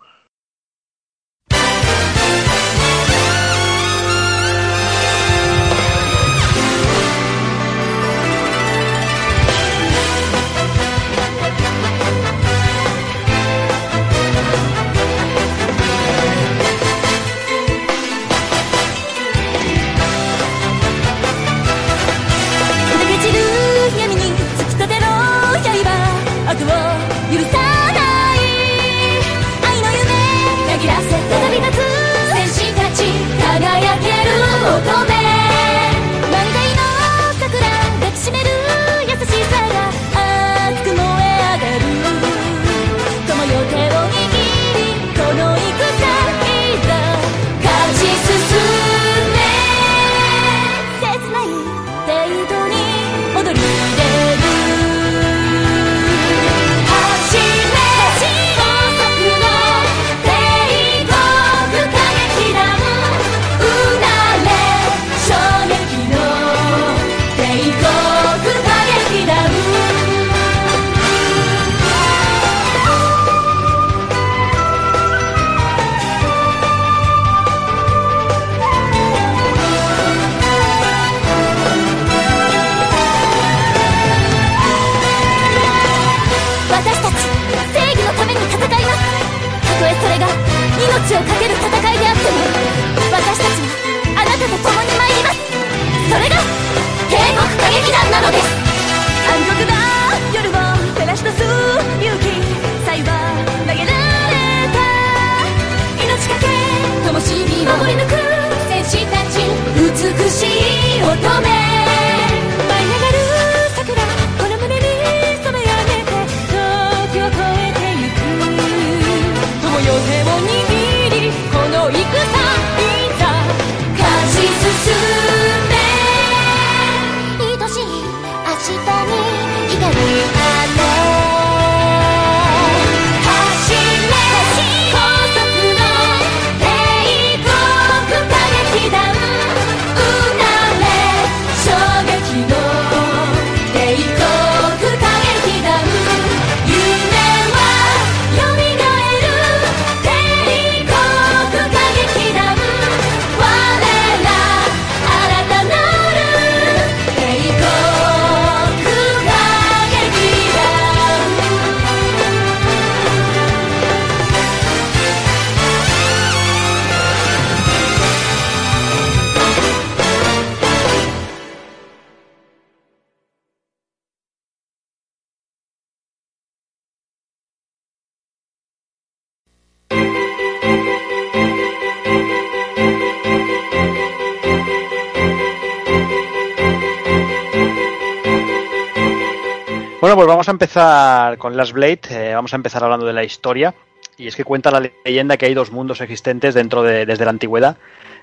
A: Pues vamos a empezar con Last Blade. eh, vamos a empezar hablando de la historia. Y es que cuenta la leyenda que hay dos mundos existentes dentro de desde la antigüedad.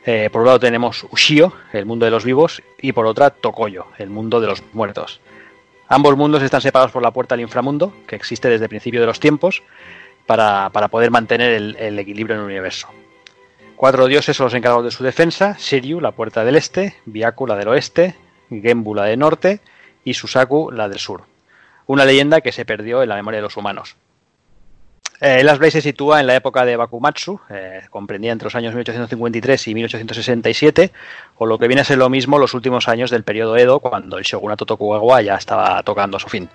A: Eh, por un lado tenemos Ushio, el mundo de los vivos, y por otra Tokoyo, el mundo de los muertos. Ambos mundos están separados por la puerta al inframundo, que existe desde el principio de los tiempos, para, para poder mantener el, el equilibrio en el universo. Cuatro dioses son los encargados de su defensa: Shiryu, la puerta del este, Byaku, la del oeste, Genbu, la del norte, y Susaku, la del sur una leyenda que se perdió en la memoria de los humanos. Eh, Last Blade se sitúa en la época de Bakumatsu, eh, comprendía entre los años 1853 y 1867, o lo que viene a ser lo mismo los últimos años del periodo Edo, cuando el shogunato Tokugawa ya estaba tocando a su fin.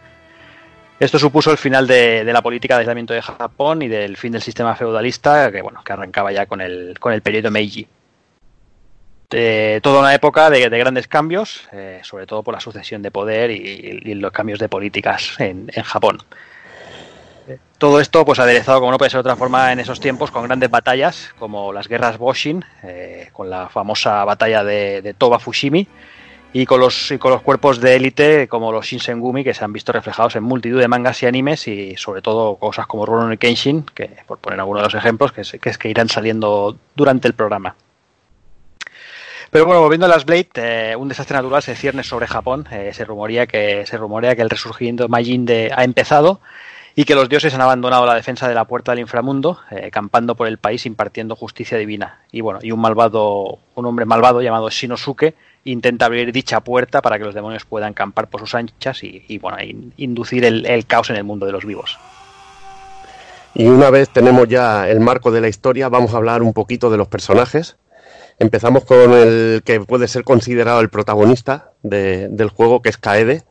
A: Esto supuso el final de, de la política de aislamiento de Japón y del fin del sistema feudalista, que bueno, que arrancaba ya con el, con el periodo Meiji. Eh, toda una época de, de grandes cambios, eh, sobre todo por la sucesión de poder y, los cambios de políticas en, Japón. Todo esto, pues aderezado, como no puede ser de otra forma, en esos tiempos, con grandes batallas, como las guerras Boshin, eh, con la famosa batalla de, Toba Fushimi, y con los, y con los cuerpos de élite, como los Shinsengumi, que se han visto reflejados en multitud de mangas y animes, y sobre todo cosas como Rurouni Kenshin, que por poner algunos de los ejemplos, que, que es que irán saliendo durante el programa. Pero bueno, volviendo a las Blade, eh, un desastre natural se cierne sobre Japón. Eh, se rumorea que se rumorea que el resurgimiento Majin de, ha empezado y que los dioses han abandonado la defensa de la puerta del inframundo, eh, campando por el país impartiendo justicia divina. Y bueno, y un malvado, un hombre malvado llamado Shinosuke intenta abrir dicha puerta para que los demonios puedan campar por sus anchas y, bueno, in- inducir el caos en el mundo de los vivos.
D: Y una vez tenemos ya el marco de la historia, vamos a hablar un poquito de los personajes. Empezamos con el que puede ser considerado el protagonista de- del juego, que es Kaede,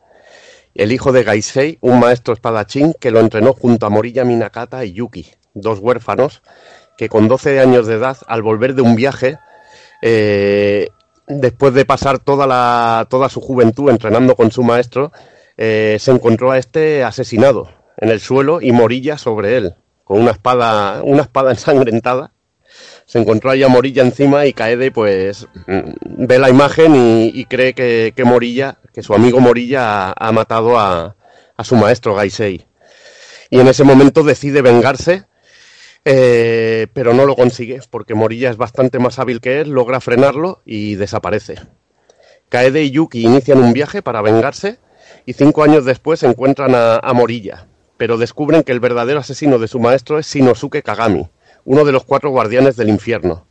D: el hijo de Gaisei, un maestro espadachín que lo entrenó junto a Morilla Minakata y Yuki, dos huérfanos que con 12 años de edad, al volver de un viaje, eh, después de pasar toda, la, toda su juventud entrenando con su maestro, eh, se encontró a este asesinado en el suelo y Morilla sobre él, con una espada, una espada ensangrentada. Se encontró ahí a Morilla encima y Kaede pues mm, ve la imagen y, cree que, Morilla, que su amigo Morilla ha, ha matado a, a su maestro Gaisei. Y en ese momento decide vengarse, eh, pero no lo consigue, porque Morilla es bastante más hábil que él, logra frenarlo y desaparece. Kaede y Yuki inician un viaje para vengarse y cinco años después encuentran a, a Morilla, pero descubren que el verdadero asesino de su maestro es Shinosuke Kagami, uno de los cuatro guardianes del infierno.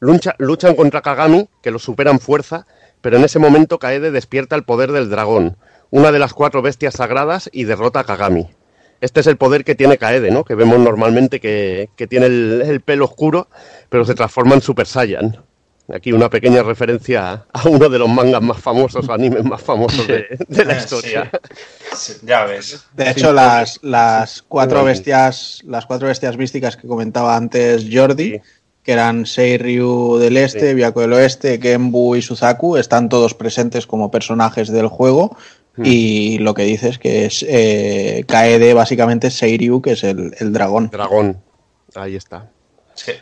D: Lucha- luchan contra Kagami, que lo supera en fuerza, pero en ese momento Kaede despierta el poder del dragón, una de las cuatro bestias sagradas, y derrota a Kagami. Este es el poder que tiene Kaede, ¿no? Que vemos normalmente que, que tiene el, el pelo oscuro, pero se transforma en Super Saiyan. Aquí una pequeña referencia a uno de los mangas más famosos o animes más famosos de, de la historia.
H: Sí, ya ves.
E: De hecho, las, las cuatro bestias, las cuatro bestias místicas que comentaba antes Jordi, que eran Seiryu del este,
D: Sí.
E: Byakuya del oeste, Genbu y Suzaku, están todos presentes como personajes del juego.
D: Hmm.
E: Y lo que dices que es eh, Kaede, básicamente Seiryu, que es el, el dragón.
D: Dragón. Ahí está.
H: Sí.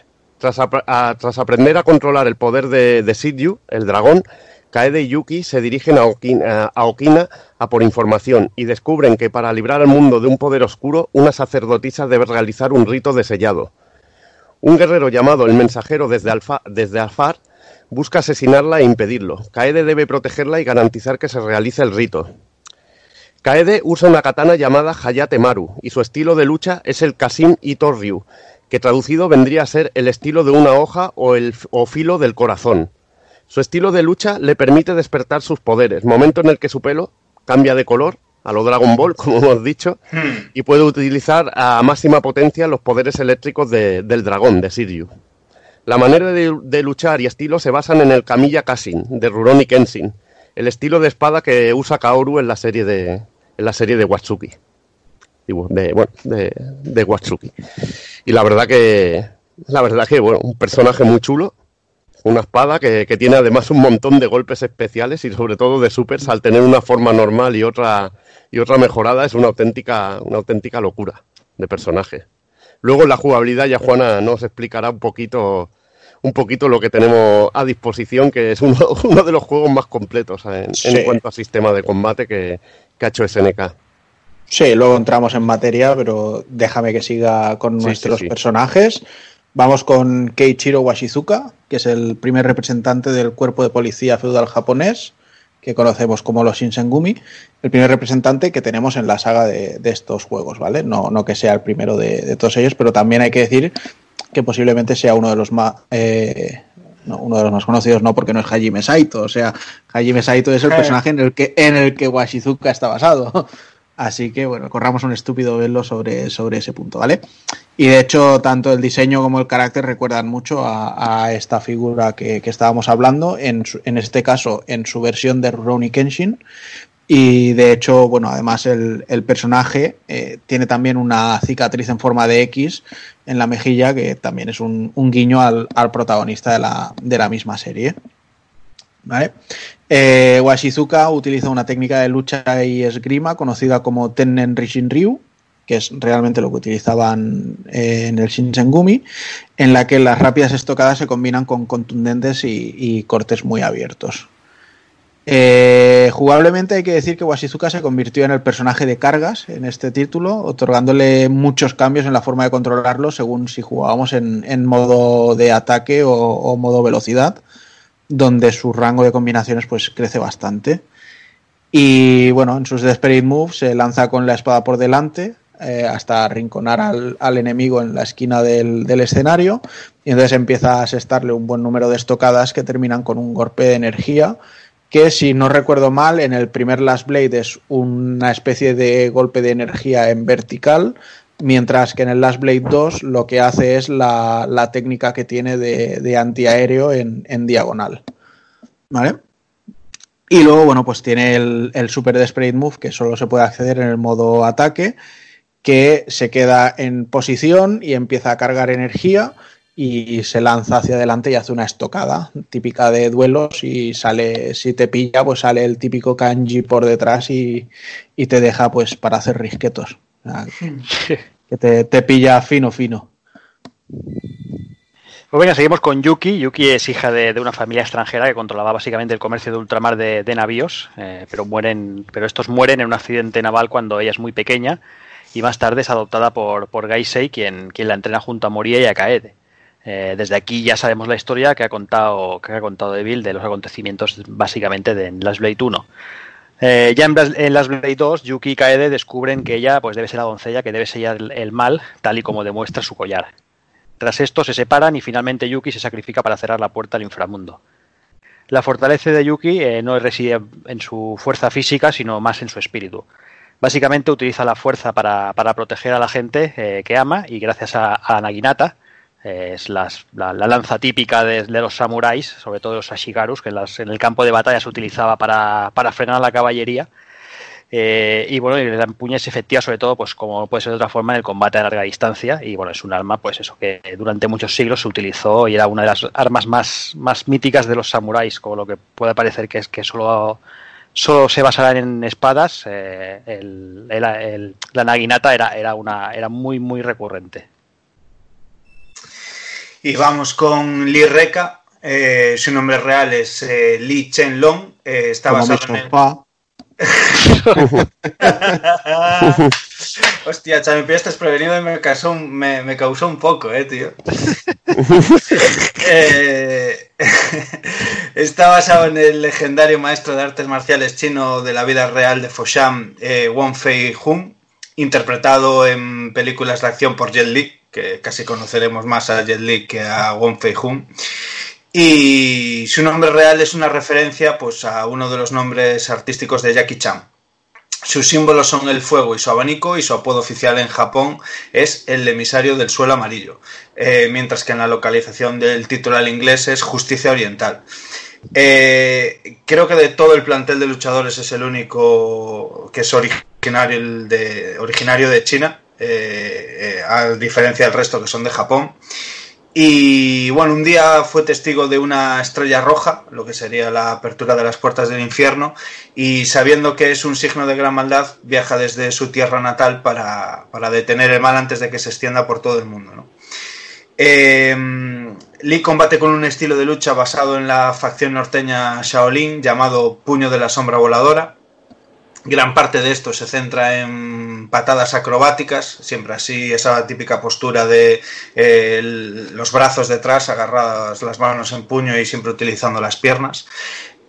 D: Tras, aprender a controlar el poder de, de Sidyu, el dragón, Kaede y Yuki se dirigen a Okina, a por información y descubren que para librar al mundo de un poder oscuro, una sacerdotisa debe realizar un rito de sellado. Un guerrero llamado el mensajero desde, Alfa, desde Alfar busca asesinarla e impedirlo. Kaede debe protegerla y garantizar que se realice el rito. Kaede usa una katana llamada Hayate Maru y su estilo de lucha es el Kasim Ito Ryu, que traducido vendría a ser el estilo de una hoja o el o filo del corazón. Su estilo de lucha le permite despertar sus poderes, momento en el que su pelo cambia de color, a lo Dragon Ball, como hemos dicho, y puede utilizar a máxima potencia los poderes eléctricos de- del dragón, de Siryu. La manera de, de luchar y estilo se basan en el Kamiya Kashin, de Rurouni Kenshin, el estilo de espada que usa Kaoru en la serie de, en la serie de Watsuki. Digo, de, bueno, de, de Watsuki. Y la verdad que, la verdad que, bueno, un personaje muy chulo, una espada que, que tiene además un montón de golpes especiales y sobre todo de supers al tener una forma normal y otra y otra mejorada es una auténtica una auténtica locura de personaje. Luego en la jugabilidad ya Juana nos explicará un poquito un poquito lo que tenemos a disposición que es uno, uno de los juegos más completos en, cuanto a sistema de combate que, que ha hecho SNK.
E: Sí, luego entramos en materia, pero déjame que siga con
D: Sí,
E: nuestros
D: sí, sí.
E: personajes. Vamos con Keiichiro Washizuka, que es el primer representante del cuerpo de policía feudal japonés, que conocemos como los Shinsengumi, el primer representante que tenemos en la saga de, de estos juegos, ¿vale? No, no que sea el primero de, de todos ellos, pero también hay que decir que posiblemente sea uno de los más... eh, no, uno de los más conocidos no porque no es Hajime Saito, o sea, Hajime Saito es el
H: Eh.
E: personaje en el que en el que Washizuka está basado. Así que bueno, corramos un estúpido velo sobre, sobre ese punto, ¿vale? Y de hecho, tanto el diseño como el carácter recuerdan mucho a, esta figura que, que estábamos hablando, en, en este caso en su versión de Rurouni Kenshin. Y de hecho, bueno, además el, el personaje eh, tiene también una cicatriz en forma de X en la mejilla, que también es un, un guiño al, al protagonista de la, de la misma serie. ¿Vale? Eh, Washizuka utiliza una técnica de lucha y esgrima conocida como Tennen Rishin Ryu, que es realmente lo que utilizaban eh, en el Shinsengumi, en la que las rápidas estocadas se combinan con contundentes y, cortes muy abiertos. Eh, jugablemente hay que decir que Washizuka se convirtió en el personaje de cargas en este título, otorgándole muchos cambios en la forma de controlarlo según si jugábamos en, modo de ataque o modo velocidad, donde su rango de combinaciones pues crece bastante. Y bueno, en sus Desperate Moves se lanza con la espada por delante eh, hasta arrinconar al, al enemigo en la esquina del, del escenario. Y entonces empieza a asestarle un buen número de estocadas que terminan con un golpe de energía. Que si no recuerdo mal, en el primer Last Blade es una especie de golpe de energía en vertical, mientras que en el Last Blade 2 lo que hace es la, la técnica que tiene de, de antiaéreo en, en diagonal. ¿Vale? Y luego, bueno, pues tiene el, el Super Desperate Move, que solo se puede acceder en el modo ataque, que se queda en posición y empieza a cargar energía y se lanza hacia adelante y hace una estocada típica de duelos y sale, si te pilla, pues sale el típico kanji por detrás y, y te deja pues para hacer risquetos. Ah, Que te, te pilla fino, fino.
A: Pues venga, seguimos con Yuki. Yuki es hija de, de una familia extranjera que controlaba básicamente el comercio de ultramar de, de navíos, eh, pero mueren, pero estos mueren en un accidente naval cuando ella es muy pequeña y más tarde es adoptada por, por Gaisei, quien, quien la entrena junto a Moria y a Kaede. Eh, desde aquí ya sabemos la historia que ha contado que ha contado Devil de los acontecimientos básicamente de Last Blade 1. Eh, ya en, en Last Blade 2, Yuki y Kaede descubren que ella pues debe ser la doncella que debe sellar el, mal, tal y como demuestra su collar. Tras esto se separan y finalmente Yuki se sacrifica para cerrar la puerta al inframundo. La fortaleza de Yuki eh, no reside en su fuerza física, sino más en su espíritu. Básicamente utiliza la fuerza para, para proteger a la gente eh, que ama y gracias a, a Naginata, es las- la, la lanza típica de, los samuráis, sobre todo los ashigarus, que en, las- en el campo de batalla se utilizaba para, para frenar a la caballería. Eh, y bueno, y la empuña es efectiva sobre todo, pues como puede ser de otra forma, en el combate a larga distancia. Y bueno, es un arma, pues eso, que durante muchos siglos se utilizó y era una de las armas más, más míticas de los samuráis, como lo que puede parecer que es que solo, solo se basarán en espadas. eh, el- el- la naginata era, era, una, era muy, muy recurrente.
H: Y vamos con Lee Reka. eh, su nombre real es eh, Lee Chen Long. eh, está
E: Como
H: basado en el... Hostia, Chami, pillaste desprevenido y me causó, un- me, me causó un poco, eh, tío. Eh, está basado en el legendario maestro de artes marciales chino de la vida real de Foshan, eh, Wong Fei Hung, interpretado en películas de acción por Jet Li, que casi conoceremos más a Jet Li que a Wong Fei Hung. Y su nombre real es una referencia pues, a uno de los nombres artísticos de Jackie Chan. Sus símbolos son el fuego y su abanico y su apodo oficial en Japón es el emisario del suelo amarillo, eh, mientras que en la localización del título al inglés es Justicia Oriental. Eh, creo que de todo el plantel de luchadores es el único que es originario de, China, eh, eh, a diferencia del resto que son de Japón. Y bueno, un día fue testigo de una estrella roja, lo que sería la apertura de las puertas del infierno, y sabiendo que es un signo de gran maldad, viaja desde su tierra natal para, para detener el mal antes de que se extienda por todo el mundo. Eh, Lee combate con un estilo de lucha basado en la facción norteña Shaolin llamado Puño de la Sombra Voladora. Gran parte de esto se centra en patadas acrobáticas, siempre así, esa típica postura de eh, los brazos detrás, agarradas las manos en puño y siempre utilizando las piernas.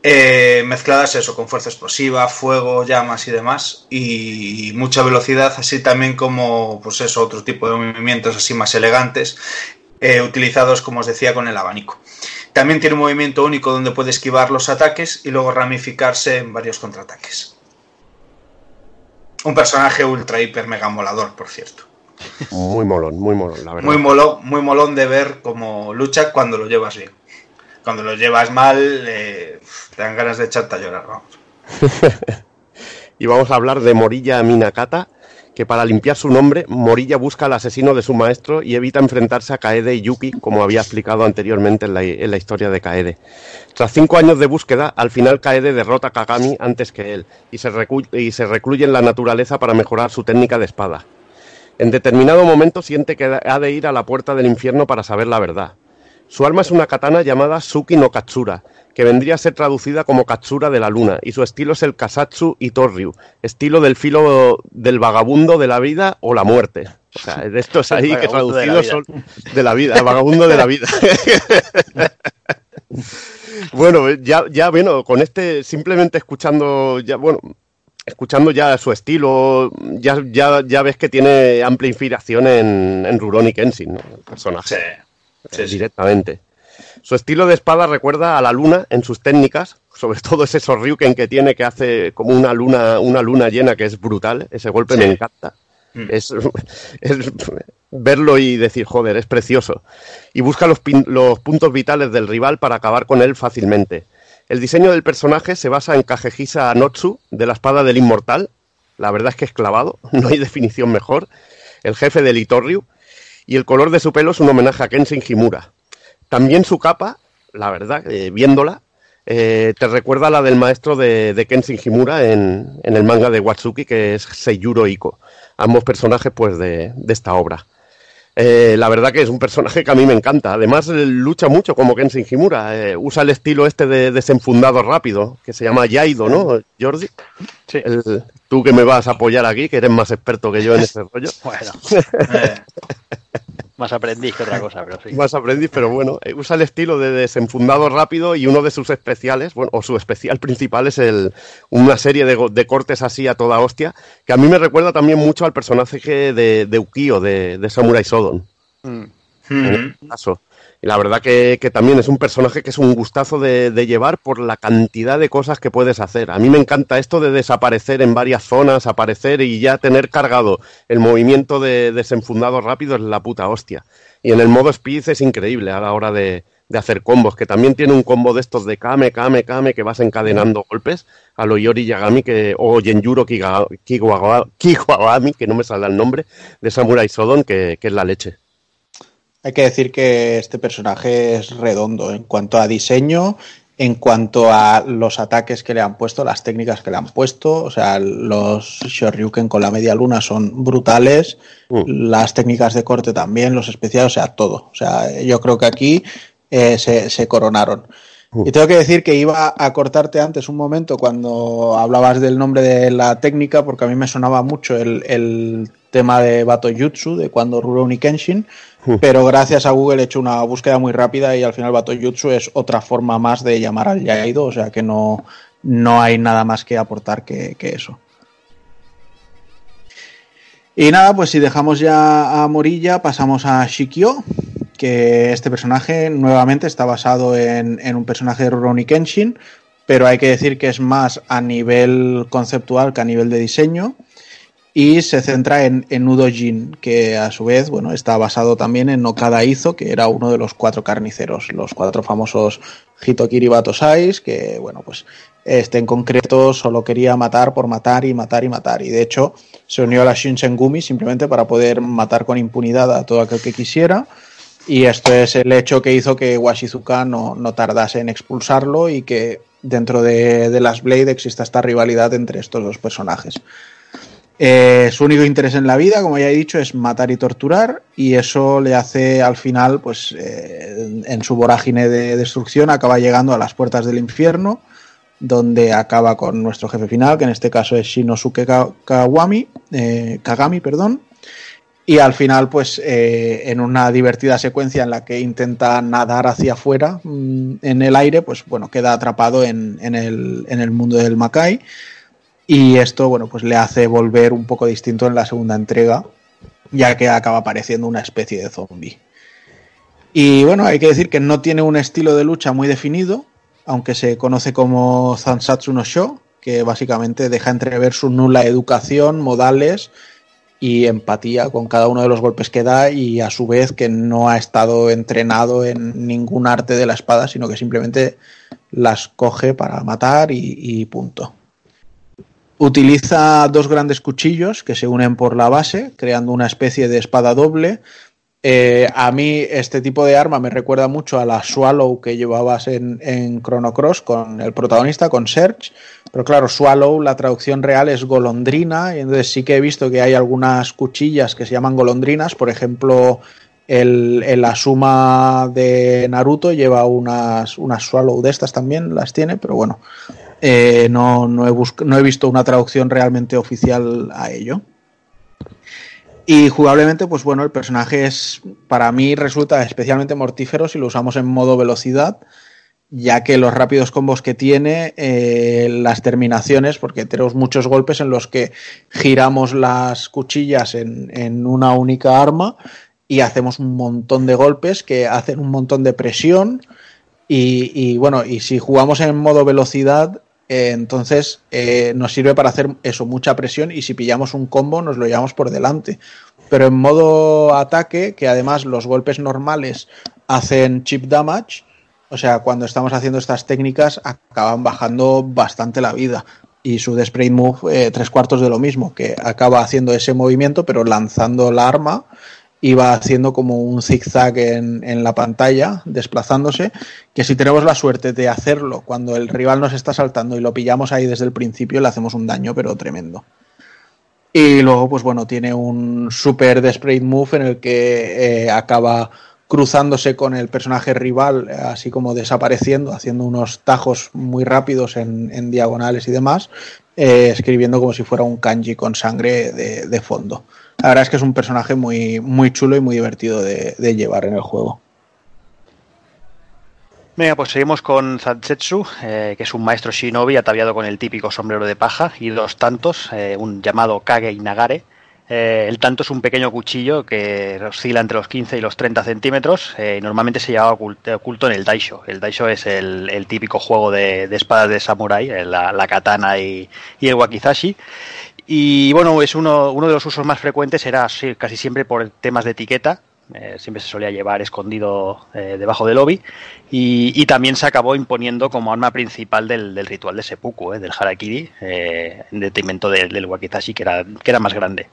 H: Eh, mezcladas eso con fuerza explosiva, fuego, llamas y demás, y mucha velocidad, así también como pues eso, otro tipo de movimientos así más elegantes, eh, utilizados como os decía con el abanico. También tiene un movimiento único donde puede esquivar los ataques y luego ramificarse en varios contraataques. Un personaje ultra hiper mega molador, por cierto.
D: Muy molón, muy molón, la verdad.
H: Muy molón, muy molón de ver cómo lucha cuando lo llevas bien. Cuando lo llevas mal, eh, te dan ganas de echarte a llorar, vamos.
D: Y vamos a hablar de Morilla Minakata, que para limpiar su nombre, Morilla busca al asesino de su maestro y evita enfrentarse a Kaede y Yuki, como había explicado anteriormente en la, historia de Kaede. Tras cinco años de búsqueda, al final Kaede derrota a Kagami antes que él y se, y se recluye en la naturaleza para mejorar su técnica de espada. En determinado momento siente que ha de ir a la puerta del infierno para saber la verdad. Su arma es una katana llamada Suki no Katsura, que vendría a ser traducida como Katsura de la luna, y su estilo es el Kasatsu Itoryu, estilo del filo del vagabundo de la vida o la muerte. O sea, de estos ahí que traducidos son de la vida, el vagabundo de la vida. bueno, ya, ya, bueno, con este, simplemente escuchando, ya, bueno, escuchando ya su estilo, ya, ya, ya ves que tiene amplia inspiración en, en Rurouni Kenshin, ¿no? El personaje.
H: Sí,
D: eh, directamente. Su estilo de espada recuerda a la luna en sus técnicas, sobre todo ese Sorryuken que tiene que hace como una luna, una luna llena que es brutal, ese golpe me encanta.
H: Mm.
D: Es, es verlo y decir, joder, es precioso. Y busca los, pin- los puntos vitales del rival para acabar con él fácilmente. El diseño del personaje se basa en Kagehisa Notsu, de la espada del inmortal. La verdad es que es clavado, no hay definición mejor. El jefe del Itoryu. Y el color de su pelo es un homenaje a Kenshin Himura. También su capa, la verdad, eh, viéndola, eh, te recuerda a la del maestro de, de Kenshin Himura en, en el manga de Watsuki, que es Seiyuro Iko. ambos personajes pues de, de esta obra. Eh, la verdad que es un personaje que a mí me encanta. Además, lucha mucho como Kenshin Himura. Eh, usa el estilo este de desenfundado rápido, que se llama Yaido, ¿no, Jordi?
A: Sí.
D: El- tú que me vas a apoyar aquí, que eres más experto que yo en ese rollo.
A: Bueno,
H: Eh,
A: más aprendiz que otra cosa, pero sí.
D: Más aprendiz, pero bueno, eh, usa el estilo de desenfundado rápido y uno de sus especiales, bueno, o su especial principal es el, una serie de, cortes así a toda hostia, que a mí me recuerda también mucho al personaje de, de Ukio, de, de Samurai Shodown.
A: Mm.
D: en
H: mm,
D: este caso. Y la verdad que, también es un personaje que es un gustazo de, llevar por la cantidad de cosas que puedes hacer. A mí me encanta esto de desaparecer en varias zonas, aparecer y ya tener cargado el movimiento de desenfundado rápido es la puta hostia. Y en el modo speed es increíble a la hora de, hacer combos, que también tiene un combo de estos de Kame, Kame, Kame, que vas encadenando golpes a lo Yori Yagami que, o Genjuro Kiga- que no me sale el nombre, de Samurai Shodown, que, que es la leche.
E: Hay que decir que este personaje es redondo en cuanto a diseño, en cuanto a los ataques que le han puesto, las técnicas que le han puesto. O sea, los Shoryuken con la media luna son brutales,
D: Mm.
E: las técnicas de corte también, los especiales, o sea, todo. O sea, yo creo que aquí eh, se, se coronaron. Y tengo que decir que iba a cortarte antes un momento cuando hablabas del nombre de la técnica, porque a mí me sonaba mucho el, el tema de Bato Jutsu, de cuando Rurouni Kenshin, pero gracias a Google he hecho una búsqueda muy rápida y al final Bato Jutsu es otra forma más de llamar al Yaido, o sea que no, no hay nada más que aportar que, que eso. Y nada, pues si dejamos ya a Morilla, pasamos a Shikyo, que este personaje nuevamente está basado en, en un personaje de Rurouni Kenshin, pero hay que decir que es más a nivel conceptual que a nivel de diseño y se centra en, en Udo Jin, que a su vez bueno, está basado también en Okada Izo, que era uno de los cuatro carniceros, los cuatro famosos Hitokiri Batosais, que bueno, pues este en concreto solo quería matar por matar y matar y matar. Y de hecho se unió a la Shinsengumi simplemente para poder matar con impunidad a todo aquel que quisiera. Y esto es el hecho que hizo que Washizuka no, no tardase en expulsarlo y que dentro de, de las Blade exista esta rivalidad entre estos dos personajes. Eh, su único interés en la vida, como ya he dicho, es matar y torturar y eso le hace al final, pues eh, en, su vorágine de destrucción, acaba llegando a las puertas del infierno, donde acaba con nuestro jefe final, que en este caso es Shinosuke Ka- Kawami, eh, Kagami, perdón. Y al final, pues eh, en una divertida secuencia en la que intenta nadar hacia afuera mm, en el aire, pues bueno, queda atrapado en, en el, en el mundo del Makai. Y esto, bueno, pues le hace volver un poco distinto en la segunda entrega, ya que acaba pareciendo una especie de zombie. Y bueno, hay que decir que no tiene un estilo de lucha muy definido, aunque se conoce como Zansatsu no Sho, que básicamente deja entrever su nula educación, modales y empatía con cada uno de los golpes que da y a su vez que no ha estado entrenado en ningún arte de la espada, sino que simplemente las coge para matar y, punto. Utiliza dos grandes cuchillos que se unen por la base, creando una especie de espada doble. Eh, a mí este tipo de arma me recuerda mucho a la Swallow que llevabas en, en Chrono Cross con el protagonista, con Serge. Pero claro, Swallow, la traducción real es golondrina, y entonces sí que he visto que hay algunas cuchillas que se llaman golondrinas. Por ejemplo, el, el Asuma de Naruto lleva unas, unas Swallow de estas también, las tiene, pero bueno, eh, no, no, he no he visto una traducción realmente oficial a ello. Y jugablemente, pues bueno, el personaje es, para mí resulta especialmente mortífero si lo usamos en modo velocidad, ya que los rápidos combos que tiene, eh, las terminaciones, porque tenemos muchos golpes en los que giramos las cuchillas en, en una única arma y hacemos un montón de golpes que hacen un montón de presión. Y, y, bueno, y si jugamos en modo velocidad, eh, entonces eh, nos sirve para hacer eso, mucha presión. Y si pillamos un combo, nos lo llevamos por delante. Pero en modo ataque, que además los golpes normales hacen chip damage, o sea, cuando estamos haciendo estas técnicas, acaban bajando bastante la vida. Y su Desprate Move, eh, tres cuartos de lo mismo, que acaba haciendo ese movimiento, pero lanzando la arma y va haciendo como un zigzag en, en la pantalla, desplazándose, que si tenemos la suerte de hacerlo cuando el rival nos está saltando y lo pillamos ahí desde el principio, le hacemos un daño, pero tremendo. Y luego, pues bueno, tiene un super desperate move en el que eh, acaba cruzándose con el personaje rival, así como desapareciendo, haciendo unos tajos muy rápidos en, en diagonales y demás, eh, escribiendo como si fuera un kanji con sangre de, fondo. La verdad es que es un personaje muy, muy chulo y muy divertido de, llevar en el juego.
A: Venga, pues seguimos con Zansetsu, eh, que es un maestro shinobi ataviado con el típico sombrero de paja y dos tantos, eh, un llamado Kage Inagare. Eh, el tanto es un pequeño cuchillo que oscila entre los 15 y los 30 centímetros eh, normalmente se llevaba ocult- oculto en el Daisho. El Daisho es el, típico juego de, espadas de samurái, eh, la, katana y, el wakizashi. Y bueno, es uno, uno de los usos más frecuentes era casi siempre por temas de etiqueta. siempre se solía llevar escondido debajo del obi. Y, también se acabó imponiendo como arma principal del, ritual de seppuku, eh, del harakiri, en detrimento del, del wakizashi, que era más grande.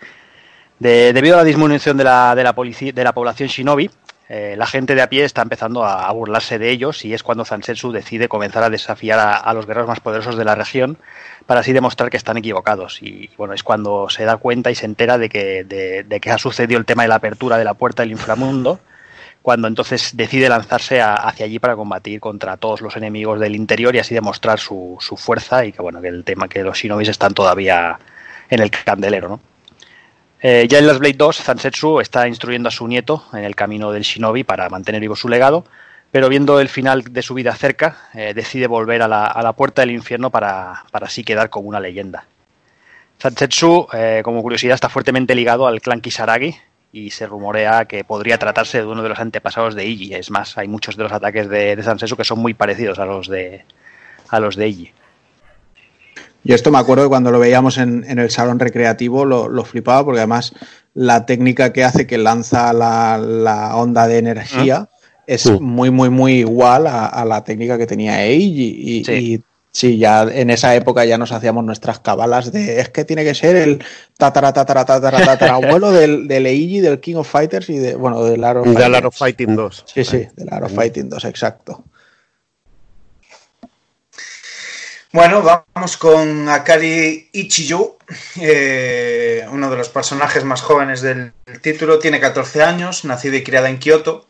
A: De- debido a la disminución de la, de la, de la población shinobi, eh, la gente de a pie está empezando a, burlarse de ellos y es cuando Zansetsu decide comenzar a desafiar a, los guerreros más poderosos de la región para así demostrar que están equivocados. Y bueno, es cuando se da cuenta y se entera de que, de, que ha sucedido el tema de la apertura de la puerta del inframundo, cuando entonces decide lanzarse hacia allí para combatir contra todos los enemigos del interior y así demostrar su, su fuerza y que bueno, que el tema que los shinobis están todavía en el candelero, ¿no? Eh, ya en las Blade 2, Zansetsu está instruyendo a su nieto en el camino del shinobi para mantener vivo su legado, pero viendo el final de su vida cerca, eh, decide volver a la, puerta del infierno para, para así quedar como una leyenda. Zansetsu, eh, como curiosidad, está fuertemente ligado al clan Kisaragi y se rumorea que podría tratarse de uno de los antepasados de Iji. Es más, hay muchos de los ataques de, de Zansetsu que son muy parecidos a los de, a los de Iji.
E: Y esto me acuerdo que cuando lo veíamos en, en el salón recreativo lo, lo flipaba porque además la técnica que hace que lanza la, la onda de energía es
D: Sí.
E: muy, muy, muy igual a, a la técnica que tenía Eiji. Y,
A: Sí.
E: y sí, ya en esa época ya nos hacíamos nuestras cabalas de es que tiene que ser el tatara, tatara, tatara, tatara abuelo del, del Eiji, del King of Fighters y de, bueno, del Art of
D: De
E: Fighters.
D: Art of Fighting 2.
E: Sí, sí, del Art of Fighting 2, exacto.
H: Bueno, vamos con Akari Ichiyu, eh, uno de los personajes más jóvenes del título. Tiene 14 años, nacida y criada en Kioto.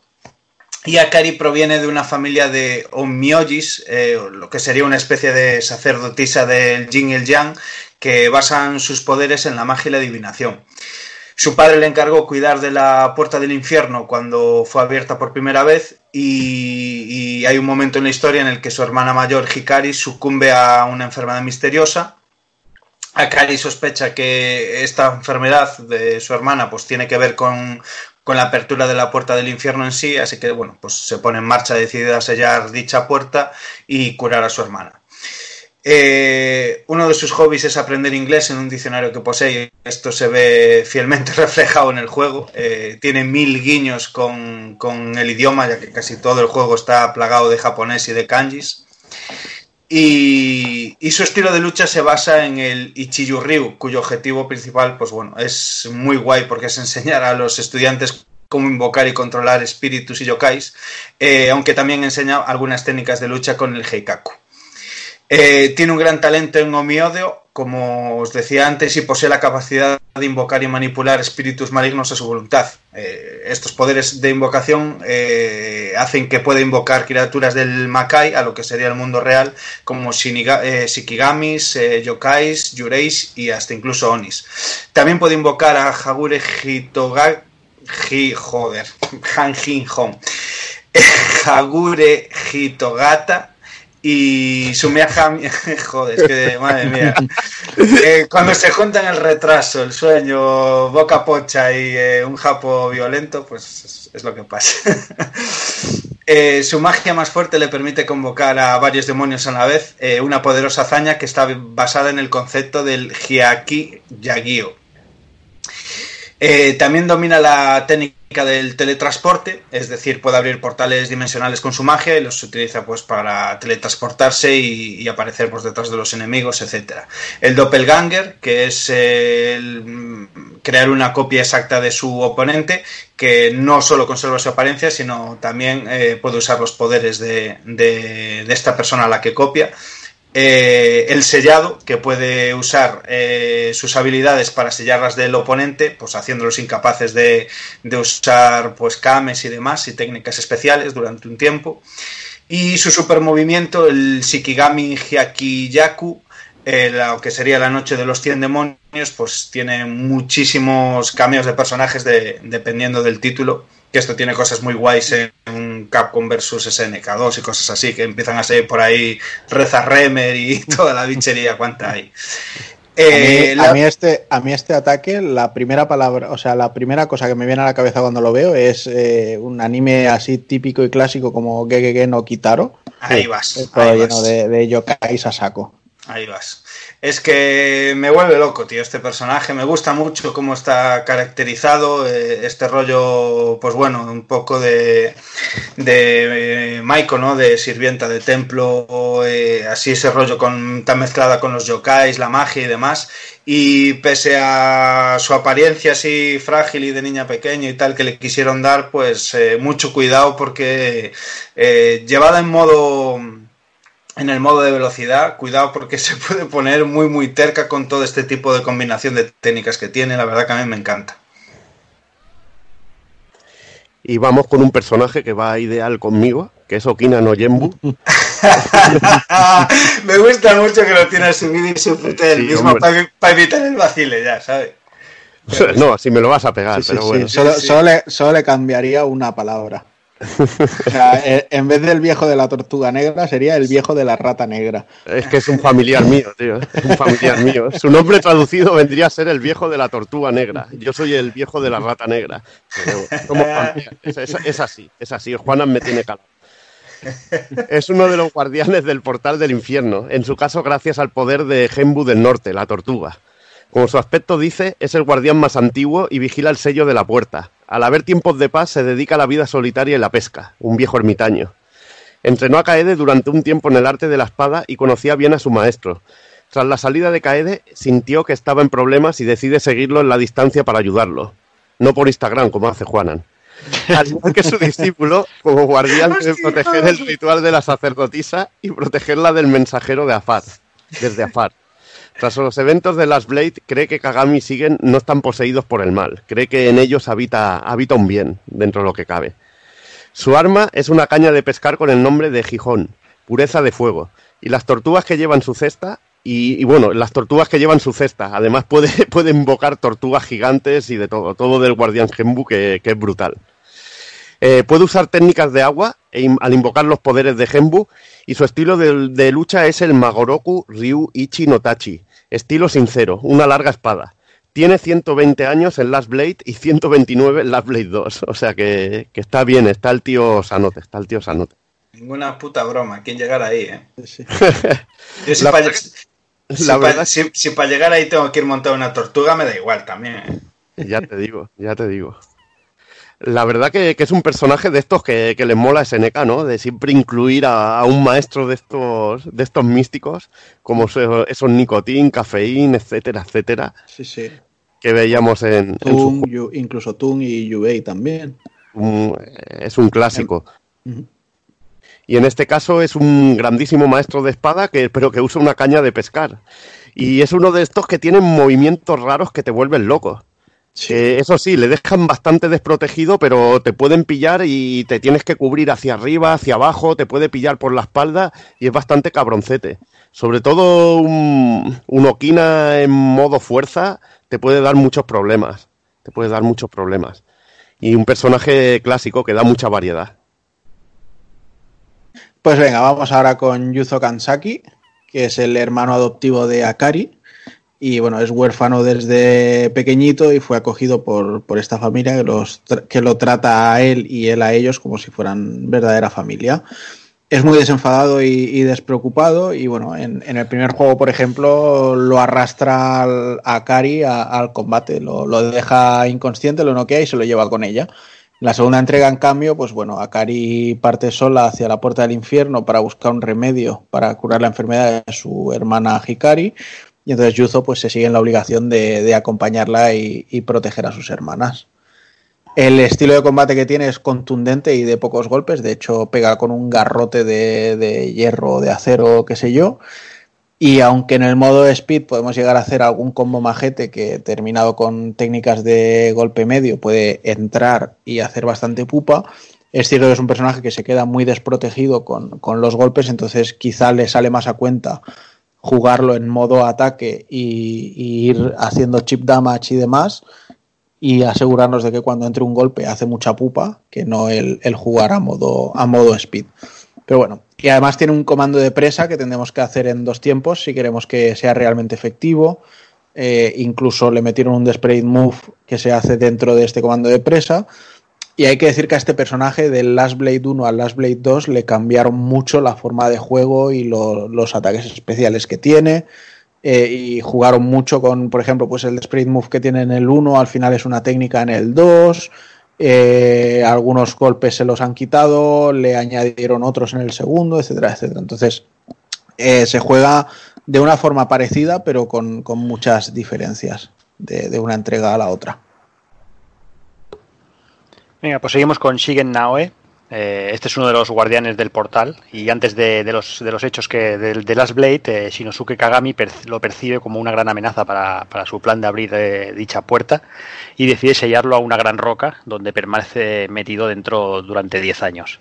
H: Y Akari proviene de una familia de Onmyojis, eh, lo que sería una especie de sacerdotisa del Yin y el Yang, que basan sus poderes en la magia y la adivinación. Su padre le encargó cuidar de la puerta del infierno cuando fue abierta por primera vez y, hay un momento en la historia en el que su hermana mayor Hikari sucumbe a una enfermedad misteriosa. Akari sospecha que esta enfermedad de su hermana pues tiene que ver con, con la apertura de la puerta del infierno en sí, así que bueno, pues se pone en marcha decidida a sellar dicha puerta y curar a su hermana. Eh, uno de sus hobbies es aprender inglés en un diccionario que posee. Esto se ve fielmente reflejado en el juego. Eh, tiene mil guiños con, el idioma, ya que casi todo el juego está plagado de japonés y de kanjis. Y, y su estilo de lucha se basa en el Ichiyu Ryu, cuyo objetivo principal, pues bueno, es muy guay porque es enseñar a los estudiantes cómo invocar y controlar espíritus y yokais, eh, aunque también enseña algunas técnicas de lucha con el Heikaku. Eh, tiene un gran talento en Omiodio, como os decía antes, y posee la capacidad de invocar y manipular espíritus malignos a su voluntad. Eh, estos poderes de invocación eh, hacen que pueda invocar criaturas del Makai a lo que sería el mundo real, como Shikigamis, Yokais, Yureis y hasta incluso Onis. También puede invocar a Hagure Hitoga... Hi- joder, Han. Hagure Hitogata y Sumia Hami- Joder, es madre mía. Eh, cuando se juntan el retraso, el sueño, boca pocha y eh, un japo violento, pues es, lo que pasa. Eh, su magia más fuerte le permite convocar a varios demonios a la vez, una poderosa hazaña que está basada en el concepto del Hyaki Yagio. También domina la técnica del teletransporte, es decir, puede abrir portales dimensionales con su magia y los utiliza pues para teletransportarse y, aparecer pues, detrás de los enemigos, etc. El doppelganger, que es mm, crear una copia exacta de su oponente, que no solo conserva su apariencia, sino también eh, puede usar los poderes de, de- de esta persona a la que copia. Eh, el sellado, que puede usar eh, sus habilidades para sellar las del oponente, pues haciéndolos incapaces de, usar pues kames y demás y técnicas especiales durante un tiempo. Y su supermovimiento, el Shikigami Hyakiyaku, eh, lo que sería la noche de los 100 demonios, pues tiene muchísimos cameos de personajes de- dependiendo del título. Que esto tiene cosas muy guays en Capcom versus SNK2 y cosas así, que empiezan a ser por ahí Reza Remer y toda la bichería cuanta hay. Eh,
E: a, mí,
H: la-
E: a mí este, a mí este ataque, la primera palabra, o sea, la primera cosa que me viene a la cabeza cuando lo veo es eh, un anime así típico y clásico como Gegege no Kitaro.
H: Ahí vas,
E: todo
H: ahí
E: lleno
H: vas.
E: de, de yokais a saco.
H: Ahí vas. Es que me vuelve loco, tío, este personaje. Me gusta mucho cómo está caracterizado. eh, este rollo, pues bueno, un poco de, de eh, Maiko, ¿no? De sirvienta de templo. eh, así ese rollo con, tan mezclada con los yokais, la magia y demás. Y pese a su apariencia así frágil y de niña pequeña y tal que le quisieron dar, pues eh, mucho cuidado porque llevada en modo en el modo de velocidad, cuidado porque se puede poner muy muy terca con todo este tipo de combinación de técnicas que tiene, la verdad que a mí me encanta.
D: Y vamos con un personaje que va ideal conmigo, que es Okina no Yenbu.
H: me gusta mucho que lo tiene subido y sufrute el
D: Sí,
H: mismo para evitar el vacile ya, ¿sabes?
D: No, si me lo vas a pegar,
E: Sí,
D: pero
E: sí,
D: bueno.
E: Solo,
H: Sí, sí.
E: solo le, solo le cambiaría una palabra. O sea, eh, en vez del viejo de la tortuga negra, sería el viejo de la rata negra.
D: Es que es un familiar mío, tío. Es un familiar mío. Su nombre traducido vendría a ser el viejo de la tortuga negra. Yo soy el viejo de la rata negra. Somos es, es- es así, es así. Juanan me tiene calado. Es uno de los guardianes del portal del infierno, en su caso gracias al poder de Genbu del Norte, la tortuga. Como su aspecto dice, es el guardián más antiguo y vigila el sello de la puerta. Al haber tiempos de paz, se dedica a la vida solitaria y la pesca, un viejo ermitaño. Entrenó a Kaede durante un tiempo en el arte de la espada y conocía bien a su maestro. Tras la salida de Kaede, sintió que estaba en problemas y decide seguirlo en la distancia para ayudarlo. No por Instagram, como hace Juanan. Al igual que su discípulo, como guardián debe proteger el ritual de la sacerdotisa y protegerla del mensajero de Afar, desde Afar. Tras los eventos de Last Blade, cree que Kagami Siguen no están poseídos por el mal. Cree que en ellos habita, habita un bien, dentro de lo que cabe. Su arma es una caña de pescar con el nombre de Gijón, pureza de fuego. Y las tortugas que llevan su cesta, y, bueno, las tortugas que llevan su cesta, además puede, puede invocar tortugas gigantes y de todo, todo del guardián Genbu que, que es brutal. Eh, puede usar técnicas de agua e al invocar los poderes de Genbu y su estilo de, de lucha es el Magoroku Ryu Ichi no Tachi, estilo sincero, una larga espada. Tiene 120 años en Last Blade y 129 en Last Blade 2, o sea que, que está bien, está el tío Sanote, está el tío Sanote.
H: Ninguna puta broma, ¿quién llegar ahí, eh?
E: Sí.
H: Yo si
D: La
H: para
D: la
H: llegar ahí tengo que ir montado en una tortuga, me da igual también, eh.
D: Ya te digo, ya te digo. La verdad que, que es un personaje de estos que, que les mola SNK, ¿no? De siempre incluir a, a un maestro de estos, de estos místicos, como esos nicotín, cafeín, etcétera, etcétera,
E: Sí, sí.
D: que veíamos en, su
E: incluso Tung y Yubei también.
D: un- es un clásico. Y en este caso es un grandísimo maestro de espada, que, pero que usa una caña de pescar. Y es uno de estos que tienen movimientos raros que te vuelven loco. Eso sí, le dejan bastante desprotegido, pero te pueden pillar y te tienes que cubrir hacia arriba, hacia abajo, te puede pillar por la espalda y es bastante cabroncete. Sobre todo un, un Okina en modo fuerza te puede dar muchos problemas. Te puede dar muchos problemas. Y un personaje clásico que da mucha variedad.
E: Pues venga, vamos ahora con Yuzo Kansaki, que es el hermano adoptivo de Akari. Y bueno, es huérfano desde pequeñito y fue acogido por, por esta familia que, los, que lo trata a él y él a ellos como si fueran verdadera familia. Es muy desenfadado y, y despreocupado y bueno, en, en el primer juego, por ejemplo, lo arrastra al- a Akari a- al combate, lo, lo deja inconsciente, lo noquea y se lo lleva con ella. En la segunda entrega, en cambio, pues bueno, Akari parte sola hacia la puerta del infierno para buscar un remedio para curar la enfermedad de su hermana Hikari. Y entonces Yuzo pues se sigue en la obligación de, de acompañarla y, proteger a sus hermanas. El estilo de combate que tiene es contundente y de pocos golpes. De hecho, pega con un garrote de, de hierro de acero, qué sé yo. Y aunque en el modo speed podemos llegar a hacer algún combo majete que terminado con técnicas de golpe medio puede entrar y hacer bastante pupa, es cierto que es un personaje que se queda muy desprotegido con, con los golpes, entonces quizá le sale más a cuenta jugarlo en modo ataque y, ir haciendo chip damage y demás y asegurarnos de que cuando entre un golpe hace mucha pupa, que no el, el jugar a modo, a modo speed. Pero bueno, y además tiene un comando de presa que tendremos que hacer en dos tiempos si queremos que sea realmente efectivo. Eh, incluso le metieron un Desperate Move que se hace dentro de este comando de presa. Y hay que decir que a este personaje del Last Blade 1 al Last Blade 2 le cambiaron mucho la forma de juego y lo- los ataques especiales que tiene. eh, y jugaron mucho con, por ejemplo, pues el Desperate Move que tiene en el 1, al final es una técnica en el 2. eh, algunos golpes se los han quitado, le añadieron otros en el segundo, etcétera, etcétera. Entonces, eh, se juega de una forma parecida, pero con, con muchas diferencias de, de una entrega a la otra.
A: Venga, pues seguimos con Shigen Naoe. Eh, este es uno de los guardianes del portal y antes de, de los, de los hechos que del de Last Blade, eh, Shinosuke Kagami per- lo percibe como una gran amenaza para, para su plan de abrir eh, dicha puerta y decide sellarlo a una gran roca donde permanece metido dentro durante 10 años.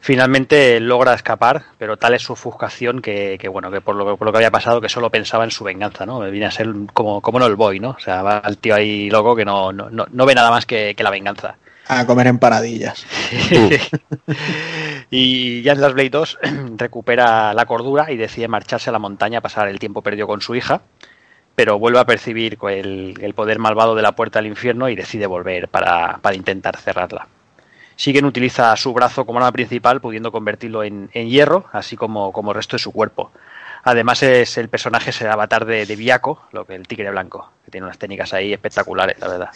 A: Finalmente logra escapar, pero tal es su ofuscación que, que, bueno, que por lo, por lo que había pasado que solo pensaba en su venganza, ¿no? Viene a ser como, como no el boy, ¿no? O sea, va el tío ahí loco que no, no, no, no ve nada más que, que la venganza.
E: A comer empanadillas.
A: y ya en Blade 2 recupera la cordura y decide marcharse a la montaña a pasar el tiempo perdido con su hija, pero vuelve a percibir el, poder malvado de la puerta al infierno y decide volver para, para intentar cerrarla. Siguen utiliza su brazo como arma principal, pudiendo convertirlo en, en hierro, así como, como el resto de su cuerpo. Además es el personaje, es el avatar de, de Biako, lo que el tigre blanco, que tiene unas técnicas ahí espectaculares, la verdad.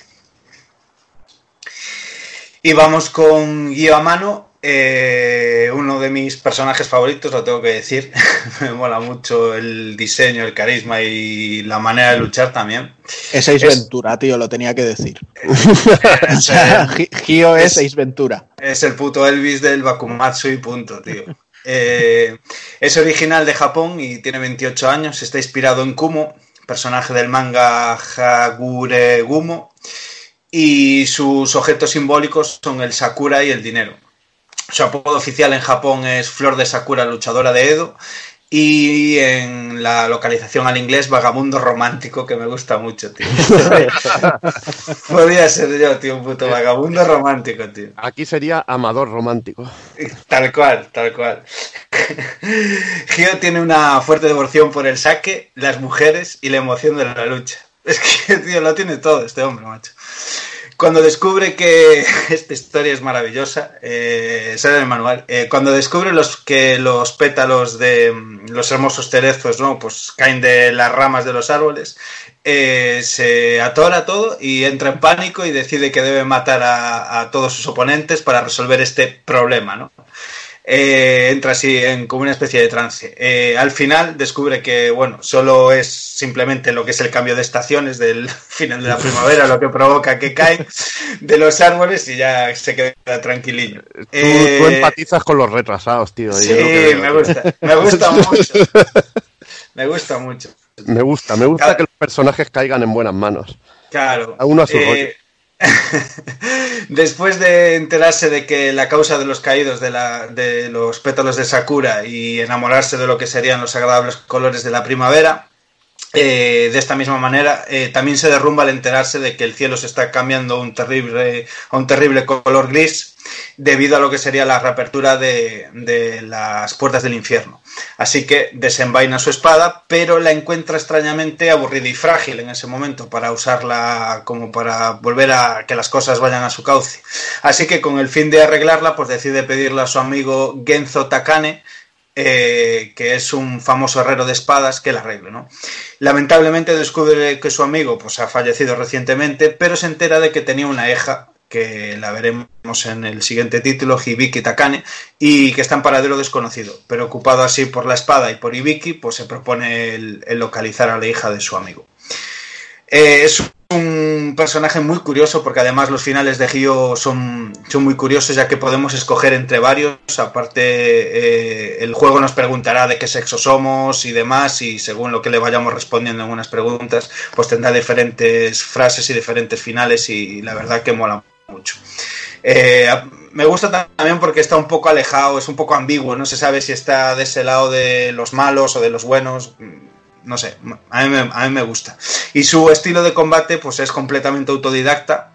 H: Y vamos con Guío a mano, eh, uno de mis personajes favoritos, lo tengo que decir. Me mola mucho el diseño, el carisma y la manera de luchar también.
E: Es Ace
H: Es-
E: Ventura, tío, lo tenía que decir. O sea, Gi- Gio es
H: es-
E: Ace Ventura.
H: es el puto Elvis del Bakumatsu y punto, tío. Eh, es original de Japón y tiene 28 años. Está inspirado en Kumo, personaje del manga Hagure Gumo. Y sus objetos simbólicos son el Sakura y el dinero. Su apodo oficial en Japón es Flor de Sakura, luchadora de Edo. Y en la localización al inglés, vagabundo romántico, que me gusta mucho, tío. Podría ser yo, tío, un puto vagabundo romántico, tío.
D: Aquí sería amador romántico.
H: Tal cual, tal cual. Gio tiene una fuerte devoción por el saque, las mujeres y la emoción de la lucha. Es que, tío, lo tiene todo este hombre, macho. Cuando descubre que esta historia es maravillosa, eh, sale en el manual. eh, cuando descubre los que los pétalos de mm, los hermosos cerezos, ¿no? Pues caen de las ramas de los árboles, eh, se atora todo y entra en pánico y decide que debe matar a, a todos sus oponentes para resolver este problema, ¿no? Eh, entra así en como una especie de trance. Eh, al final descubre que, bueno, solo es simplemente lo que es el cambio de estaciones del final de la primavera, lo que provoca que caen de los árboles y ya se queda tranquilillo.
D: Tú,
H: Eh,
D: tú empatizas con los retrasados, tío.
H: Sí,
D: que
H: me gusta, me gusta mucho. Me gusta mucho.
D: Me gusta, me gusta
H: Claro.
D: que los personajes caigan en buenas manos.
H: Claro.
D: A uno a su rollo.
H: Después de enterarse de que la causa de los caídos de, la, de los pétalos de Sakura y enamorarse de lo que serían los agradables colores de la primavera, eh, de esta misma manera, eh, también se derrumba al enterarse de que el cielo se está cambiando a un terrible, un terrible color gris debido a lo que sería la reapertura de, de las puertas del infierno. Así que desenvaina su espada, pero la encuentra extrañamente aburrida y frágil en ese momento para usarla como para volver a que las cosas vayan a su cauce. Así que con el fin de arreglarla, pues decide pedirle a su amigo Genzo Takane, eh, que es un famoso herrero de espadas, que la arregle, ¿no? Lamentablemente descubre que su amigo pues, ha fallecido recientemente, pero se entera de que tenía una hija que la veremos en el siguiente título, Hibiki Takane, y que está en paradero desconocido. Preocupado así por la espada y por Hibiki, pues se propone el, localizar a la hija de su amigo. Eh, un personaje muy curioso porque además los finales de Gio son, son muy curiosos ya que podemos escoger entre varios. Aparte, eh, el juego nos preguntará de qué sexo somos y demás y según lo que le vayamos respondiendo en unas preguntas, pues tendrá diferentes frases y diferentes finales y la verdad que mola mucho. Eh, me gusta también porque está un poco alejado, es un poco ambiguo, no se sabe si está de ese lado de los malos o de los buenos no sé, a mí, me, gusta. Y su estilo de combate pues es completamente autodidacta.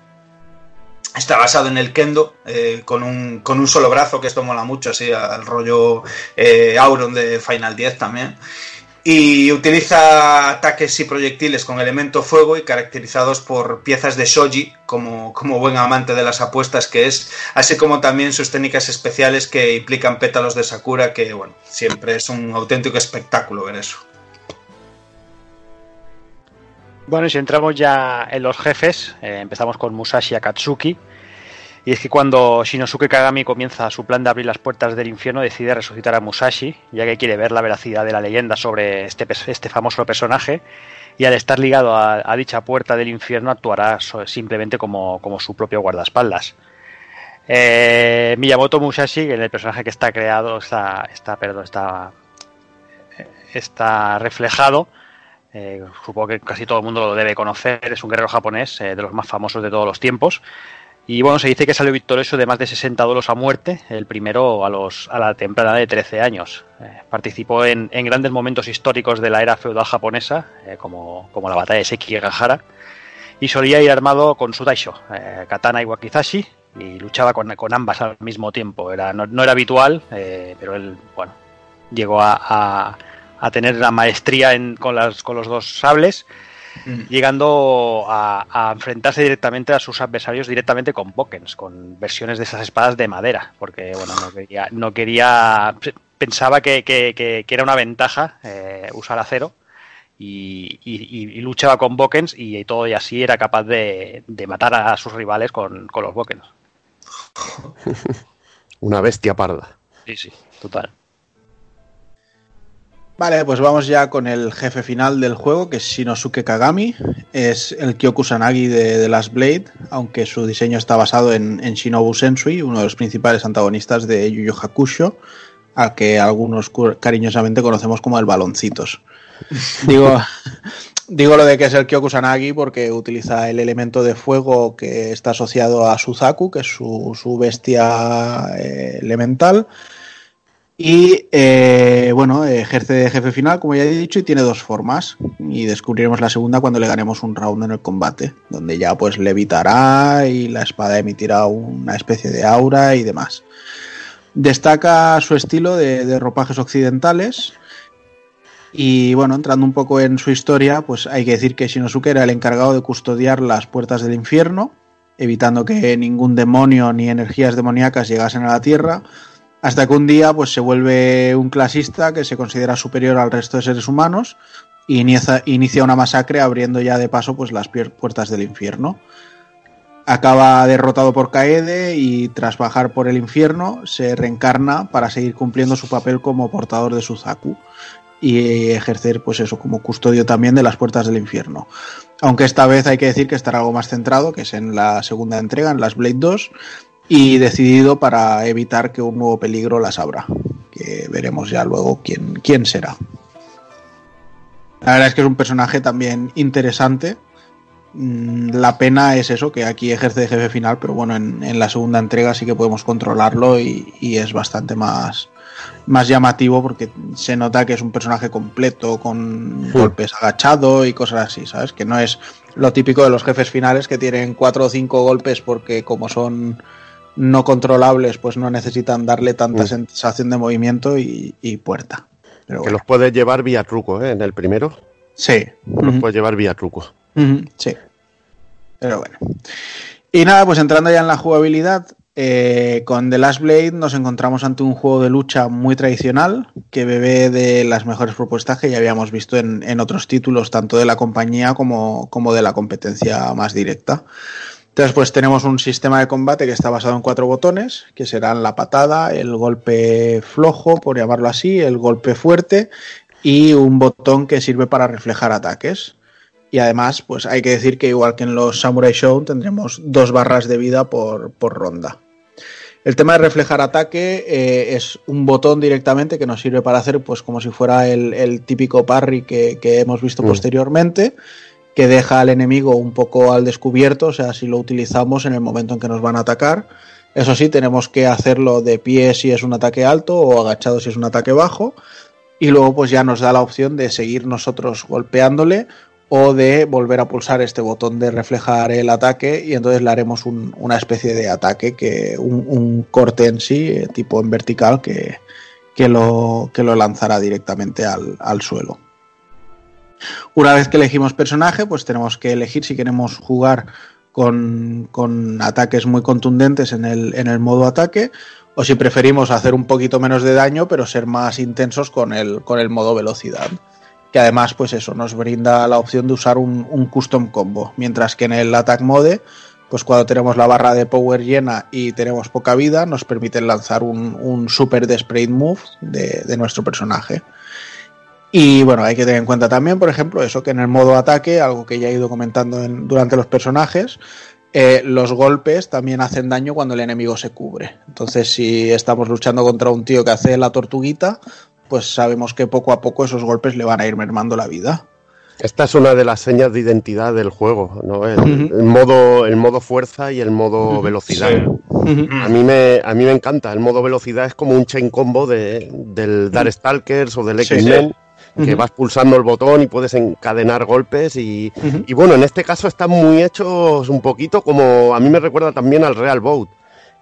H: Está basado en el kendo, eh, con, un, con un solo brazo, que esto mola mucho, así al rollo eh, Auron de Final 10 también. Y utiliza ataques y proyectiles con elemento fuego y caracterizados por piezas de shoji, como, como buen amante de las apuestas que es, así como también sus técnicas especiales que implican pétalos de Sakura, que bueno, siempre es un auténtico espectáculo ver eso.
A: Bueno, si entramos ya en los jefes, eh, empezamos con Musashi Akatsuki. Y es que cuando Shinosuke Kagami comienza su plan de abrir las puertas del infierno, decide resucitar a Musashi, ya que quiere ver la veracidad de la leyenda sobre este, este famoso personaje. Y al estar ligado a, dicha puerta del infierno, actuará simplemente como, como su propio guardaespaldas. Eh, Miyamoto Musashi, en el personaje que está creado, está, está, perdón, está, está reflejado, eh, supongo que casi todo el mundo lo debe conocer, es un guerrero japonés eh, de los más famosos de todos los tiempos. Y bueno, se dice que salió victorioso de más de 60 duelos a muerte, el primero a, los, a la temprana de 13 años. Eh, participó en, en grandes momentos históricos de la era feudal japonesa, eh, como, como la batalla de Sekigahara, y solía ir armado con su daisho, eh, katana y wakizashi, y luchaba con, con ambas al mismo tiempo. Era, no, no era habitual, eh, pero él, bueno, llegó a, a- a tener la maestría en- con, las, con los dos sables, llegando a, a enfrentarse directamente a sus adversarios directamente con Bokens, con versiones de esas espadas de madera, porque bueno, no quería, no quería pensaba que, que- que- que era una ventaja eh, usar acero y, y- y luchaba con Bokens y todo y así era capaz de, de matar a sus rivales con, con los Bokens.
D: Una bestia parda.
A: Sí, sí, total.
E: Vale, pues vamos ya con el jefe final del juego, que es Shinosuke Kagami. Es el Kyokusanagi de, de Last Blade, aunque su diseño está basado en, en Shinobu Sensui, uno de los principales antagonistas de Yu Yu Hakusho, al que algunos cariñosamente conocemos como el baloncitos. Digo, digo lo de que es el Kyokusanagi porque utiliza el elemento de fuego que está asociado a Suzaku, que es su, su bestia eh, elemental. Y eh, bueno, ejerce de jefe final, como ya he dicho, y tiene dos formas. Y descubriremos la segunda cuando le ganemos un round en el combate, donde ya pues levitará y la espada emitirá una especie de aura y demás. Destaca su estilo de, de ropajes occidentales. Y bueno, entrando un poco en su historia, pues hay que decir que Shinosuke era el encargado de custodiar las puertas del infierno, evitando que ningún demonio ni energías demoníacas llegasen a la tierra, hasta que un día pues, se vuelve un clasista que se considera superior al resto de seres humanos e inicia, inicia una masacre abriendo ya de paso pues, las puertas del infierno. Acaba derrotado por Kaede y tras bajar por el infierno se reencarna para seguir cumpliendo su papel como portador de Suzaku y ejercer pues eso como custodio también de las puertas del infierno. Aunque esta vez hay que decir que estará algo más centrado, que es en la segunda entrega, en las Blade 2, y decidido para evitar que un nuevo peligro las abra. Que veremos ya luego quién, quién será. La verdad es que es un personaje también interesante. Mm, La pena es eso, que aquí ejerce de jefe final, pero bueno, en, en la segunda entrega sí que podemos controlarlo y, y es bastante más, más llamativo porque se nota que es un personaje completo, con golpes agachado y cosas así, ¿sabes? Que no es lo típico de los jefes finales que tienen cuatro o cinco golpes porque como son no controlables, pues no necesitan darle tanta
D: Mm.
E: sensación de movimiento y, y puerta. Pero
D: Que
E: bueno,
D: los puedes llevar vía truco, ¿eh? En el primero.
E: sí.
D: Los
E: Ujú.
D: puedes llevar vía truco.
E: Sí. Pero bueno. Y nada, pues entrando ya en la jugabilidad, eh, con The Last Blade nos encontramos ante un juego de lucha muy tradicional que bebe de las mejores propuestas que ya habíamos visto en, en otros títulos, tanto de la compañía como, como de la competencia más directa. Entonces, pues tenemos un sistema de combate que está basado en cuatro botones, que serán la patada, el golpe flojo, por llamarlo así, el golpe fuerte y un botón que sirve para reflejar ataques. Y además, pues hay que decir que igual que en los Samurai Show tendremos dos barras de vida por, por ronda. El tema de reflejar ataque eh, es un botón directamente que nos sirve para hacer pues como si fuera el, el típico parry que, que hemos visto
D: Mm.
E: posteriormente, que deja al enemigo un poco al descubierto, o sea, si lo utilizamos en el momento en que nos van a atacar. Eso sí, tenemos que hacerlo de pie si es un ataque alto o agachado si es un ataque bajo. Y luego pues ya nos da la opción de seguir nosotros golpeándole o de volver a pulsar este botón de reflejar el ataque y entonces le haremos un- una especie de ataque, que un, un corte en sí, eh, tipo en vertical, que, que, lo, que lo lanzará directamente al, al suelo. Una vez que elegimos personaje, pues tenemos que elegir si queremos jugar con, con ataques muy contundentes en el, en el modo ataque o si preferimos hacer un poquito menos de daño pero ser más intensos con el, con el modo velocidad. Que además pues eso nos brinda la opción de usar un, custom combo. Mientras que en el attack mode pues cuando tenemos la barra de power llena y tenemos poca vida nos permiten lanzar un, un super desperate move de, de nuestro personaje y bueno, hay que tener en cuenta también, por ejemplo, eso que en el modo ataque, algo que ya he ido comentando en- durante los personajes, eh, los golpes también hacen daño cuando el enemigo se cubre. Entonces, si estamos luchando contra un tío que hace la tortuguita, pues sabemos que poco a poco esos golpes le van a ir mermando la vida.
D: Esta es una de las señas de identidad del juego, ¿no? El, modo, el modo fuerza y el modo velocidad. A mí, me, a mí me encanta. El modo velocidad es como un chain combo de, del Darkstalkers o del
E: Sí,
D: Que vas pulsando el botón y puedes encadenar golpes. Y, bueno, en este caso están muy hechos un poquito como a mí me recuerda también al Real Boat,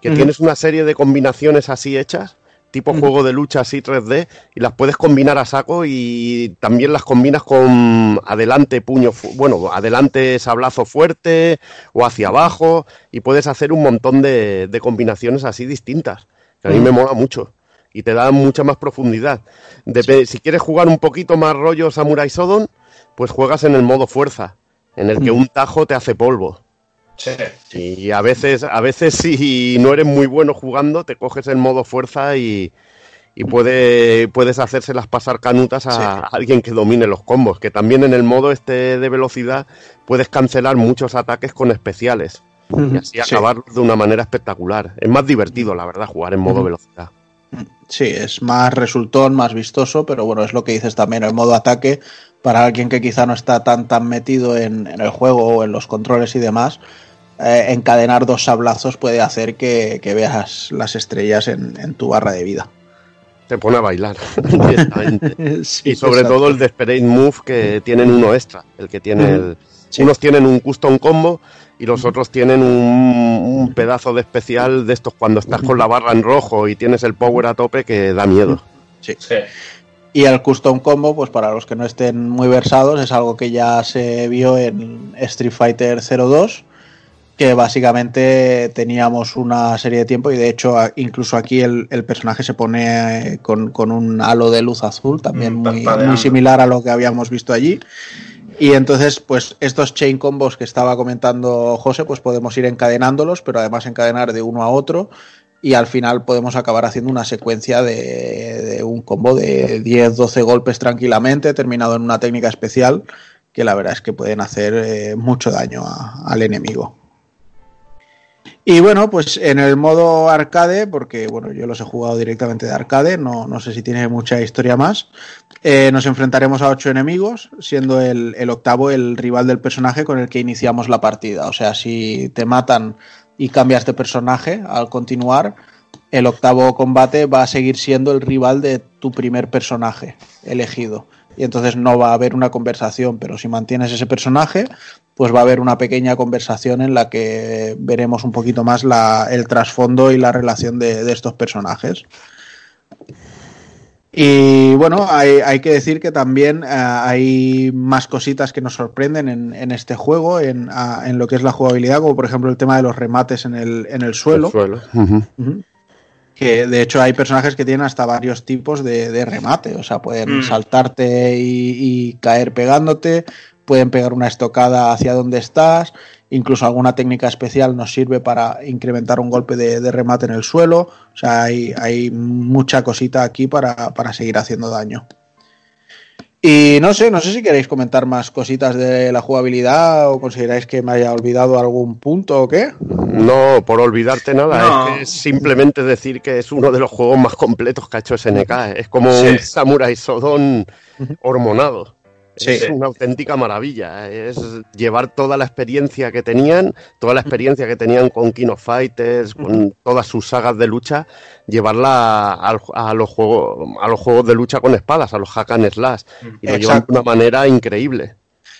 D: que tienes una serie de combinaciones así hechas. Tipo juego de lucha así 3D y las puedes combinar a saco y también las combinas con adelante puño, fu- bueno, adelante sablazo fuerte o hacia abajo y puedes hacer un montón de, de combinaciones así distintas. Que a mí me mola mucho y te da mucha más profundidad. Dep- Si quieres jugar un poquito más rollo Samurai Shodown, pues juegas en el modo fuerza, en el que
E: Mm.
D: un tajo te hace polvo.
H: Sí.
D: Y a veces, a veces si no eres muy bueno jugando, te coges el modo fuerza y, y puede, puedes hacérselas pasar canutas a
E: Sí.
D: alguien que domine los combos. Que también en el modo este de velocidad puedes cancelar muchos ataques con especiales. Y así
E: Sí.
D: acabar de una manera espectacular. Es más divertido, la verdad, jugar en modo velocidad.
E: Sí, es más resultón, más vistoso, pero bueno, es lo que dices también, el modo ataque, para alguien que quizá no está tan tan metido en, en el juego o en los controles y demás, eh, encadenar dos sablazos puede hacer que, que veas las estrellas en, en tu barra de vida.
D: Te pone a bailar.
E: Sí,
D: y sobre
E: exacto.
D: todo el Desperate Move que tienen uno extra, el que tiene el,
E: Sí.
D: unos tienen un custom combo y los otros tienen un, un pedazo de especial de estos cuando estás con la barra en rojo y tienes el power a tope que da miedo.
E: Sí. Y el custom combo, pues para los que no estén muy versados, es algo que ya se vio en Street Fighter 02, que básicamente teníamos una serie de tiempo y de hecho incluso aquí el, el personaje se pone eh, con, con un halo de luz azul, también
H: Mm,
E: muy, muy similar a lo que habíamos visto allí. Y entonces, pues estos chain combos que estaba comentando José, pues podemos ir encadenándolos, pero además encadenar de uno a otro. Y al final podemos acabar haciendo una secuencia de, un combo de 10-12 golpes tranquilamente, terminado en una técnica especial, que la verdad es que pueden hacer eh, mucho daño al enemigo. Y bueno, pues en el modo arcade, porque bueno, yo los he jugado directamente de arcade, no, no sé si tiene mucha historia más. eh, nos enfrentaremos a ocho enemigos, siendo el, el octavo el rival del personaje con el que iniciamos la partida. O sea, si te matan y cambias de personaje al continuar, el octavo combate va a seguir siendo el rival de tu primer personaje elegido. Y entonces no va a haber una conversación, pero si mantienes ese personaje, pues va a haber una pequeña conversación en la que veremos un poquito más la- el trasfondo y la relación de, de estos personajes. Y bueno, hay, hay que decir que también eh, hay más cositas que nos sorprenden en, en este juego, en, en lo que es la jugabilidad, como por ejemplo el tema de los remates en el, en el suelo.
D: El.
E: Que de hecho hay personajes que tienen hasta varios tipos de, de remate, o sea, pueden
H: Mm.
E: saltarte y, y caer pegándote, pueden pegar una estocada hacia donde estás, incluso alguna técnica especial nos sirve para incrementar un golpe de, de remate en el suelo, o sea, hay, hay mucha cosita aquí para, para seguir haciendo daño. Y no sé, no sé si queréis comentar más cositas de la jugabilidad o consideráis que me haya olvidado algún punto o qué.
D: No, por olvidarte nada,
H: No.
D: es que es simplemente decir que es uno de los juegos más completos que ha hecho SNK. Es como
H: Sí.
D: un Samurai Shodown hormonado.
E: Sí.
D: Es una auténtica maravilla. Es llevar toda la experiencia que tenían, toda la experiencia que tenían con King of Fighters, con todas sus sagas de lucha, llevarla a, los juegos, a los juegos de lucha con espadas, a los hack and slash. Y lo llevan de una manera increíble.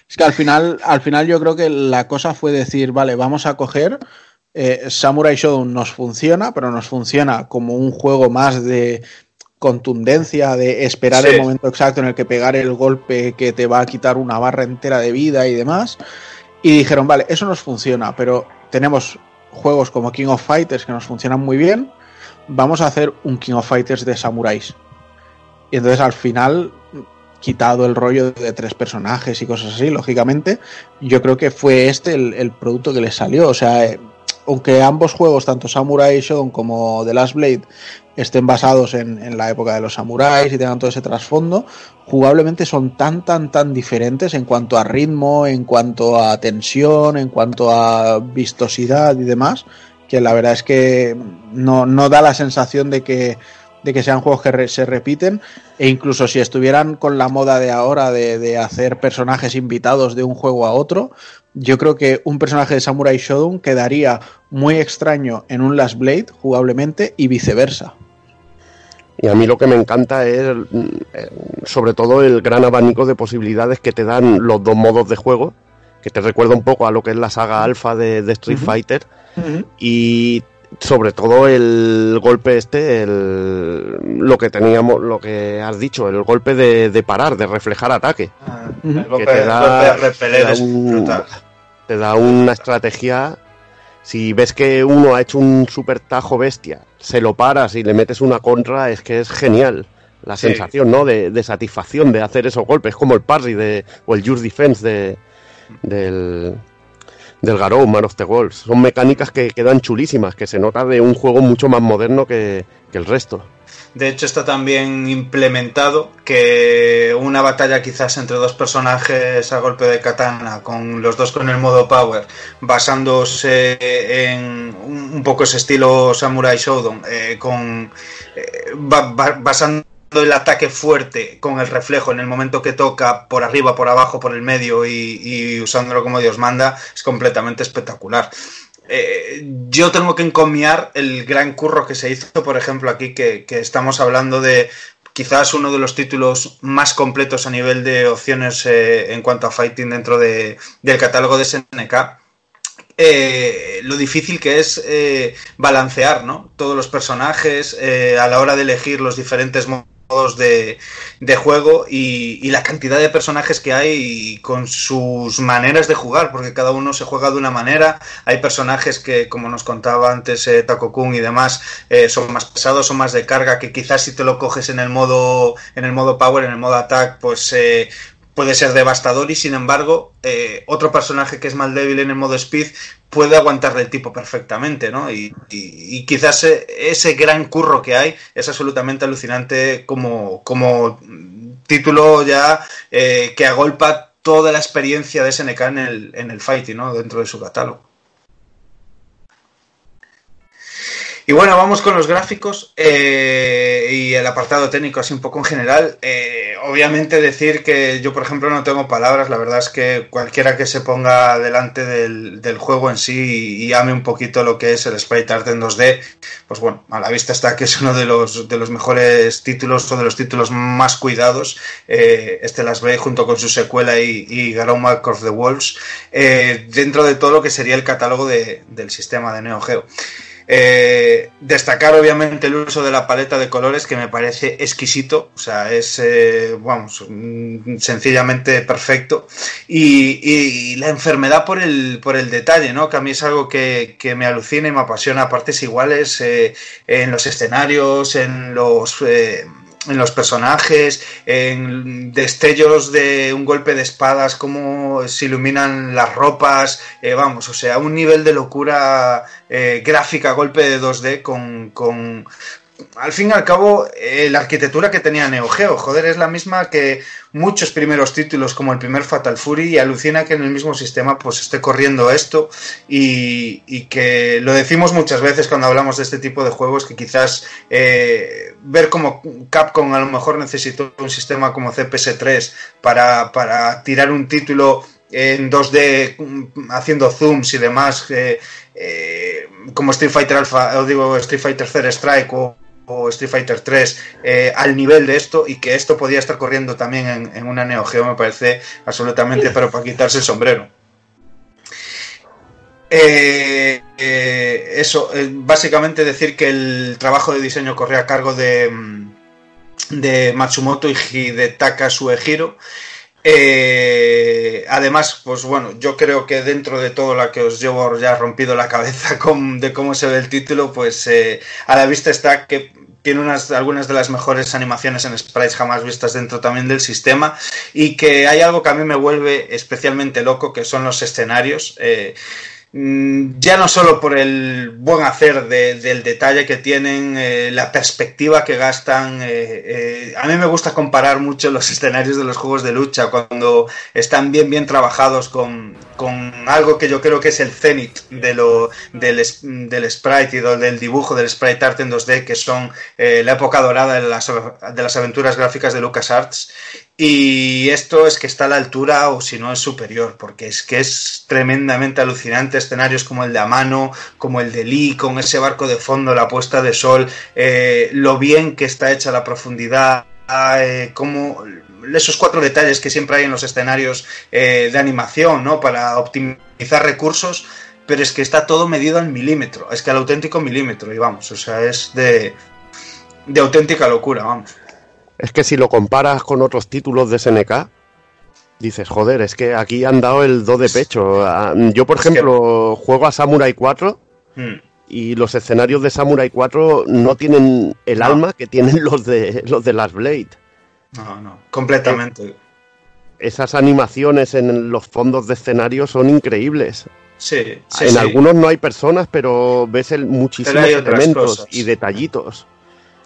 E: Es que al final, al final yo creo que la cosa fue decir, vale, vamos a coger eh, Samurai Shodown nos funciona, pero nos funciona como un juego más de contundencia, de esperar
H: Sí.
E: el momento exacto en el que pegar el golpe que te va a quitar una barra entera de vida y demás. Y dijeron, vale, eso nos funciona, pero tenemos juegos como King of Fighters que nos funcionan muy bien, vamos a hacer un King of Fighters de samuráis. Y entonces al final, quitado el rollo de tres personajes y cosas así, lógicamente, yo creo que fue este el, el producto que les salió. O sea, eh, aunque ambos juegos, tanto Samurai Shodown como The Last Blade, estén basados en, la época de los samuráis y tengan todo ese trasfondo, jugablemente son tan, tan, tan diferentes en cuanto a ritmo, en cuanto a tensión, en cuanto a vistosidad y demás, que la verdad es que no, no da la sensación de que, de que sean juegos que re- se repiten e incluso si estuvieran con la moda de ahora de, de hacer personajes invitados de un juego a otro, yo creo que un personaje de Samurai Shodown quedaría muy extraño en un Last Blade jugablemente y viceversa.
D: Y a mí lo que me encanta es, mm, eh, sobre todo, el gran abanico de posibilidades que te dan los dos modos de juego, que te recuerda un poco a lo que es la saga alfa de, de Street. Fighter, y sobre todo el golpe este, el, lo que teníamos, lo que has dicho, el golpe de, de parar, de reflejar ataque.
H: Ah,
E: Ujú.
H: el golpe,
D: Que te
H: el
D: da-
H: golpe de repeler
D: te da
H: es
D: un-
H: brutal.
D: Te da una estrategia. Si ves que uno ha hecho un super tajo bestia, se lo paras y le metes una contra, es que es genial. La
H: Sí.
D: sensación, ¿no? De, de satisfacción de hacer esos golpes, como el parry de, o el Just Defense de, del, del Garou, Man of the Wolves. Son mecánicas que quedan chulísimas, que se nota de un juego mucho más moderno que, que el resto.
H: De hecho, está también implementado que una batalla quizás entre dos personajes a golpe de katana, con los dos con el modo power, basándose en un poco ese estilo Samurai Shodown, eh, con eh, ba- ba- basando el ataque fuerte con el reflejo en el momento que toca por arriba, por abajo, por el medio y, y usándolo como Dios manda, es completamente espectacular. Eh, yo tengo que encomiar el gran curro que se hizo, por ejemplo, aquí, que, estamos hablando de quizás uno de los títulos más completos a nivel de opciones eh, en cuanto a fighting dentro de- del catálogo de SNK. Eh, lo difícil que es balancear ¿no? todos los personajes a la hora de elegir los diferentes modos de, de juego y, y la cantidad de personajes que hay y con sus maneras de jugar, porque cada uno se juega de una manera. Hay personajes que, como nos contaba antes eh, Kun y demás, eh, son más pesados, son más de carga, que quizás si te lo coges en el modo, en el modo power, en el modo attack, pues eh, puede ser devastador y sin embargo eh, otro personaje que es más débil en el modo speed puede aguantarle el tipo perfectamente, ¿no? Y, quizás eh, ese gran curro que hay es absolutamente alucinante como, como título ya eh, que agolpa toda la experiencia de SNK en el, en el fighting, ¿no? Dentro de su catálogo. Y bueno, vamos con los gráficos eh, y el apartado técnico así un poco en general. Eh, obviamente decir que yo, por ejemplo, no tengo palabras. La verdad es que cualquiera que se ponga delante del, juego en sí y, ame un poquito lo que es el sprite art en 2D, pues bueno, a la vista está que es uno de los, de los mejores títulos o de los títulos más cuidados. Eh, este Last Blade junto con su secuela y, y Garou Mark of the Wolves dentro de todo lo que sería el catálogo de- del sistema de Neo Geo. Eh, destacar obviamente el uso de la paleta de colores que me parece exquisito, o sea, es, eh, vamos, mm, sencillamente perfecto. Y, y la enfermedad por el, por el detalle, ¿no? Que a mí es algo que, que me alucina y me apasiona a partes iguales eh, en los escenarios, en los... eh, en los personajes, en destellos de un golpe de espadas, cómo se iluminan las ropas, eh, vamos, o sea, un nivel de locura eh, gráfica, golpe de 2D con, con, al fin y al cabo, eh, la arquitectura que tenía Neo Geo, joder, es la misma que muchos primeros títulos, como el primer Fatal Fury, y alucina que en el mismo sistema pues esté corriendo esto y, y que lo decimos muchas veces cuando hablamos de este tipo de juegos, que quizás eh, ver como Capcom a lo mejor necesitó un sistema como CPS3 para, para tirar un título en 2D mm, haciendo zooms y demás, eh, como Street Fighter Alpha, o digo Street Fighter Third Strike o, o Street Fighter 3 eh, al nivel de esto y que esto podía estar corriendo también en, una Neo Geo me parece absolutamente pero para quitarse el sombrero. Eh, eh, eso, básicamente decir que el trabajo de diseño corre a cargo de, mm, de Matsumoto y Hidetaka Suehiro. Eh, además, pues bueno, yo creo que dentro de todo la que os llevo ya rompido la cabeza con, de cómo se ve el título, pues a la vista está que tiene unas, algunas de las mejores animaciones en sprites jamás vistas dentro también del sistema y que hay algo que a mí me vuelve especialmente loco, que son los escenarios. Eh, ya no solo por el buen hacer de- del detalle que tienen, eh, la perspectiva que gastan. eh, eh, a mí me gusta comparar mucho los escenarios de los juegos de lucha cuando están bien, bien trabajados con, con algo que yo creo que es el cenit de del, del sprite y del dibujo del sprite art en 2D, que son la época dorada de las, de las aventuras gráficas de LucasArts. Y esto es que está a la altura o si no es superior, porque es que es tremendamente alucinante. Escenarios como el de Amano, como el de Lee, con ese barco de fondo, la puesta de sol, eh, lo bien que está hecha la profundidad, eh, como esos cuatro detalles que siempre hay en los escenarios eh, de animación, ¿no? Para optimizar recursos, pero es que está todo medido al milímetro, es que al auténtico milímetro, y vamos, o sea, es de, de auténtica locura, vamos.
D: Es que si lo comparas con otros títulos de SNK, dices, joder, es que aquí han dado el do de pecho. Ah, Yo, por
H: Es que-
D: ejemplo, juego a Samurai 4
H: Mm.
D: y los escenarios de Samurai 4 no tienen el
H: No.
D: alma que tienen los de los de Last Blade.
H: No, no, completamente.
D: Esas animaciones en los fondos de escenario son increíbles.
H: Sí, sí,
D: en
H: sí.
D: algunos no hay personas, pero ves el, muchísimos
H: Pero
D: elementos y detallitos.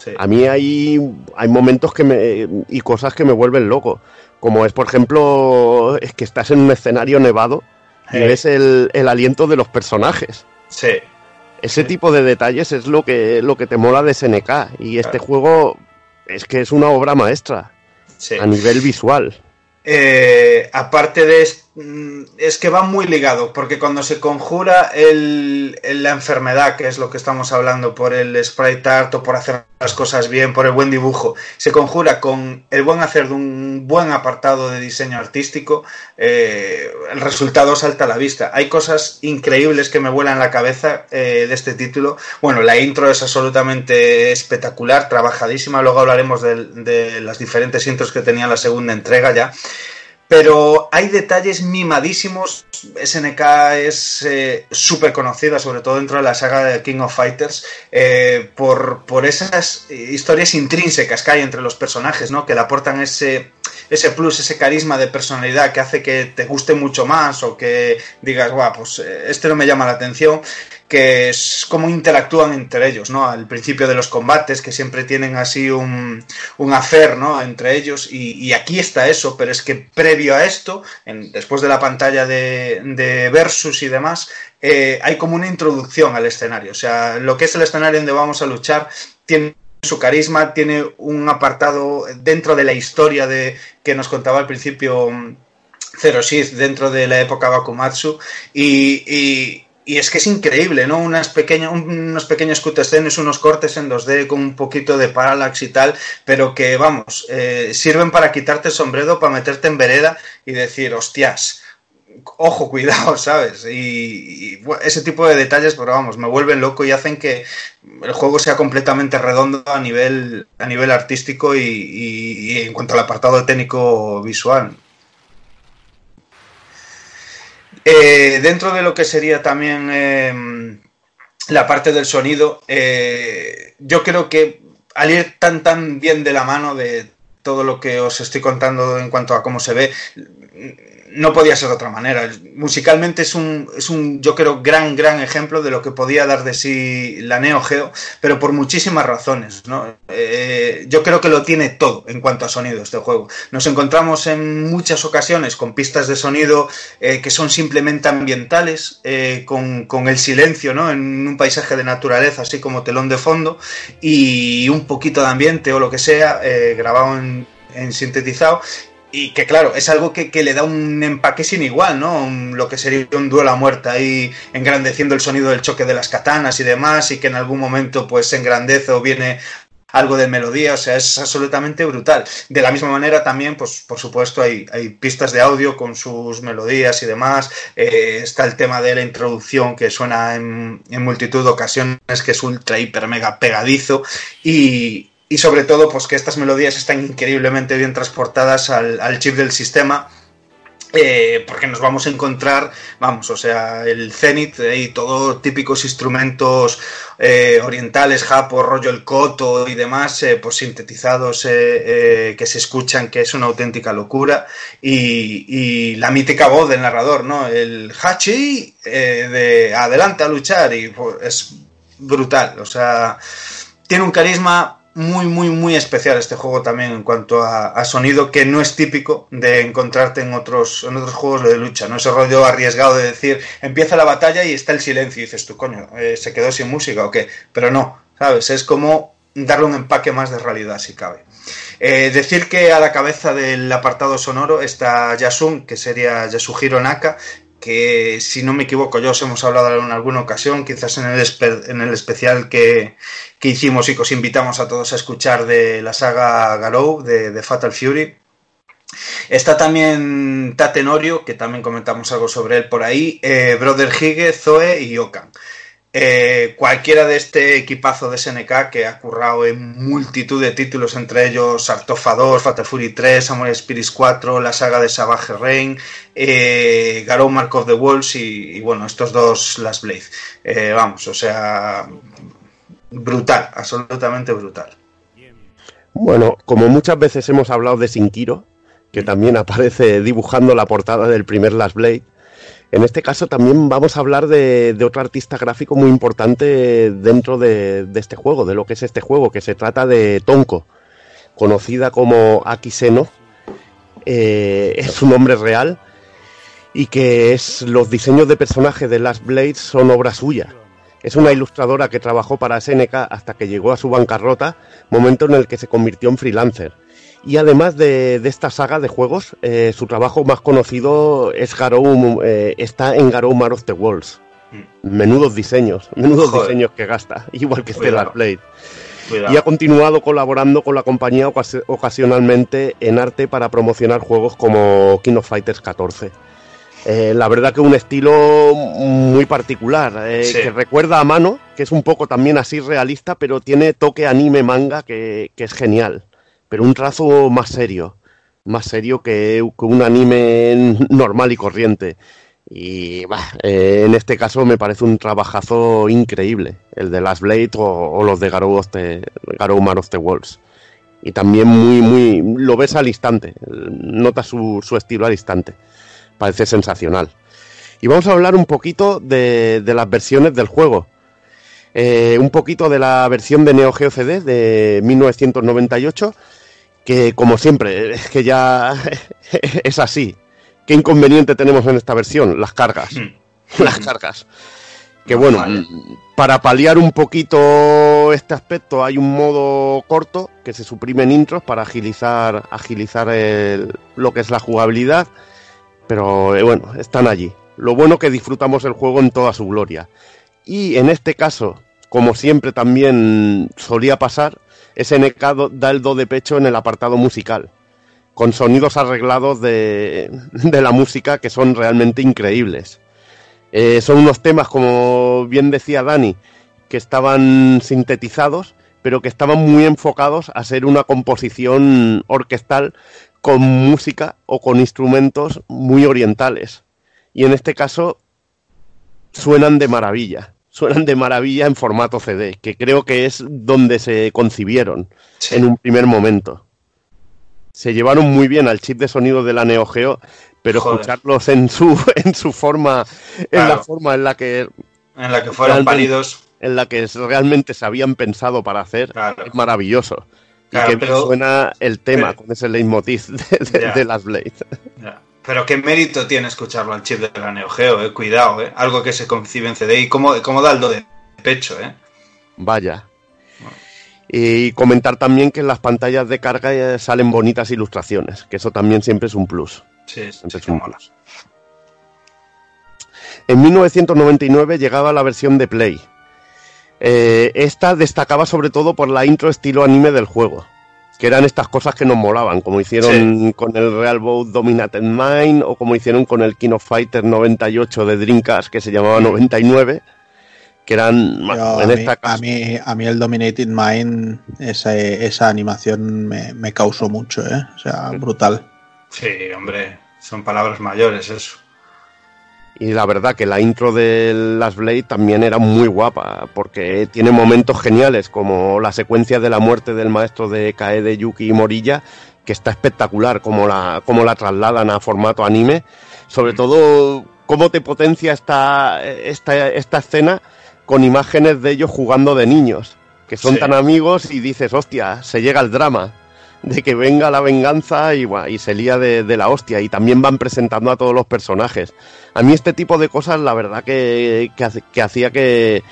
H: Sí.
D: A mí hay, hay momentos que me, y cosas que me vuelven loco. Como es, por ejemplo, es que estás en un escenario nevado y ves el, el aliento de los personajes.
H: Sí,
D: Ese
H: Sí.
D: tipo de detalles es lo que, lo que te mola de SNK. Y este
H: Claro.
D: juego es que es una obra maestra a nivel visual.
H: Eh, aparte de es, mm, es que va muy ligado, porque cuando se conjura el, el- la enfermedad, que es lo que estamos hablando, por el sprite art o por hacer las cosas bien, por el buen dibujo, se conjura con el buen hacer de un buen apartado de diseño artístico, eh, el resultado salta a la vista. Hay cosas increíbles que me vuelan la cabeza eh, de este título. Bueno, la intro es absolutamente espectacular, trabajadísima. Luego hablaremos del- de, las diferentes intros que tenía la segunda entrega ya. Pero hay detalles mimadísimos. SNK es eh, súper conocida, sobre todo dentro de la saga de King of Fighters, eh, por, por esas historias intrínsecas que hay entre los personajes, ¿no? Que le aportan ese, ese plus, ese carisma de personalidad que hace que te guste mucho más o que digas, guau, pues eh, este no me llama la atención que es cómo interactúan entre ellos, ¿no? Al principio de los combates, que siempre tienen así un, un hacer, ¿no? Entre ellos, y, aquí está eso, pero es que previo a esto, después de la pantalla de, Versus y demás, eh, hay como una introducción al escenario, o sea, lo que es el escenario donde vamos a luchar tiene su carisma, tiene un apartado dentro de la historia de que nos contaba al principio mm, Zero Shift dentro de la época Bakumatsu y- y es que es increíble, ¿no? Unas pequeñas, unos pequeños cutscenes, unos cortes en 2D con un poquito de parallax y tal, pero que, vamos, eh, sirven para quitarte el sombrero, para meterte en vereda y decir, hostias, ojo, cuidado, ¿sabes? Y, ese tipo de detalles, pero vamos, me vuelven loco y hacen que el juego sea completamente redondo a nivel, a nivel artístico y en cuanto al apartado técnico visual. Eh, dentro de lo que sería también eh, la parte del sonido, eh, yo creo que al ir tan tan bien de la mano de todo lo que os estoy contando en cuanto a cómo se ve, no podía ser de otra manera. Musicalmente es un, es un, yo creo, gran, gran ejemplo de lo que podía dar de sí la Neo Geo, pero por muchísimas razones. ¿no? Eh, yo creo que lo tiene todo en cuanto a sonido este juego. Nos encontramos en muchas ocasiones con pistas de sonido eh, que son simplemente ambientales, eh, con, con el silencio, ¿no? En un paisaje de naturaleza, así como telón de fondo, y un poquito de ambiente o lo que sea, grabado en, en sintetizado. Y que claro, es algo que, que le da un empaque sin igual, ¿no? Lo que sería un duelo a muerte ahí, engrandeciendo el sonido del choque de las katanas y demás, y que en algún momento pues se engrandece o viene algo de melodía, o sea, es absolutamente brutal. De la misma manera también, pues por supuesto, hay, hay pistas de audio con sus melodías y demás. Eh, está el tema de la introducción que suena en, en multitud de ocasiones, que es ultra, hiper, mega pegadizo. Y, y sobre todo, pues que estas melodías están increíblemente bien transportadas al, chip del sistema. eh, porque nos vamos a encontrar, vamos, o sea, el Zenith eh, y todo típicos instrumentos eh, orientales, japo, rollo el coto y demás, eh, pues sintetizados que se escuchan, que es una auténtica locura. Y, la mítica voz del narrador, ¿no? El Hachi de adelante a luchar y pues, es brutal, o sea, tiene un carisma muy, muy, muy especial este juego también en cuanto a, sonido que no es típico de encontrarte en otros, en otros juegos de lucha, ¿no? Ese rollo arriesgado de decir, empieza la batalla y está el silencio y dices tú, coño, eh, ¿se quedó sin música o qué? Pero no, ¿sabes? Es como darle un empaque más de realidad si cabe. Eh, decir que a la cabeza del apartado sonoro está Yasun, que sería Yasuhiro Naka, que si no me equivoco yo os hemos hablado en alguna ocasión, quizás en el, en el especial que, que hicimos y que os invitamos a todos a escuchar de la saga Garou, de, de Fatal Fury. Está también Tatenorio, que también comentamos algo sobre él por ahí, eh, Brother Hige, Zoe y Okan. Eh, cualquiera de este equipazo de SNK que ha currado en multitud de títulos, entre ellos Artofa 2, Fatal Fury 3, Samurai Spirits 4, la saga de Savage Rain, eh, Garou Mark of the Wolves y, y, bueno, estos dos Last Blade. Eh, vamos, o sea, brutal, absolutamente brutal.
D: Bueno, como muchas veces hemos hablado de Sinkiro, que también aparece dibujando la portada del primer Last Blade, en este caso también vamos a hablar de, otro artista gráfico muy importante dentro de, este juego, de lo que es este juego, que se trata de Tonko, conocida como Akiseno, eh, es su nombre real, y que es los diseños de personajes de Last Blade son obra suya. Es una ilustradora que trabajó para SNK hasta que llegó a su bancarrota, momento en el que se convirtió en freelancer. Y además de, de esta saga de juegos, eh, su trabajo más conocido es Garou, eh, está en Garou Mar of the Walls. Menudos diseños, menudos
H: Joder.
D: diseños que gasta, igual que. Last Blade.
H: Cuidado.
D: Y ha continuado colaborando con la compañía ocasi- ocasionalmente en arte para promocionar juegos como King of Fighters 14. Eh, la verdad que un estilo muy particular, eh,
H: Sí.
D: que recuerda a mano, que es un poco también así realista, pero tiene toque anime manga que, que es genial. Pero un trazo más serio, más serio que, un anime normal y corriente. Y bah, eh, en este caso me parece un trabajazo increíble, el de Last Blade o, los de Garou, of the- Garou Man of the Walls. Y también muy, muy, lo ves al instante, notas su, su estilo al instante. Parece sensacional. Y vamos a hablar un poquito de, de las versiones del juego. Eh, un poquito de la versión de Neo Geo CD de 1998, que como siempre, es que ya es así. ¿Qué inconveniente tenemos en esta versión? Las cargas. Las cargas. Que bueno,
H: Vale.
D: para paliar un poquito este aspecto hay un modo corto que se suprimen intros para agilizar, agilizar el- lo que es la jugabilidad. Pero eh, bueno, están allí. Lo bueno que disfrutamos el juego en toda su gloria. Y en este caso, como siempre también solía pasar, SNK da el do de pecho en el apartado musical, con sonidos arreglados de, de la música que son realmente increíbles. Eh, son unos temas, como bien decía Dani, que estaban sintetizados, pero que estaban muy enfocados a ser una composición orquestal con música o con instrumentos muy orientales. Y en este caso suenan de maravilla, suenan de maravilla en formato CD, que creo que es donde se concibieron
H: Sí.
D: en un primer momento. Se llevaron muy bien al chip de sonido de la Neo Geo, pero
H: Joder.
D: escucharlos en su, en su forma, en la forma en la que
H: En la que fueron pálidos.
D: en la que realmente se habían pensado para hacer,
H: Claro.
D: es maravilloso.
H: Claro,
D: y que
H: pero-
D: suena el tema
H: pero-
D: con ese leitmotiv de, de,
H: Ya.
D: de las Blade.
H: Ya. Pero qué mérito tiene escucharlo al chip de la Neo Geo, eh. Cuidado, eh. Algo que se concibe en CD y cómo, cómo da el do de pecho, eh.
D: Vaya. Y comentar también que en las pantallas de carga eh, salen bonitas ilustraciones, que eso también siempre es un plus.
H: Sí, sí,
D: es un
H: mola.
D: plus. En 1999 llegaba la versión de Play. Eh, esta destacaba sobre todo por la intro estilo anime del juego, que eran estas cosas que nos molaban, como hicieron con el Real Boat Dominated Mind o como hicieron con el King of Fighter 98 de Dreamcast, que se llamaba 99, que eran, bueno,
E: a,
D: en
E: mí,
D: esta
E: a,
D: casa,
E: mí, a mí el Dominated Mind, esa, esa animación me, me causó mucho, ¿eh? O sea, brutal.
H: Sí, hombre. Son palabras mayores, eso.
D: Y la verdad que la intro de Last Blade también era muy guapa, porque tiene momentos geniales, como la secuencia de la muerte del maestro de Kaede Yuki Morilla, que está espectacular, como la, como la trasladan a formato anime. Sobre todo, cómo te potencia esta, esta, esta escena con imágenes de ellos jugando de niños, que son
H: Sí.
D: tan amigos y dices, hostia, se llega el drama de que venga la venganza y, se lía de, la hostia. Y también van presentando a todos los personajes. A mí este tipo de cosas, la verdad que, que, que hacía que,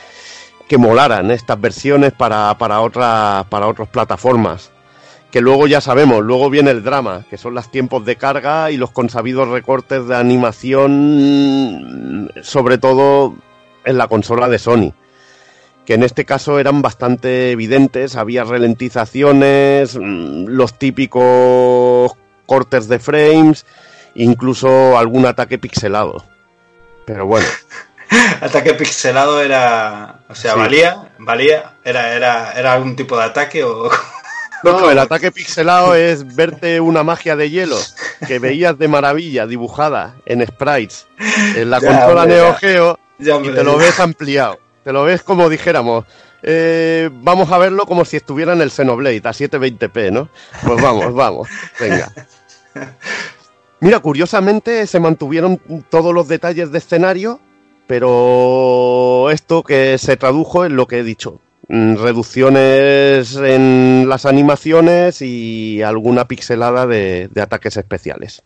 D: que molaran estas versiones para, para, otra, para otras plataformas. Que luego ya sabemos, luego viene el drama, que son los tiempos de carga y los consabidos recortes de animación, sobre todo en la consola de Sony que en este caso eran bastante evidentes, había ralentizaciones, mm, los típicos cortes de frames, incluso algún ataque pixelado. Pero bueno,
H: Ataque pixelado era. O sea,
D: Sí.
H: valía, valía, era, era, era algún tipo de ataque o.
D: no, el ataque pixelado es verte una magia de hielo que veías de maravilla dibujada en sprites en la
H: Ya,
D: consola
H: hombre,
D: Neo. Geo
H: Ya,
D: y te lo ves ampliado. Te lo ves como dijéramos. eh, vamos a verlo como si estuviera en el Xenoblade a 720p, ¿no? Pues vamos, vamos. Venga. Mira, curiosamente se mantuvieron todos los detalles de escenario, pero esto que se tradujo en lo que he dicho. mm, Reducciones en las animaciones y alguna pixelada de, de ataques especiales.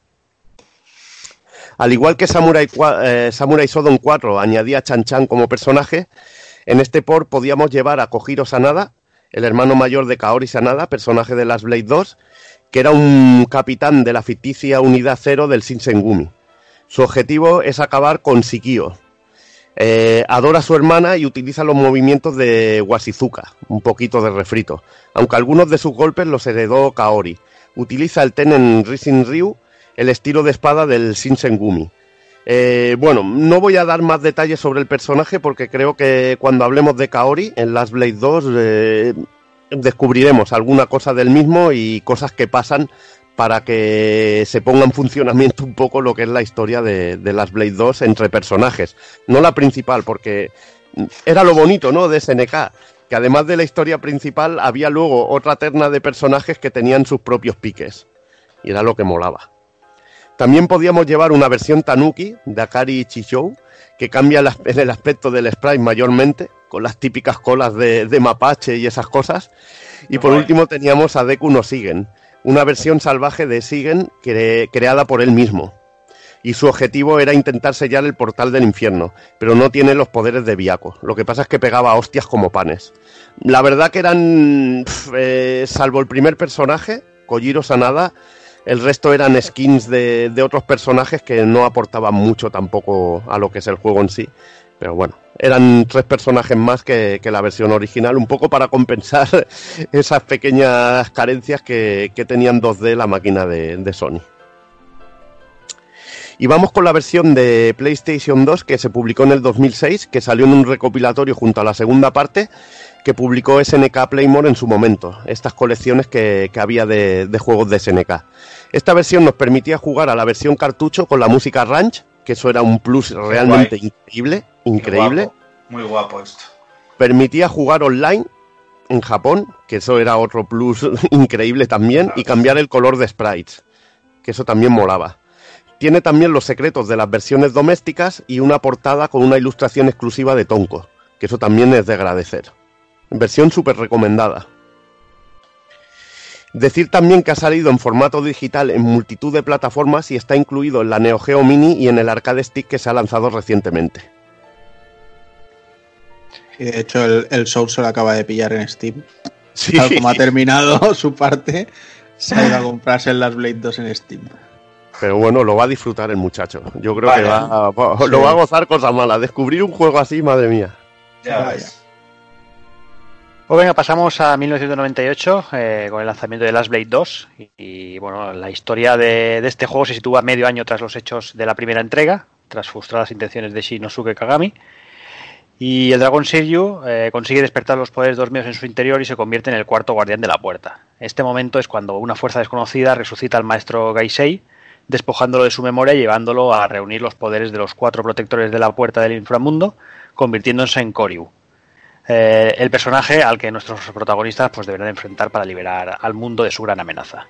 D: Al igual que Samurai, eh, Samurai Shodown 4 añadía a Chan Chan como personaje, en este port podíamos llevar a Kojiro Sanada, el hermano mayor de Kaori Sanada, personaje de Last Blade 2, que era un capitán de la ficticia Unidad Cero del Shinsengumi. Su objetivo es acabar con Shikio. Eh, adora a su hermana y utiliza los movimientos de Washizuka, un poquito de refrito, aunque algunos de sus golpes los heredó Kaori. Utiliza el Tenen Rising Ryu, el estilo de espada del Shinsengumi. Eh, bueno, no voy a dar más detalles sobre el personaje porque creo que cuando hablemos de Kaori en Last Blade 2 eh, descubriremos alguna cosa del mismo y cosas que pasan para que se ponga en funcionamiento un poco lo que es la historia de, de Last Blade 2 entre personajes. No la principal, porque era lo bonito, ¿no? De SNK, que además de la historia principal había luego otra terna de personajes que tenían sus propios piques. Y era lo que molaba. También podíamos llevar una versión Tanuki de Akari Chichou, que cambia el as- en el aspecto del sprite mayormente, con las típicas colas de, de mapache y esas cosas. Y por último teníamos a Deku no Sigen, una versión salvaje de Sigen cre- creada por él mismo. Y su objetivo era intentar sellar el portal del infierno, pero no tiene los poderes de Biako. Lo que pasa es que pegaba hostias como panes. La verdad que eran, eh, salvo el primer personaje, Kojiro Sanada, el resto eran skins de, de otros personajes que no aportaban mucho tampoco a lo que es el juego en sí. Pero bueno, eran tres personajes más que, que la versión original, un poco para compensar esas pequeñas carencias que, que tenían 2D la máquina de, de Sony. Y vamos con la versión de PlayStation 2 que se publicó en el 2006, que salió en un recopilatorio junto a la segunda parte que publicó SNK Playmore en su momento, estas colecciones que, que había de, de juegos de SNK. Esta versión nos permitía jugar a la versión cartucho con la música Ranch, que eso era un plus realmente
H: guay.
D: increíble, increíble.
H: guapo, Muy guapo esto.
D: Permitía jugar online en Japón, que eso era otro plus increíble también, y cambiar el color de sprites, que eso también molaba. Tiene también los secretos de las versiones domésticas y una portada con una ilustración exclusiva de Tonko, que eso también es de agradecer. Versión súper recomendada. Decir también que ha salido en formato digital en multitud de plataformas y está incluido en la Neo Geo Mini y en el Arcade Stick que se ha lanzado recientemente.
E: Y de hecho, el, el Soul se lo acaba de pillar en Steam.
D: Sí.
E: Tal como ha terminado su parte, se ha ido a comprarse el Last Blade 2 en Steam.
D: Pero bueno, lo va a disfrutar el muchacho. Yo creo
H: Vale.
D: que va, va-
E: Sí.
D: lo va a gozar cosas malas. Descubrir un juego así, madre mía.
H: Ya ves.
A: Pues venga, pasamos a 1998 eh, con el lanzamiento de Last Blade 2 y, bueno, la historia de, este juego se sitúa medio año tras los hechos de la primera entrega, tras frustradas intenciones de Shinosuke Kagami. Y el dragón Shiryu eh, consigue despertar los poderes dormidos en su interior y se convierte en el cuarto guardián de la puerta. Este momento es cuando una fuerza desconocida resucita al maestro Gaisei, despojándolo de su memoria y llevándolo a reunir los poderes de los cuatro protectores de la puerta del inframundo, convirtiéndose en Koryu. Eh, el personaje al que nuestros protagonistas pues deberán enfrentar para liberar al mundo de su gran amenaza.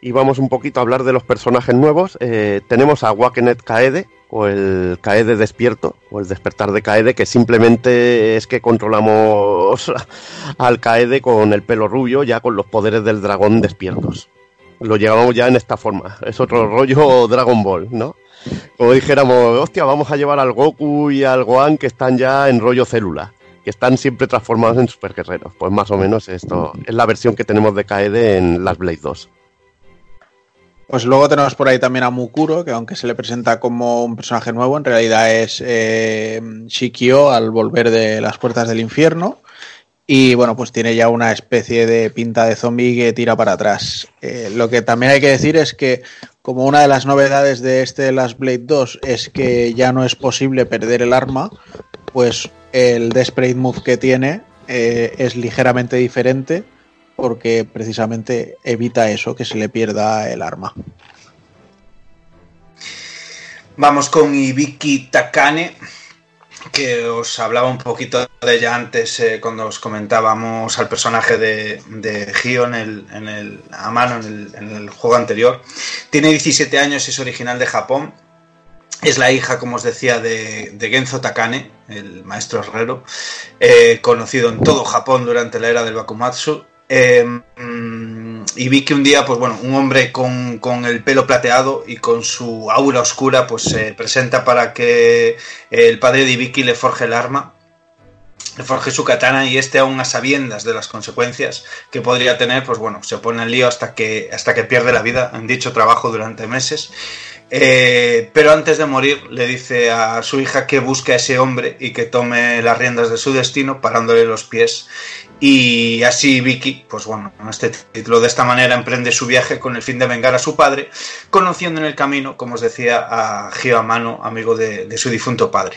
D: Y vamos un poquito a hablar de los personajes nuevos. Eh, tenemos a Wakenet Kaede, o el Kaede despierto, o el despertar de Kaede, que simplemente es que controlamos al Kaede con el pelo rubio, ya con los poderes del dragón despiertos. Lo llevamos ya en esta forma. Es otro rollo Dragon Ball, ¿no? Como dijéramos, hostia, vamos a llevar al Goku y al Gohan que están ya en rollo célula, que están siempre transformados en super guerreros. Pues más o menos esto es la versión que tenemos de Kaede en las Blade 2.
E: Pues luego tenemos por ahí también a Mukuro, que aunque se le presenta como un personaje nuevo, en realidad es eh, Shikio al volver de las puertas del infierno. Y bueno, pues tiene ya una especie de pinta de zombie que tira para atrás. Eh, lo que también hay que decir es que, como una de las novedades de este Last Blade 2 es que ya no es posible perder el arma, pues el Desperate Move que tiene eh, es ligeramente diferente porque precisamente evita eso, que se le pierda el arma.
H: Vamos con Ibiki Takane, que os hablaba un poquito de ella antes eh, cuando os comentábamos al personaje de, de Gio en el, en el- a mano en el, juego anterior. Tiene 17 años, es original de Japón. Es la hija, como os decía, de, de Genzo Takane, el maestro herrero, eh, conocido en todo Japón durante la era del Bakumatsu. Eh, mm, y vi que un día, pues bueno, un hombre con, con el pelo plateado y con su aura oscura, pues se presenta para que el padre de Ibiki le forje el arma, le forje su katana y este aún a sabiendas de las consecuencias que podría tener, pues bueno, se pone en lío hasta que, hasta que pierde la vida en dicho trabajo durante meses. Eh, pero antes de morir le dice a su hija que busque a ese hombre y que tome las riendas de su destino parándole los pies y así Vicky, pues bueno, en este título de esta manera emprende su viaje con el fin de vengar a su padre, conociendo en el camino, como os decía, a Gio Amano, amigo de, de su difunto padre.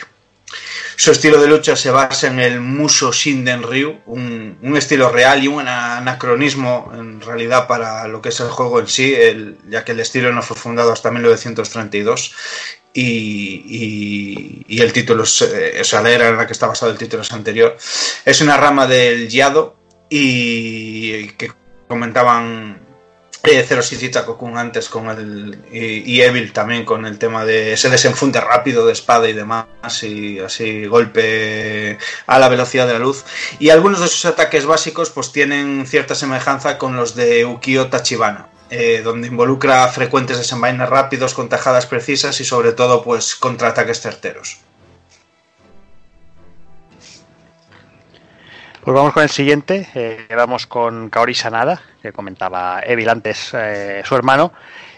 H: Su estilo de lucha se basa en el Muso Shinden Ryu, un, estilo real y un anacronismo en realidad para lo que es el juego en sí, ya que el estilo no fue fundado hasta 1932 y, y- el título, es, o sea, la era en la que está basado el título es anterior. Es una rama del Yado y que comentaban eh, Zero y Takokun antes con el y, y Evil también con el tema de ese desenfunde rápido de espada y demás y así golpe a la velocidad de la luz. Y algunos de sus ataques básicos pues tienen cierta semejanza con los de Ukio Tachibana eh, donde involucra frecuentes desenvaines rápidos con tajadas precisas y sobre todo pues contraataques certeros
A: Pues vamos con el siguiente. eh, vamos con Kaori Sanada, que comentaba Evil antes, eh, su hermano.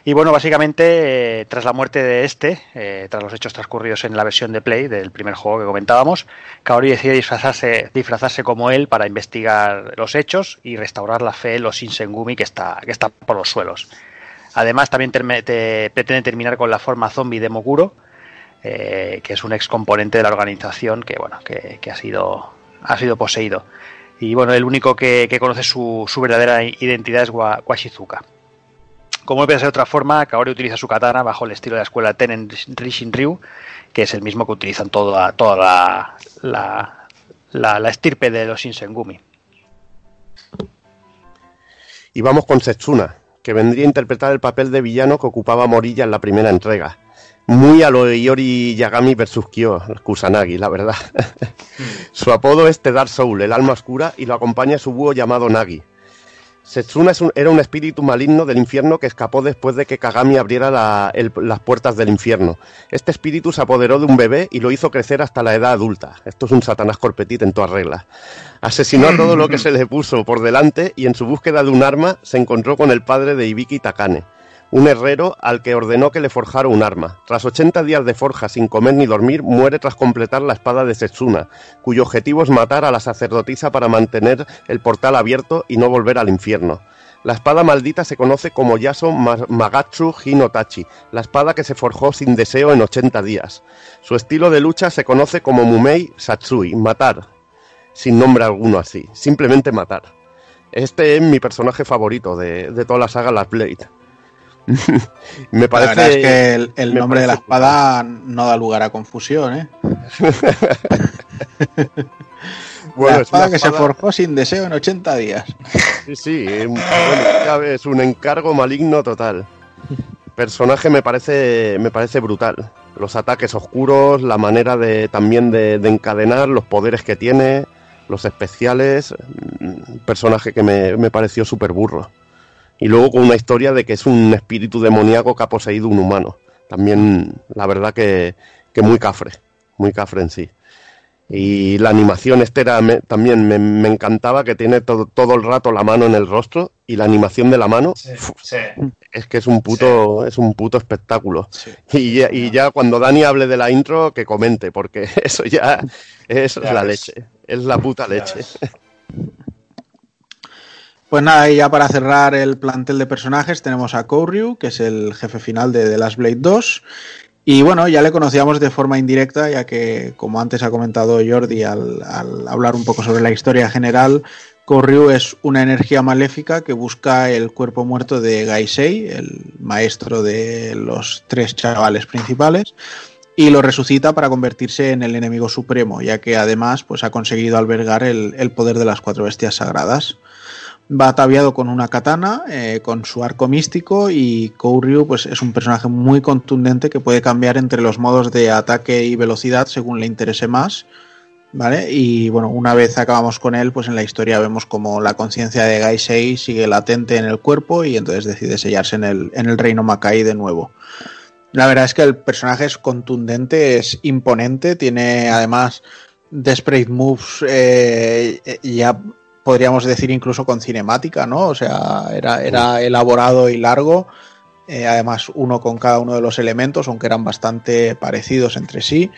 A: Y bueno, básicamente, eh, tras la muerte de este, tras los hechos transcurridos en la versión de Play del primer juego que comentábamos, Kaori decide disfrazarse, disfrazarse como él para investigar los hechos y restaurar la fe en los Shinsengumi que está, que está por los suelos. Además, también te- pretende terminar con la forma zombie de Moguro, que es un ex componente de la organización que, bueno, que ha, sido, ha sido poseído. Y bueno, el único que, conoce su, verdadera identidad es Wa- Washizuka. Como puede ser de otra forma, Kaori utiliza su katana bajo el estilo de la escuela Tenen Rishin Ryu, que es el mismo que utilizan toda, toda la, la estirpe de los Shinsengumi.
D: Y vamos con Setsuna, que vendría a interpretar el papel de villano que ocupaba Morilla en la primera entrega. Muy a lo Iori Yagami vs Kyo, Kusanagi, la verdad. su apodo es The Dark Soul, el alma oscura, y lo acompaña su búho llamado Nagi. Setsuna un- era un espíritu maligno del infierno que escapó después de que Kagami abriera la- el- las puertas del infierno. Este espíritu se apoderó de un bebé y lo hizo crecer hasta la edad adulta. Esto es un Satanás corpetit en todas reglas. Asesinó a todo lo que se le puso por delante y en su búsqueda de un arma se encontró con el padre de Ibiki Takane, un herrero al que ordenó que le forjara un arma. Tras 80 días de forja sin comer ni dormir, muere tras completar la espada de Setsuna, cuyo objetivo es matar a la sacerdotisa para mantener el portal abierto y no volver al infierno. La espada maldita se conoce como Yaso Ma- Magatsu Hinotachi, la espada que se forjó sin deseo en 80 días. Su estilo de lucha se conoce como Mumei Satsui, matar, sin nombre alguno así, simplemente matar. Este es mi personaje favorito de, de toda la saga Last Blade. me
E: La
D: parece
E: verdad es que el, nombre de la espada no da lugar a confusión, ¿eh?
D: Bueno,
E: la
D: es una
E: espada que se forjó sin deseo en 80 días.
D: Sí, sí, bueno, ya ves, un encargo maligno total. Personaje me parece, me parece brutal. Los ataques oscuros, la manera de también de, de encadenar, los poderes que tiene, los especiales. mm, Personaje que me, me pareció súper burro. Y luego con una historia de que es un espíritu demoníaco que ha poseído un humano. También, la verdad que, que muy cafre, muy cafre en sí. Y la animación este era, me- también me, me encantaba que tiene todo, todo el rato la mano en el rostro y la animación de la mano
H: Sí,
D: fu-
H: sí.
D: es que es un puto es un puto espectáculo. Y, ya, y ya cuando Dani hable de la intro que comente porque eso ya es
H: Ya
D: la
H: ves.
D: leche, es la puta leche.
E: Pues nada, y ya para cerrar el plantel de personajes tenemos a Kouryu, que es el jefe final de The Last Blade 2. Y bueno, ya le conocíamos de forma indirecta, ya que, como antes ha comentado Jordi al, hablar un poco sobre la historia general, Kouryu es una energía maléfica que busca el cuerpo muerto de Gaisei, el maestro de los tres chavales principales, y lo resucita para convertirse en el enemigo supremo, ya que además pues, ha conseguido albergar el, el poder de las cuatro bestias sagradas va ataviado con una katana, eh, con su arco místico y Kouryu pues, es un personaje muy contundente que puede cambiar entre los modos de ataque y velocidad según le interese más. ¿Vale? Y bueno, una vez acabamos con él, pues en la historia vemos como la conciencia de Gaisei sigue latente en el cuerpo y entonces decide sellarse en el, en el reino Makai de nuevo. La verdad es que el personaje es contundente, es imponente, tiene además Desperate Moves eh, ya podríamos decir incluso con cinemática, ¿no? O sea, era, era elaborado y largo, eh, además uno con cada uno de los elementos, aunque eran bastante parecidos entre sí.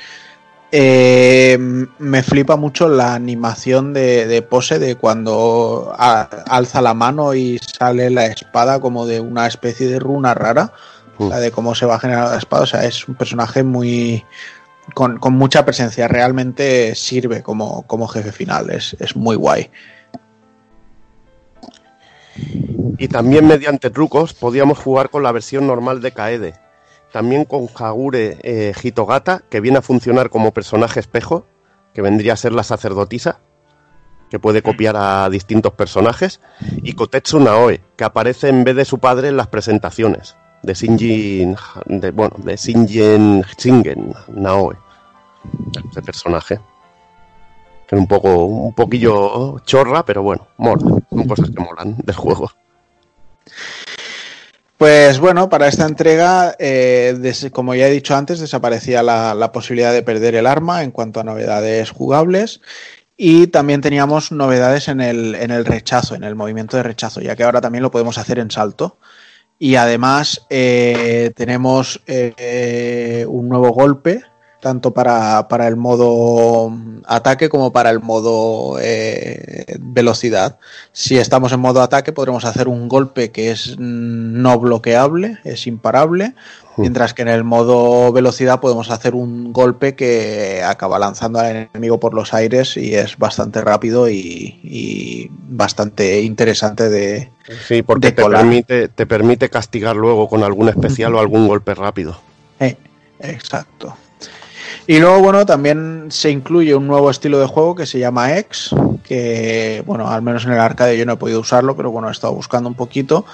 E: Eh, me flipa mucho la animación de, de pose de cuando a- alza la mano y sale la espada como de una especie de runa rara, o sea, de cómo se va a generar la espada. O sea, es un personaje muy, con, con mucha presencia. Realmente sirve como, como jefe final. Es, es muy guay.
D: Y también mediante trucos podíamos jugar con la versión normal de Kaede. También con Hagure eh, Hitogata, que viene a funcionar como personaje espejo, que vendría a ser la sacerdotisa, que puede copiar a distintos personajes. Y Kotetsu Naoe, que aparece en vez de su padre en las presentaciones de Shinji, de, bueno, de Shinji Shingen Naoe, ese personaje. Que es un poco, un poquillo chorra, pero bueno, mola. Cosas que molan del juego.
E: Pues bueno, para esta entrega, eh, como ya he dicho antes, desaparecía la, posibilidad de perder el arma en cuanto a novedades jugables. Y también teníamos novedades en el, en el rechazo, en el movimiento de rechazo, ya que ahora también lo podemos hacer en salto. Y además eh, tenemos eh, un nuevo golpe, tanto para, para el modo ataque como para el modo eh, velocidad. Si estamos en modo ataque podremos hacer un golpe que es no bloqueable, es imparable, mientras que en el modo velocidad podemos hacer un golpe que acaba lanzando al enemigo por los aires y es bastante rápido y, y bastante interesante de,
D: Sí, porque
E: de
D: te permite, te permite castigar luego con algún especial o algún golpe rápido.
E: Eh, exacto. Y luego, bueno, también se incluye un nuevo estilo de juego que se llama X, que, bueno, al menos en el arcade yo no he podido usarlo, pero bueno, he estado buscando un poquito.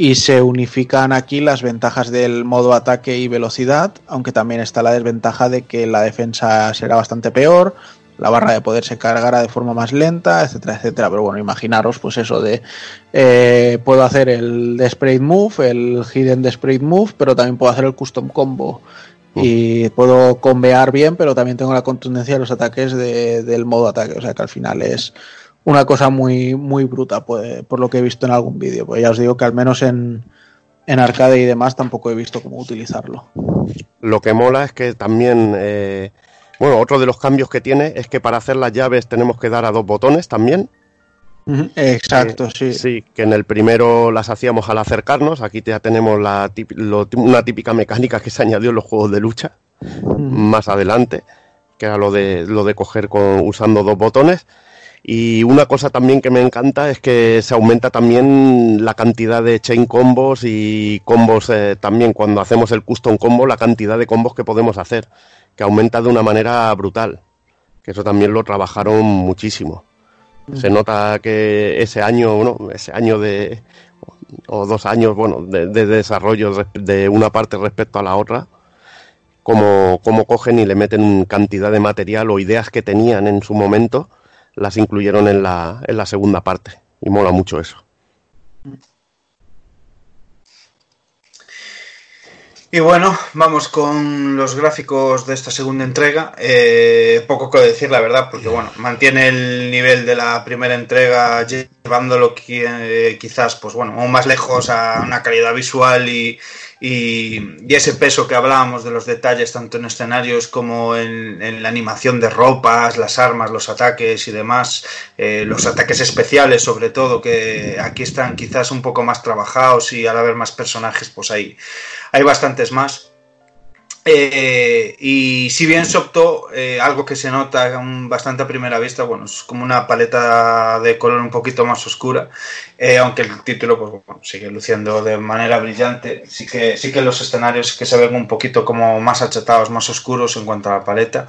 E: y se unifican aquí las ventajas del modo ataque y velocidad, aunque también está la desventaja de que la defensa será bastante peor, la barra de poder se cargará de forma más lenta, etcétera, etcétera. Pero bueno, imaginaros pues eso de eh, puedo hacer el Desperate Move, el Hidden Desperate Move, pero también puedo hacer el Custom Combo. Y puedo combear bien, pero también tengo la contundencia de los ataques de- del modo ataque. O sea que al final es una cosa muy, muy bruta, pues, por lo que he visto en algún vídeo. Pues ya os digo que al menos en, en arcade y demás tampoco he visto cómo utilizarlo.
D: Lo que mola es que también, eh, bueno, otro de los cambios que tiene es que para hacer las llaves tenemos que dar a dos botones también.
E: Exacto, sí.
D: Sí, que en el primero las hacíamos al acercarnos, aquí ya tenemos la tip- lo- una típica mecánica que se añadió en los juegos de lucha más adelante, que era lo de, lo de coger con, usando dos botones. Y una cosa también que me encanta es que se aumenta también la cantidad de chain combos y combos eh, también cuando hacemos el custom combo, la cantidad de combos que podemos hacer, que aumenta de una manera brutal. Que eso también lo trabajaron muchísimo. Se nota que ese año, bueno, ese año de o dos años, bueno, de, de desarrollo de una parte respecto a la otra, como, como cogen y le meten cantidad de material o ideas que tenían en su momento, las incluyeron en la, en la segunda parte. Y mola mucho eso.
H: Y bueno, vamos con los gráficos de esta segunda entrega. Eh, poco que decir, la verdad, porque bueno, mantiene el nivel de la primera entrega, llevándolo eh, quizás, pues bueno, aún más lejos a una calidad visual y, y- y ese peso que hablábamos de los detalles, tanto en escenarios como en, en la animación de ropas, las armas, los ataques y demás, eh, los ataques especiales sobre todo, que aquí están quizás un poco más trabajados y al haber más personajes, pues ahí hay bastantes más. Eh, y si bien se optó, eh, algo que se nota bastante a primera vista, bueno, es como una paleta de color un poquito más oscura, eh, aunque el título pues, sigue luciendo de manera brillante. Sí que, sí que los escenarios que se ven un poquito como más achatados, más oscuros en cuanto a la paleta.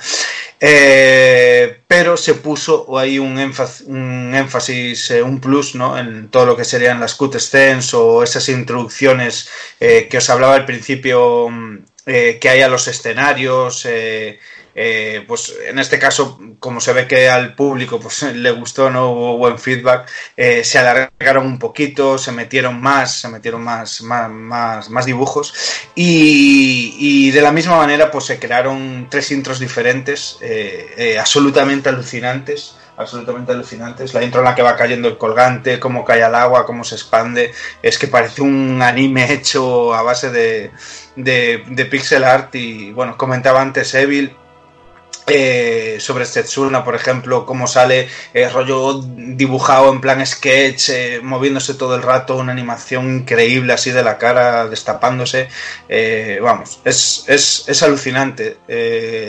H: Pero se puso ahí un énfasis, un, énfasis un plus, ¿no? En todo lo que serían las cutscenes o esas introducciones que os hablaba al principio mm, eh, que hay a los escenarios. eh, eh, pues en este caso, como se ve que al público pues, le gustó, no hubo buen feedback, eh, se alargaron un poquito, se metieron más, se metieron más, más, más, dibujos y, y de la misma manera pues se crearon tres intros diferentes, absolutamente alucinantes absolutamente alucinantes. La intro en la que va cayendo el colgante, cómo cae al agua, cómo se expande, es que parece un anime hecho a base de, de, pixel art y bueno, comentaba antes Evil, eh, sobre Setsuna, por ejemplo, cómo sale eh, rollo dibujado en plan sketch, eh, moviéndose todo el rato, una animación increíble así de la cara, destapándose. Eh, vamos, es, es, es alucinante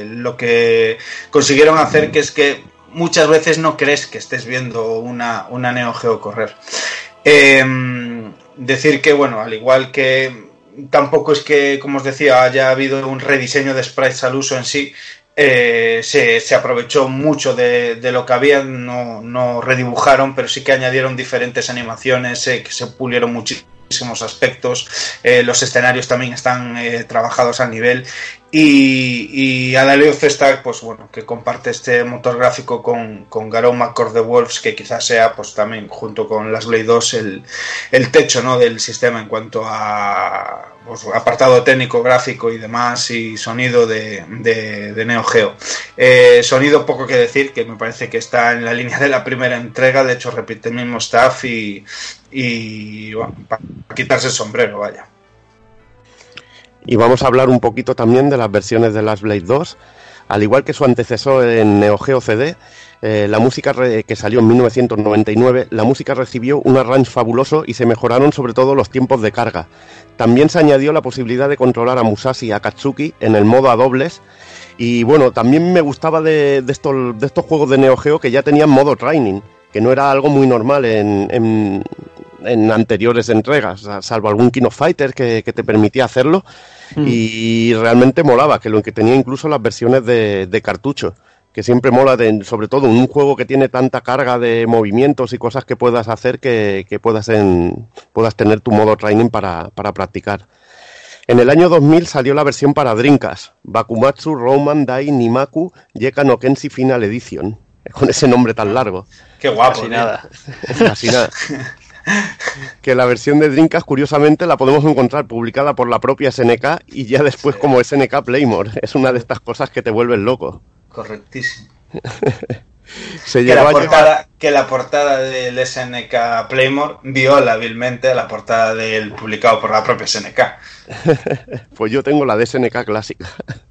H: lo que consiguieron hacer, que es que muchas veces no crees que estés viendo una, una Neo correr. Eh, decir que, bueno, al igual que tampoco es que, como os decía, haya habido un rediseño de sprites al uso en sí, eh, se, se aprovechó mucho de, lo que había, no, no redibujaron, pero sí que añadieron diferentes animaciones, eh, que se pulieron muchísimos aspectos, eh, los escenarios también están trabajados al nivel y, y Adalio Cesta, pues bueno, que comparte este motor gráfico con, con Garou McCord de Wolves, que quizás sea pues también junto con las Blade 2 el, el techo ¿no? del sistema en cuanto a pues, apartado técnico, gráfico y demás, y sonido de, de, de Neo Geo. Eh, sonido poco que decir, que me parece que está en la línea de la primera entrega, de hecho repite el mismo staff y, y bueno, para quitarse el sombrero, vaya.
D: Y vamos a hablar un poquito también de las versiones de Last Blade 2. Al igual que su antecesor en Neo Geo CD, eh, la música que salió en 1999, la música recibió un arrange fabuloso y se mejoraron sobre todo los tiempos de carga. También se añadió la posibilidad de controlar a Musashi y a Katsuki en el modo a dobles. Y bueno, también me gustaba de, estos, de estos juegos de Neo Geo que ya tenían modo training, que no era algo muy normal en- en anteriores entregas, salvo algún King of Fighters que, que te permitía hacerlo. Y realmente molaba, que lo que tenía incluso las versiones de, de cartucho, que siempre mola, de- sobre todo en un juego que tiene tanta carga de movimientos y cosas que puedas hacer que, que puedas, en, puedas tener tu modo training para, para practicar. En el año 2000 salió la versión para Drinkas, Bakumatsu Roman Dai Nimaku Yeka no Kenshi Final Edition, con ese nombre tan largo.
H: Qué guapo.
A: Casi
H: tío.
A: nada.
D: Casi nada. Que la versión de Drinkas, curiosamente, la podemos encontrar publicada por la propia SNK y ya después como SNK Playmore. Es una de estas cosas que te vuelven loco.
H: Correctísimo.
D: Se
H: Que la,
D: a llevar-
H: portada, que la portada del SNK Playmore viola hábilmente la portada del publicado por la propia SNK.
D: Pues yo tengo la de SNK clásica.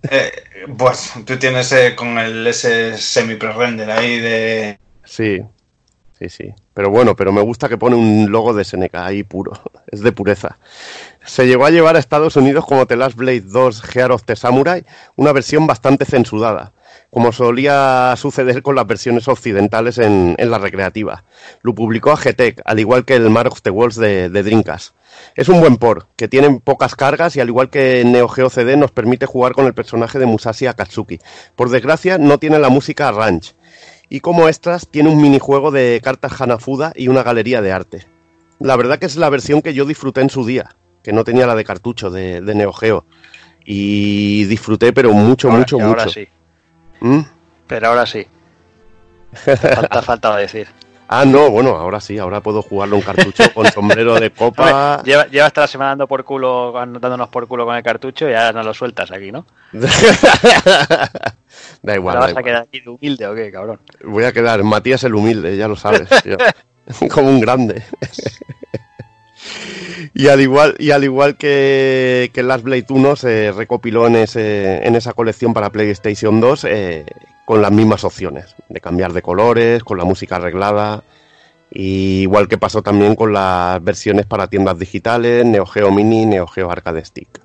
H: Eh, pues tú tienes eh, con el ese semi pre-render ahí de...
D: Sí, sí, sí. Pero bueno, pero me gusta que pone un logo de SNK ahí puro. Es de pureza. Se llegó a llevar a Estados Unidos como The Last Blade 2 Gear of the Samurai, una versión bastante censurada, como solía suceder con las versiones occidentales en, en la recreativa. Lo publicó a GTEC, al igual que el Mar of the Wolves de, de. Es un buen port, que tiene pocas cargas y al igual que Neo Geo CD nos permite jugar con el personaje de Musashi Akatsuki. Por desgracia no tiene la música Ranch, y como extras tiene un minijuego de cartas Hanafuda y una galería de arte. La verdad que es la versión que yo disfruté en su día, que no tenía la de cartucho de, de Neo Geo. Y disfruté, pero mucho,
A: Ahora-
D: mucho,
A: ahora
D: mucho.
A: sí.
D: ¿Mm?
A: Pero ahora sí. Falta, faltaba decir.
D: Ah, no, bueno, ahora sí, ahora puedo jugarlo en cartucho con sombrero de copa.
A: Hombre, lleva, lleva hasta la semana dando por culo, dándonos por culo con el cartucho y ahora no lo sueltas aquí, ¿no?
D: da igual,
A: ¿Ahora
D: da
A: vas a quedar aquí de humilde o qué, cabrón?
D: Voy a quedar Matías el humilde, ya lo sabes. tío. Como un grande. Y al igual, y al igual que, que Last Blade 1 se recopiló en, esa colección para PlayStation 2 eh, con las mismas opciones, de cambiar de colores, con la música arreglada. Y igual que pasó también con las versiones para tiendas digitales, Neo Geo Mini, Neo Geo Arcade Stick.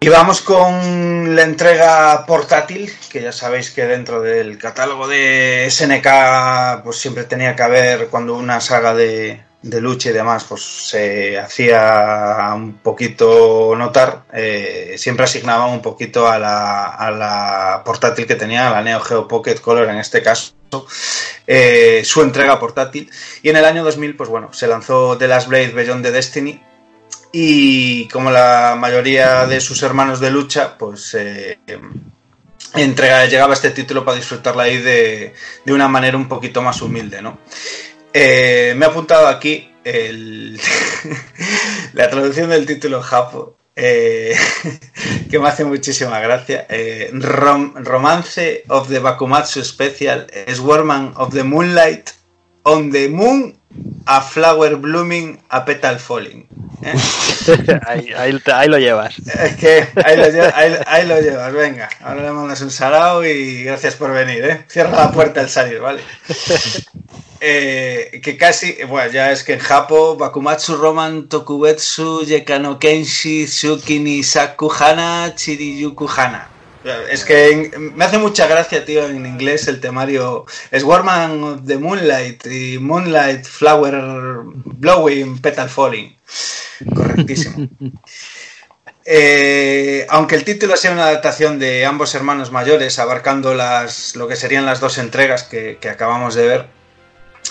H: Y vamos con la entrega portátil, que ya sabéis que dentro del catálogo de SNK pues siempre tenía que haber cuando una saga de, de lucha y demás pues se hacía un poquito notar, eh, siempre asignaban un poquito a la, a la portátil que tenía, la Neo Geo Pocket Color en este caso, eh, su entrega portátil. Y en el año 2000 pues bueno, se lanzó The Last Blade Beyond the Destiny, y como la mayoría de sus hermanos de lucha, pues eh, entrega, llegaba este título para disfrutarla ahí de, de una manera un poquito más humilde, ¿no? Eh, me he apuntado aquí el- la traducción del título japo, eh, que me hace muchísima gracia. Eh, Rom- Romance of the Bakumatsu Special, Swarman of the Moonlight, On the Moon, a Flower Blooming, a Petal Falling. ¿eh?
A: ahí, ahí- ahí lo llevas.
H: Es que ahí lo, llevas, ahí, ahí lo llevas, venga. Ahora le mandas un sarao y gracias por venir, ¿eh? Cierra la puerta al salir, ¿vale? Eh, que casi, bueno, ya es que en Japo, Bakumatsu Roman Tokubetsu Yekano Kenshi Tsuki ni Saku Hana Chiriyuku Hana. Es que en- me hace mucha gracia, tío, en inglés el temario Swarman of the Moonlight y Moonlight Flower Blowing Petal Falling. Correctísimo. Eh, aunque el título sea una adaptación de ambos hermanos mayores, abarcando las, lo que serían las dos entregas que, que acabamos de ver,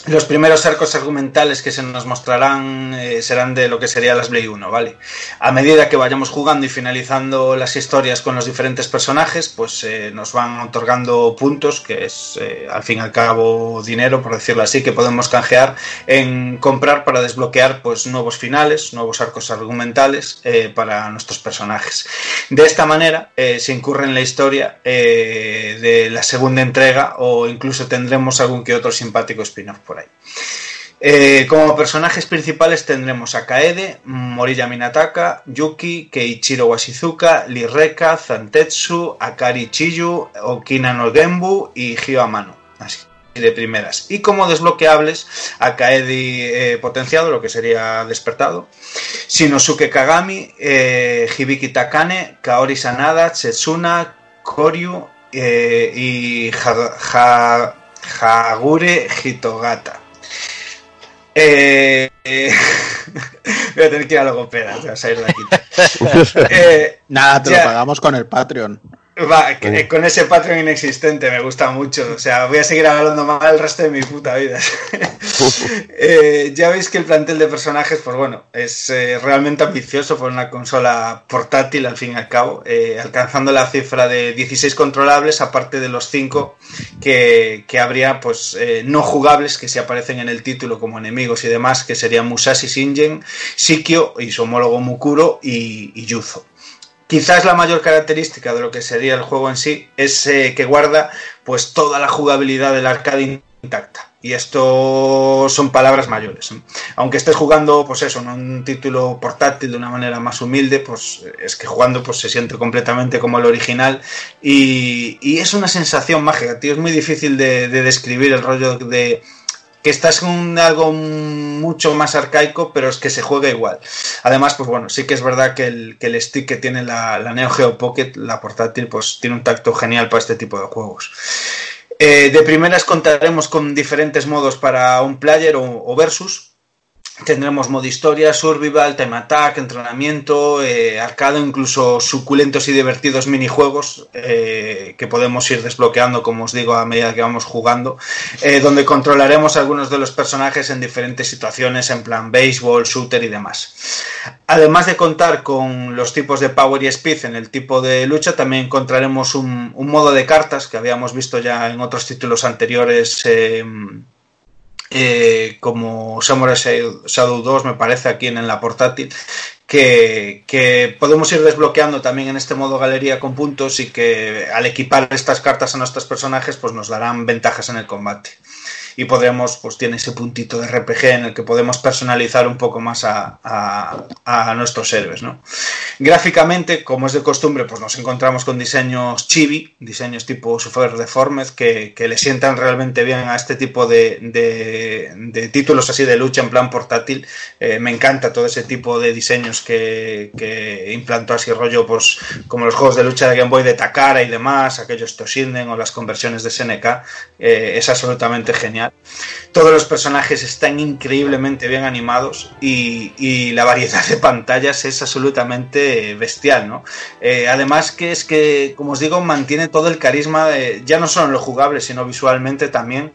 H: los primeros arcos argumentales que se nos mostrarán eh, serán de lo que sería las Blade 1, ¿vale? A medida que vayamos jugando y finalizando las historias con los diferentes personajes, pues eh, nos van otorgando puntos, que es eh, al fin y al cabo dinero, por decirlo así, que podemos canjear en comprar para desbloquear pues nuevos finales, nuevos arcos argumentales eh, para nuestros personajes. De esta manera se incurre en la historia de la segunda entrega o incluso tendremos algún que otro simpático spin-off Eh, como personajes principales tendremos a Kaede, Morilla Minataka, Yuki, Keiichiro Washizuka, Lireka, Zantetsu, Akari Chiyu, Okina no Genbu y Hyo Amano. Así de primeras. Y como desbloqueables, a Kaede eh, potenciado, lo que sería despertado, Shinosuke Kagami, eh, Hibiki Takane, Kaori Sanada, Tsetsuna, Koryu y Hagure Hitogata. Eh, eh, voy a tener que ir a logopeda, te vas a ir de aquí. Eh,
E: Nada, te
H: ya-
E: lo pagamos con el Patreon.
H: Va, que- con ese patrón inexistente me gusta mucho. O sea, voy a seguir hablando mal el resto de mi puta vida. Eh, ya veis que el plantel de personajes, pues bueno, es eh, realmente ambicioso por una consola portátil al fin y al cabo, eh, alcanzando la cifra de 16 controlables, aparte de los 5 que, que habría pues eh, no jugables que se aparecen en el título como enemigos y demás, que serían Musashi Shingen, Shikyo y su homólogo Mukuro y, y Yuzo. Quizás la mayor característica de lo que sería el juego en sí es eh, que guarda pues toda la jugabilidad del arcade intacta. Y esto son palabras mayores. Aunque estés jugando, pues eso, en un título portátil de una manera más humilde, pues es que jugando pues se siente completamente como el original. Y, es una sensación mágica. Es muy difícil de describir el rollo de que estás algo mucho más arcaico, pero es que se juega igual. Además, pues bueno, sí que es verdad que el, stick que tiene la, Neo Geo Pocket, la portátil, pues tiene un tacto genial para este tipo de juegos. Eh, de primeras contaremos con diferentes modos para un player o versus. Tendremos modo historia, survival, time attack, entrenamiento, eh, incluso suculentos y divertidos minijuegos eh, que podemos ir desbloqueando, como os digo, a medida que vamos jugando, eh, donde controlaremos algunos de los personajes en diferentes situaciones, en plan béisbol, shooter y demás. Además de contar con los tipos de power y speed en el tipo de lucha, también encontraremos un, un modo de cartas que habíamos visto ya en otros títulos anteriores. Eh, como Samurai Shadow 2 me parece aquí en, en la portátil que, que, podemos ir desbloqueando también en este modo galería con puntos y que al equipar estas cartas a nuestros personajes pues nos darán ventajas en el combate y podremos, pues tiene ese puntito de RPG en el que podemos personalizar un poco más a, a, nuestros héroes, ¿no? Gráficamente, como es de costumbre, pues nos encontramos con diseños chibi, diseños tipo Super Deformed, que, que le sientan realmente bien a este tipo de, de, de títulos así de lucha en plan portátil. Eh, me encanta todo ese tipo de diseños que, que, implantó así rollo, pues como los juegos de lucha de Game Boy de Takara y demás, aquellos Toshinden o las conversiones de SNK, eh, es absolutamente genial. Todos los personajes están increíblemente bien animados y, la variedad de pantallas es absolutamente bestial, ¿no? Eh, además que es que, como os digo, mantiene todo el carisma, ya no solo en lo jugable, sino visualmente también.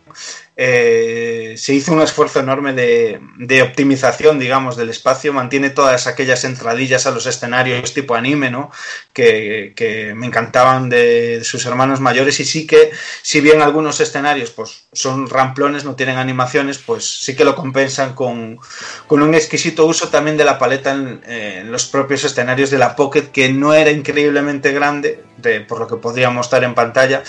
H: Eh, se hizo un esfuerzo enorme de, optimización, digamos, del espacio, mantiene todas aquellas entradillas a los escenarios tipo anime, ¿no? Que, me encantaban de, sus hermanos mayores y sí que, si bien algunos escenarios pues son ramplones, no tienen animaciones, pues sí que lo compensan con, un exquisito uso también de la paleta en, los propios escenarios de la Pocket, que no era increíblemente grande, de, por lo que podría mostrar en pantalla,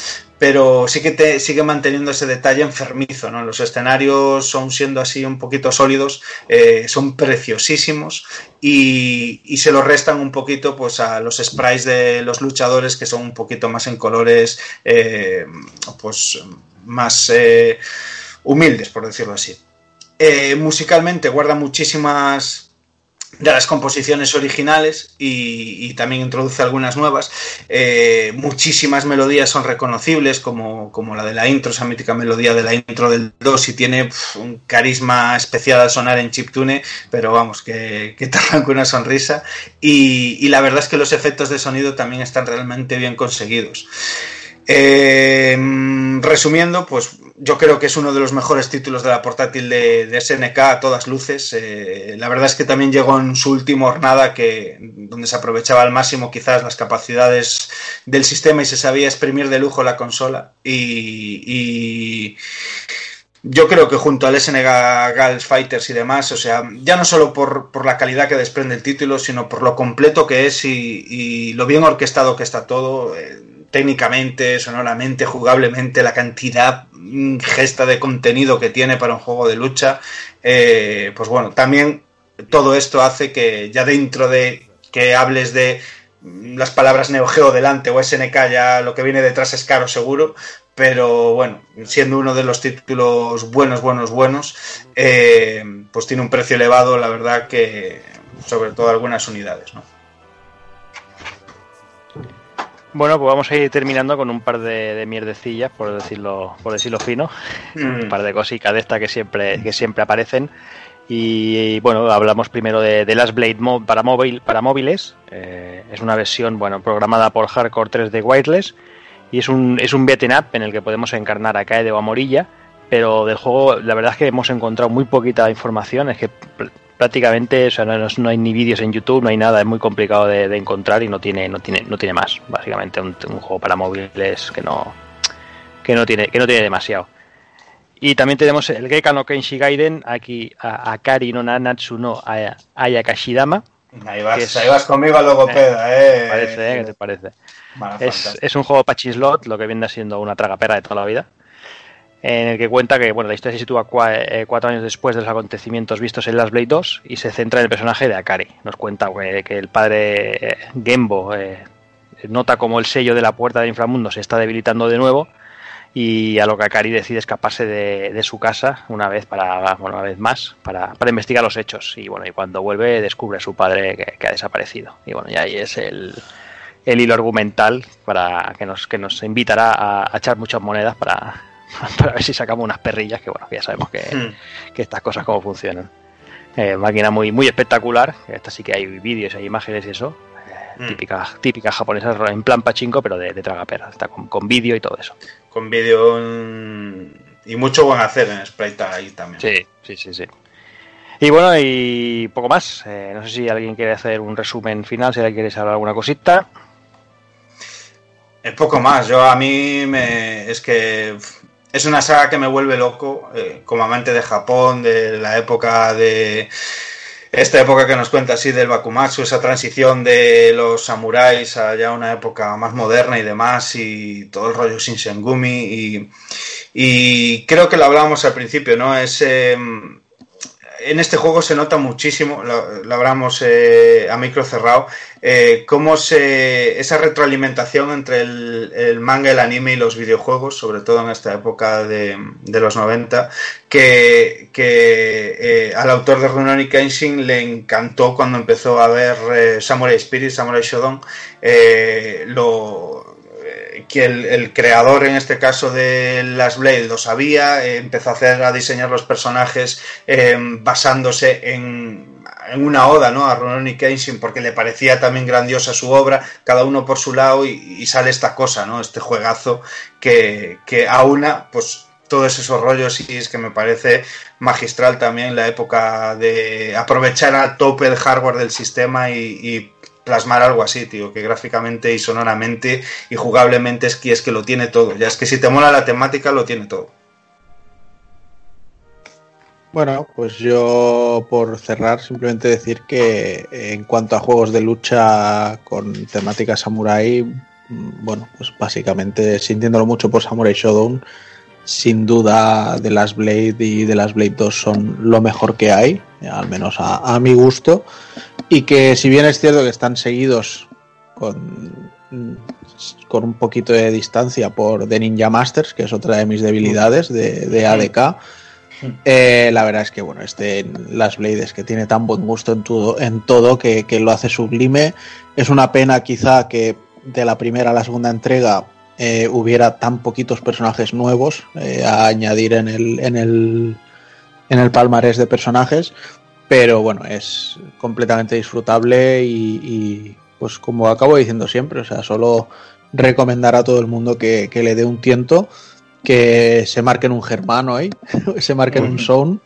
H: pero sí que te sigue manteniendo ese detalle enfermizo, ¿no? Los escenarios son siendo así un poquito sólidos, eh, son preciosísimos y, se lo restan un poquito pues a los sprites de los luchadores que son un poquito más en colores eh, pues más eh, humildes, por decirlo así. Musicalmente guarda muchísimas de las composiciones originales y, también introduce algunas nuevas. Eh, muchísimas melodías son reconocibles, como, como, la de la intro, esa mítica melodía de la intro del 2, y tiene un carisma especial al sonar en chiptune, pero vamos, que, que te arranca una sonrisa. Y, la verdad es que los efectos de sonido también están realmente bien conseguidos. Eh, resumiendo, pues yo creo que es uno de los mejores títulos de la portátil de, SNK a todas luces. Eh, la verdad es que también llegó en su última jornada que, donde se aprovechaba al máximo quizás las capacidades del sistema y se sabía exprimir de lujo la consola. Y, yo creo que junto al SNK Gals Fighters y demás, o sea, ya no solo por, por, la calidad que desprende el título, sino por lo completo que es y, y lo bien orquestado que está todo. Eh, técnicamente, sonoramente, jugablemente, la cantidad gesta de contenido que tiene para un juego de lucha, eh, pues bueno, también todo esto hace que ya dentro de que hables de las palabras Neo Geo delante o SNK ya lo que viene detrás es caro seguro, pero bueno, siendo uno de los títulos buenos, buenos, buenos, eh, pues tiene un precio elevado, la verdad que sobre todo algunas unidades, ¿no?
A: Bueno, pues vamos a ir terminando con un par de, de mierdecillas, por decirlo, por decirlo fino, mm. un par de cositas de estas que siempre, que siempre aparecen. Y bueno, hablamos primero de, de Last Blade Mo- para, móvil, para móviles. Eh, es una versión bueno, programada por Hardcore 3D Wireless y es un, es un beat'em up en el que podemos encarnar a Kaede o a Morilla. Pero del juego, la verdad es que hemos encontrado muy poquita información. Es que prácticamente o sea, no, no- hay ni vídeos en YouTube, no hay nada. Es muy complicado de, de encontrar y no tiene, no tiene, no tiene más. Básicamente, un, un juego para móviles que no, que no tiene, que no tiene demasiado. Y también tenemos el Geika no Kenshi Gaiden, aquí a Akari no Nanatsu no Aya- Ayakashidama.
H: Ahí vas,
A: es-
H: ahí vas conmigo a logopeda, ¿eh?
A: ¿Te parece? eh? ¿Qué te parece? Es, es un juego Pachislot, lo que viene siendo una tragapera de toda la vida, en el que cuenta que bueno, la historia se sitúa cua- eh, cuatro años después de los acontecimientos vistos en Last Blade 2 y se centra en el personaje de Akari. Nos cuenta eh, que el padre eh, Gembo eh, nota como el sello de la puerta del inframundo se está debilitando de nuevo y a lo que Akari decide escaparse de, su casa una vez para bueno, una vez más para, para investigar los hechos y bueno y cuando vuelve descubre a su padre que, ha desaparecido y bueno y ahí es el, el hilo argumental para que nos que nos invitará a echar muchas monedas para, para ver si sacamos unas perrillas que bueno ya sabemos que,
H: Hmm.
A: que estas cosas cómo funcionan Eh, máquina muy muy espectacular esta sí que hay vídeos hay imágenes y eso
H: Mm.
A: típica típica japonesa en plan pachinko pero de, de tragapera está con, con vídeo y todo eso
H: Con vídeo mm, y mucho buen hacer en Sprite ahí también.
A: Sí, sí, sí, sí. Y bueno, y poco más. Eh, no sé si alguien quiere hacer un resumen final, si alguien quiere saber alguna cosita.
H: Es poco más. Yo a mí me es que es una saga que me vuelve loco eh, como amante de Japón, de la época de esta época que nos cuenta así del Bakumatsu, esa transición de los samuráis a ya una época más moderna y demás, y todo el rollo Shinsengumi. Y, y creo que lo hablábamos al principio, ¿no? Es. eh, en este juego se nota muchísimo, lo, lo hablamos eh, a micro cerrado, eh, cómo se, esa retroalimentación entre el, manga, el anime y los videojuegos, sobre todo en esta época de, los 90, que, eh, al autor de Rurouni Kenshin le encantó cuando empezó a ver eh, Samurai Spirit, Samurai Shodown, lo, que el, creador en este caso de Last Blade lo sabía, eh, empezó a hacer a diseñar los personajes eh, basándose en, una oda ¿no? a Rurouni Kenshin porque le parecía también grandiosa su obra, cada uno por su lado y, sale esta cosa, ¿no? este juegazo que, que aúna pues todos esos rollos y es que me parece magistral también la época de aprovechar a tope el hardware del sistema y plasmar algo así, tío, que gráficamente y sonoramente y jugablemente es que es que lo tiene todo. Ya es que si te mola la temática, lo tiene todo.
E: Bueno, pues yo por cerrar simplemente decir que en cuanto a juegos de lucha con temática samurai, mm, bueno, pues básicamente sintiéndolo mucho por Samurai Shodown, sin duda de las Blade y de las Blade 2 son lo mejor que hay, al menos a, a mi gusto, y que si bien es cierto que están seguidos con, con un poquito de distancia por The Ninja Masters, que es otra de mis debilidades de, de ADK, eh, la verdad es que bueno, este Las Blades que tiene tan buen gusto en todo, en todo que, que lo hace sublime. Es una pena quizá que de la primera a la segunda entrega eh, hubiera tan poquitos personajes nuevos eh, a añadir en el, en el en el palmarés de personajes, pero bueno, es completamente disfrutable y, y, pues como acabo diciendo siempre, o sea, solo recomendar a todo el mundo que, que le dé un tiento que se marquen un germano ahí, se marquen un zone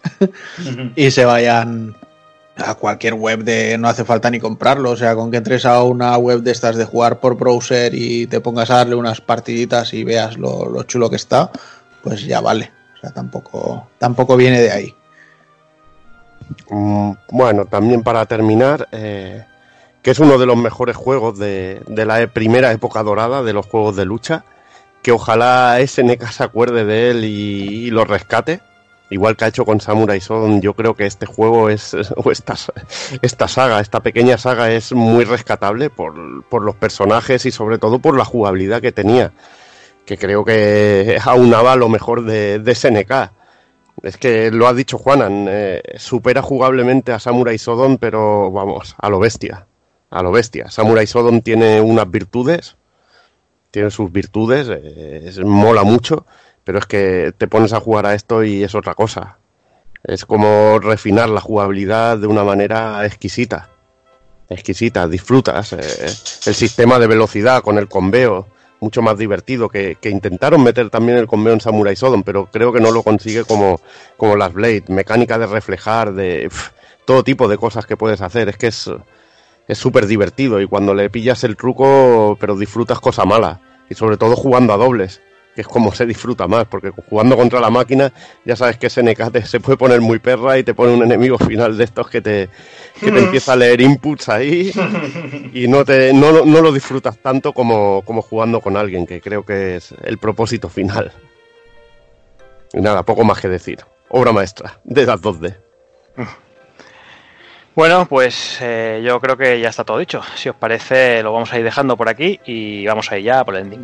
E: y se vayan a cualquier web de no hace falta ni comprarlo, o sea, con que entres a una web de estas de jugar por browser y te pongas a darle unas partiditas y veas lo, lo chulo que está, pues ya vale. O sea, tampoco, tampoco viene de ahí.
D: Mm, Bueno, también para terminar, eh, que es uno de los mejores juegos de, la e- primera época dorada de los juegos de lucha, que ojalá SNK se acuerde de él y, lo rescate, igual que ha hecho con Samurai Shodown. Yo creo que este juego es, o esta, esta saga, esta pequeña saga es muy rescatable por, por los personajes y sobre todo por la jugabilidad que tenía, que creo que aunaba lo mejor de, de SNK. Es que lo ha dicho Juanan, eh, supera jugablemente a Samurai Shodown, pero vamos, a lo bestia, a lo bestia. Samurai Shodown tiene unas virtudes, tiene sus virtudes, eh, es- mola mucho, pero es que te pones a jugar a esto y es otra cosa. Es como refinar la jugabilidad de una manera exquisita. Exquisita, disfrutas. eh, el sistema de velocidad con el conveo, mucho más divertido, que, intentaron meter también el conveo en Samurai Sodom, pero creo que no lo consigue como, como las Blade. Mecánica de reflejar, de todo tipo de cosas que puedes hacer. Es que es es súper divertido y cuando le pillas el truco, pero disfrutas cosa mala. Y sobre todo jugando a dobles, que es como se disfruta más, porque jugando contra la máquina ya sabes que SNK te- se puede poner muy perra y te pone un enemigo final de estos que te, que te empieza a leer inputs ahí y no, te, no, lo- no lo disfrutas tanto como, como jugando con alguien, que creo que es el propósito final. Y nada, poco más que decir. Obra maestra de las 2D.
A: Bueno, pues eh, yo creo que ya está todo dicho. Si os parece, lo vamos a ir dejando por aquí y vamos a ir ya por el ending.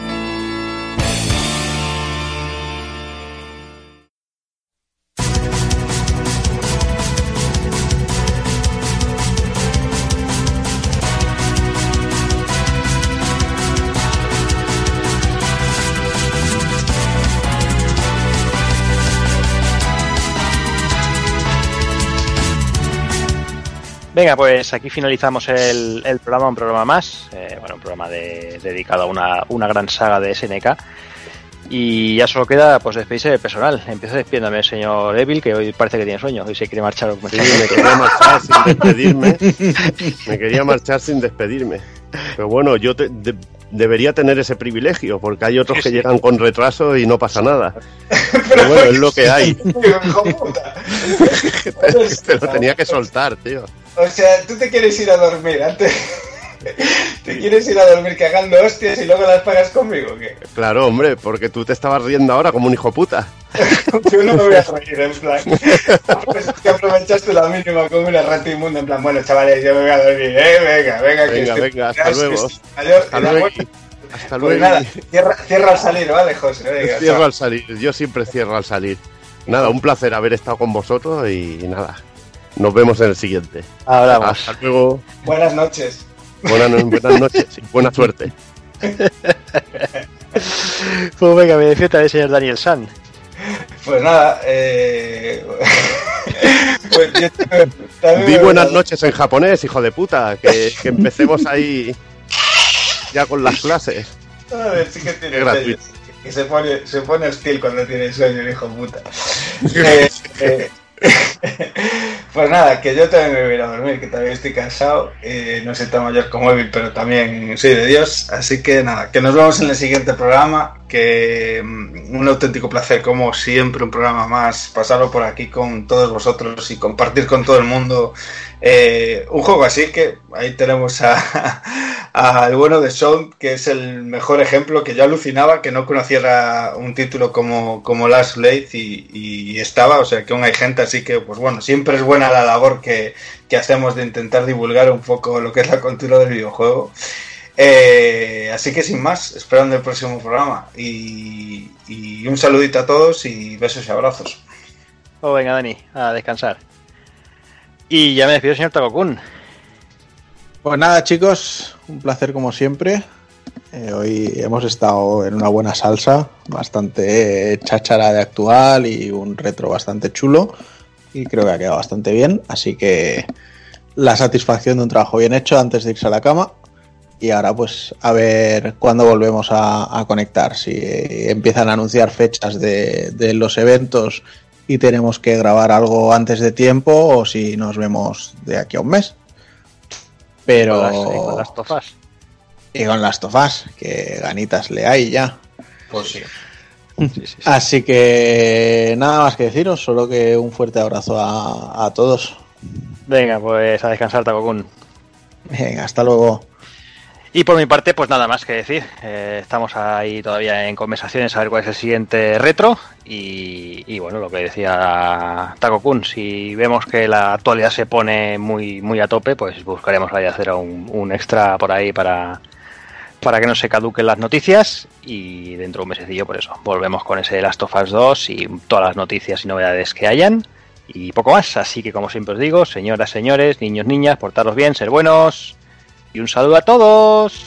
A: Venga, pues aquí finalizamos el, el programa, un programa más. eh, bueno, un programa de- dedicado a una, una gran saga de SNK. Y ya solo queda pues despedirse del personal. Empiezo despidiéndome, señor Evil, que hoy parece que tiene sueño. Hoy se quiere marchar.
D: Sí, me quería marchar sin despedirme. Me quería marchar sin despedirme. Pero bueno, yo te- de- debería tener ese privilegio, porque hay otros que llegan con retraso y no pasa nada. Pero bueno, es lo que hay.
H: Puta.
D: Te lo tenía que soltar, tío.
H: O sea, tú te quieres ir a dormir antes. Te quieres ir a dormir cagando hostias y luego las pagas conmigo, ¿o ¿qué?
D: Claro, hombre, porque tú te estabas riendo ahora como un hijo puta.
H: Yo no me voy a reír, en plan. Pues es que aprovechaste la mínima como una rata inmunda, en plan, bueno, chavales, yo me voy a dormir, eh, venga, venga, que
D: Venga, hasta luego. Hasta luego. Hasta
H: Pues
D: luego.
H: nada, cierra, cierra al salir, ¿vale, José? Venga,
D: Cierro
H: chao.
D: al salir, yo siempre cierro al salir. Nada, un placer haber estado con vosotros y nada. Nos vemos en el siguiente.
A: Ahora vamos.
D: Hasta luego.
H: Buenas noches.
D: Buenas, no- buenas noches y buena suerte.
A: Pues venga, me despido también, señor Daniel San.
H: Pues nada, eh... pues yo también
D: Di buenas noches en japonés, hijo de puta. Que, que empecemos ahí ya con las clases.
H: A ver, sí que tiene
D: gratuito.
H: sueño. Que se pone, se pone hostil cuando tiene sueño, hijo puta. Eh, eh, pues nada, que yo también me voy a ir a dormir, que también estoy cansado. eh, no soy tan mayor como Evil, pero también soy de Dios. Así que nada, que nos vemos en el siguiente programa. Que mm, un auténtico placer, como siempre, un programa más. Pasarlo por aquí con todos vosotros y compartir con todo el mundo eh, un juego así que ahí tenemos a, al bueno de Sean, que es el mejor ejemplo que yo alucinaba que no conociera un título como, como Last Blade y, estaba, o sea que aún hay gente así que pues bueno, siempre es buena la labor que, que hacemos de intentar divulgar un poco lo que es la cultura del videojuego. Eh, así que sin más, esperando el próximo programa y, y un saludito a todos y besos y abrazos.
A: Oh, venga, Dani, a descansar. Y ya me despido, señor Takokun.
E: Pues nada, chicos, un placer como siempre. Eh, hoy hemos estado en una buena salsa, bastante cháchara de actual y un retro bastante chulo. Y creo que ha quedado bastante bien. Así que la satisfacción de un trabajo bien hecho antes de irse a la cama. Y ahora, pues, a ver cuándo volvemos a, conectar. Si empiezan a anunciar fechas de los eventos y tenemos que grabar algo antes de tiempo o si nos vemos de aquí a un mes. Pero.
A: Con las, y con las tofas.
E: Y con las tofas, que ganitas le hay ya.
H: Pues sí.
A: Sí, sí, sí.
E: Así que nada más que deciros, solo que un fuerte abrazo a, a todos.
A: Venga, pues a descansar, Takokun.
E: Venga, hasta luego.
A: Y por mi parte, pues nada más que decir. Eh, estamos ahí todavía en conversaciones a ver cuál es el siguiente retro. Y, bueno, lo que decía Taco Kun, si vemos que la actualidad se pone muy, muy a tope, pues buscaremos ahí hacer un, un extra por ahí para, para que no se caduquen las noticias. Y dentro de un mesecillo, por eso, volvemos con ese Last of Us 2 y todas las noticias y novedades que hayan. Y poco más. Así que, como siempre os digo, señoras, señores, niños, niñas, portaros bien, ser buenos. Y un saludo a todos.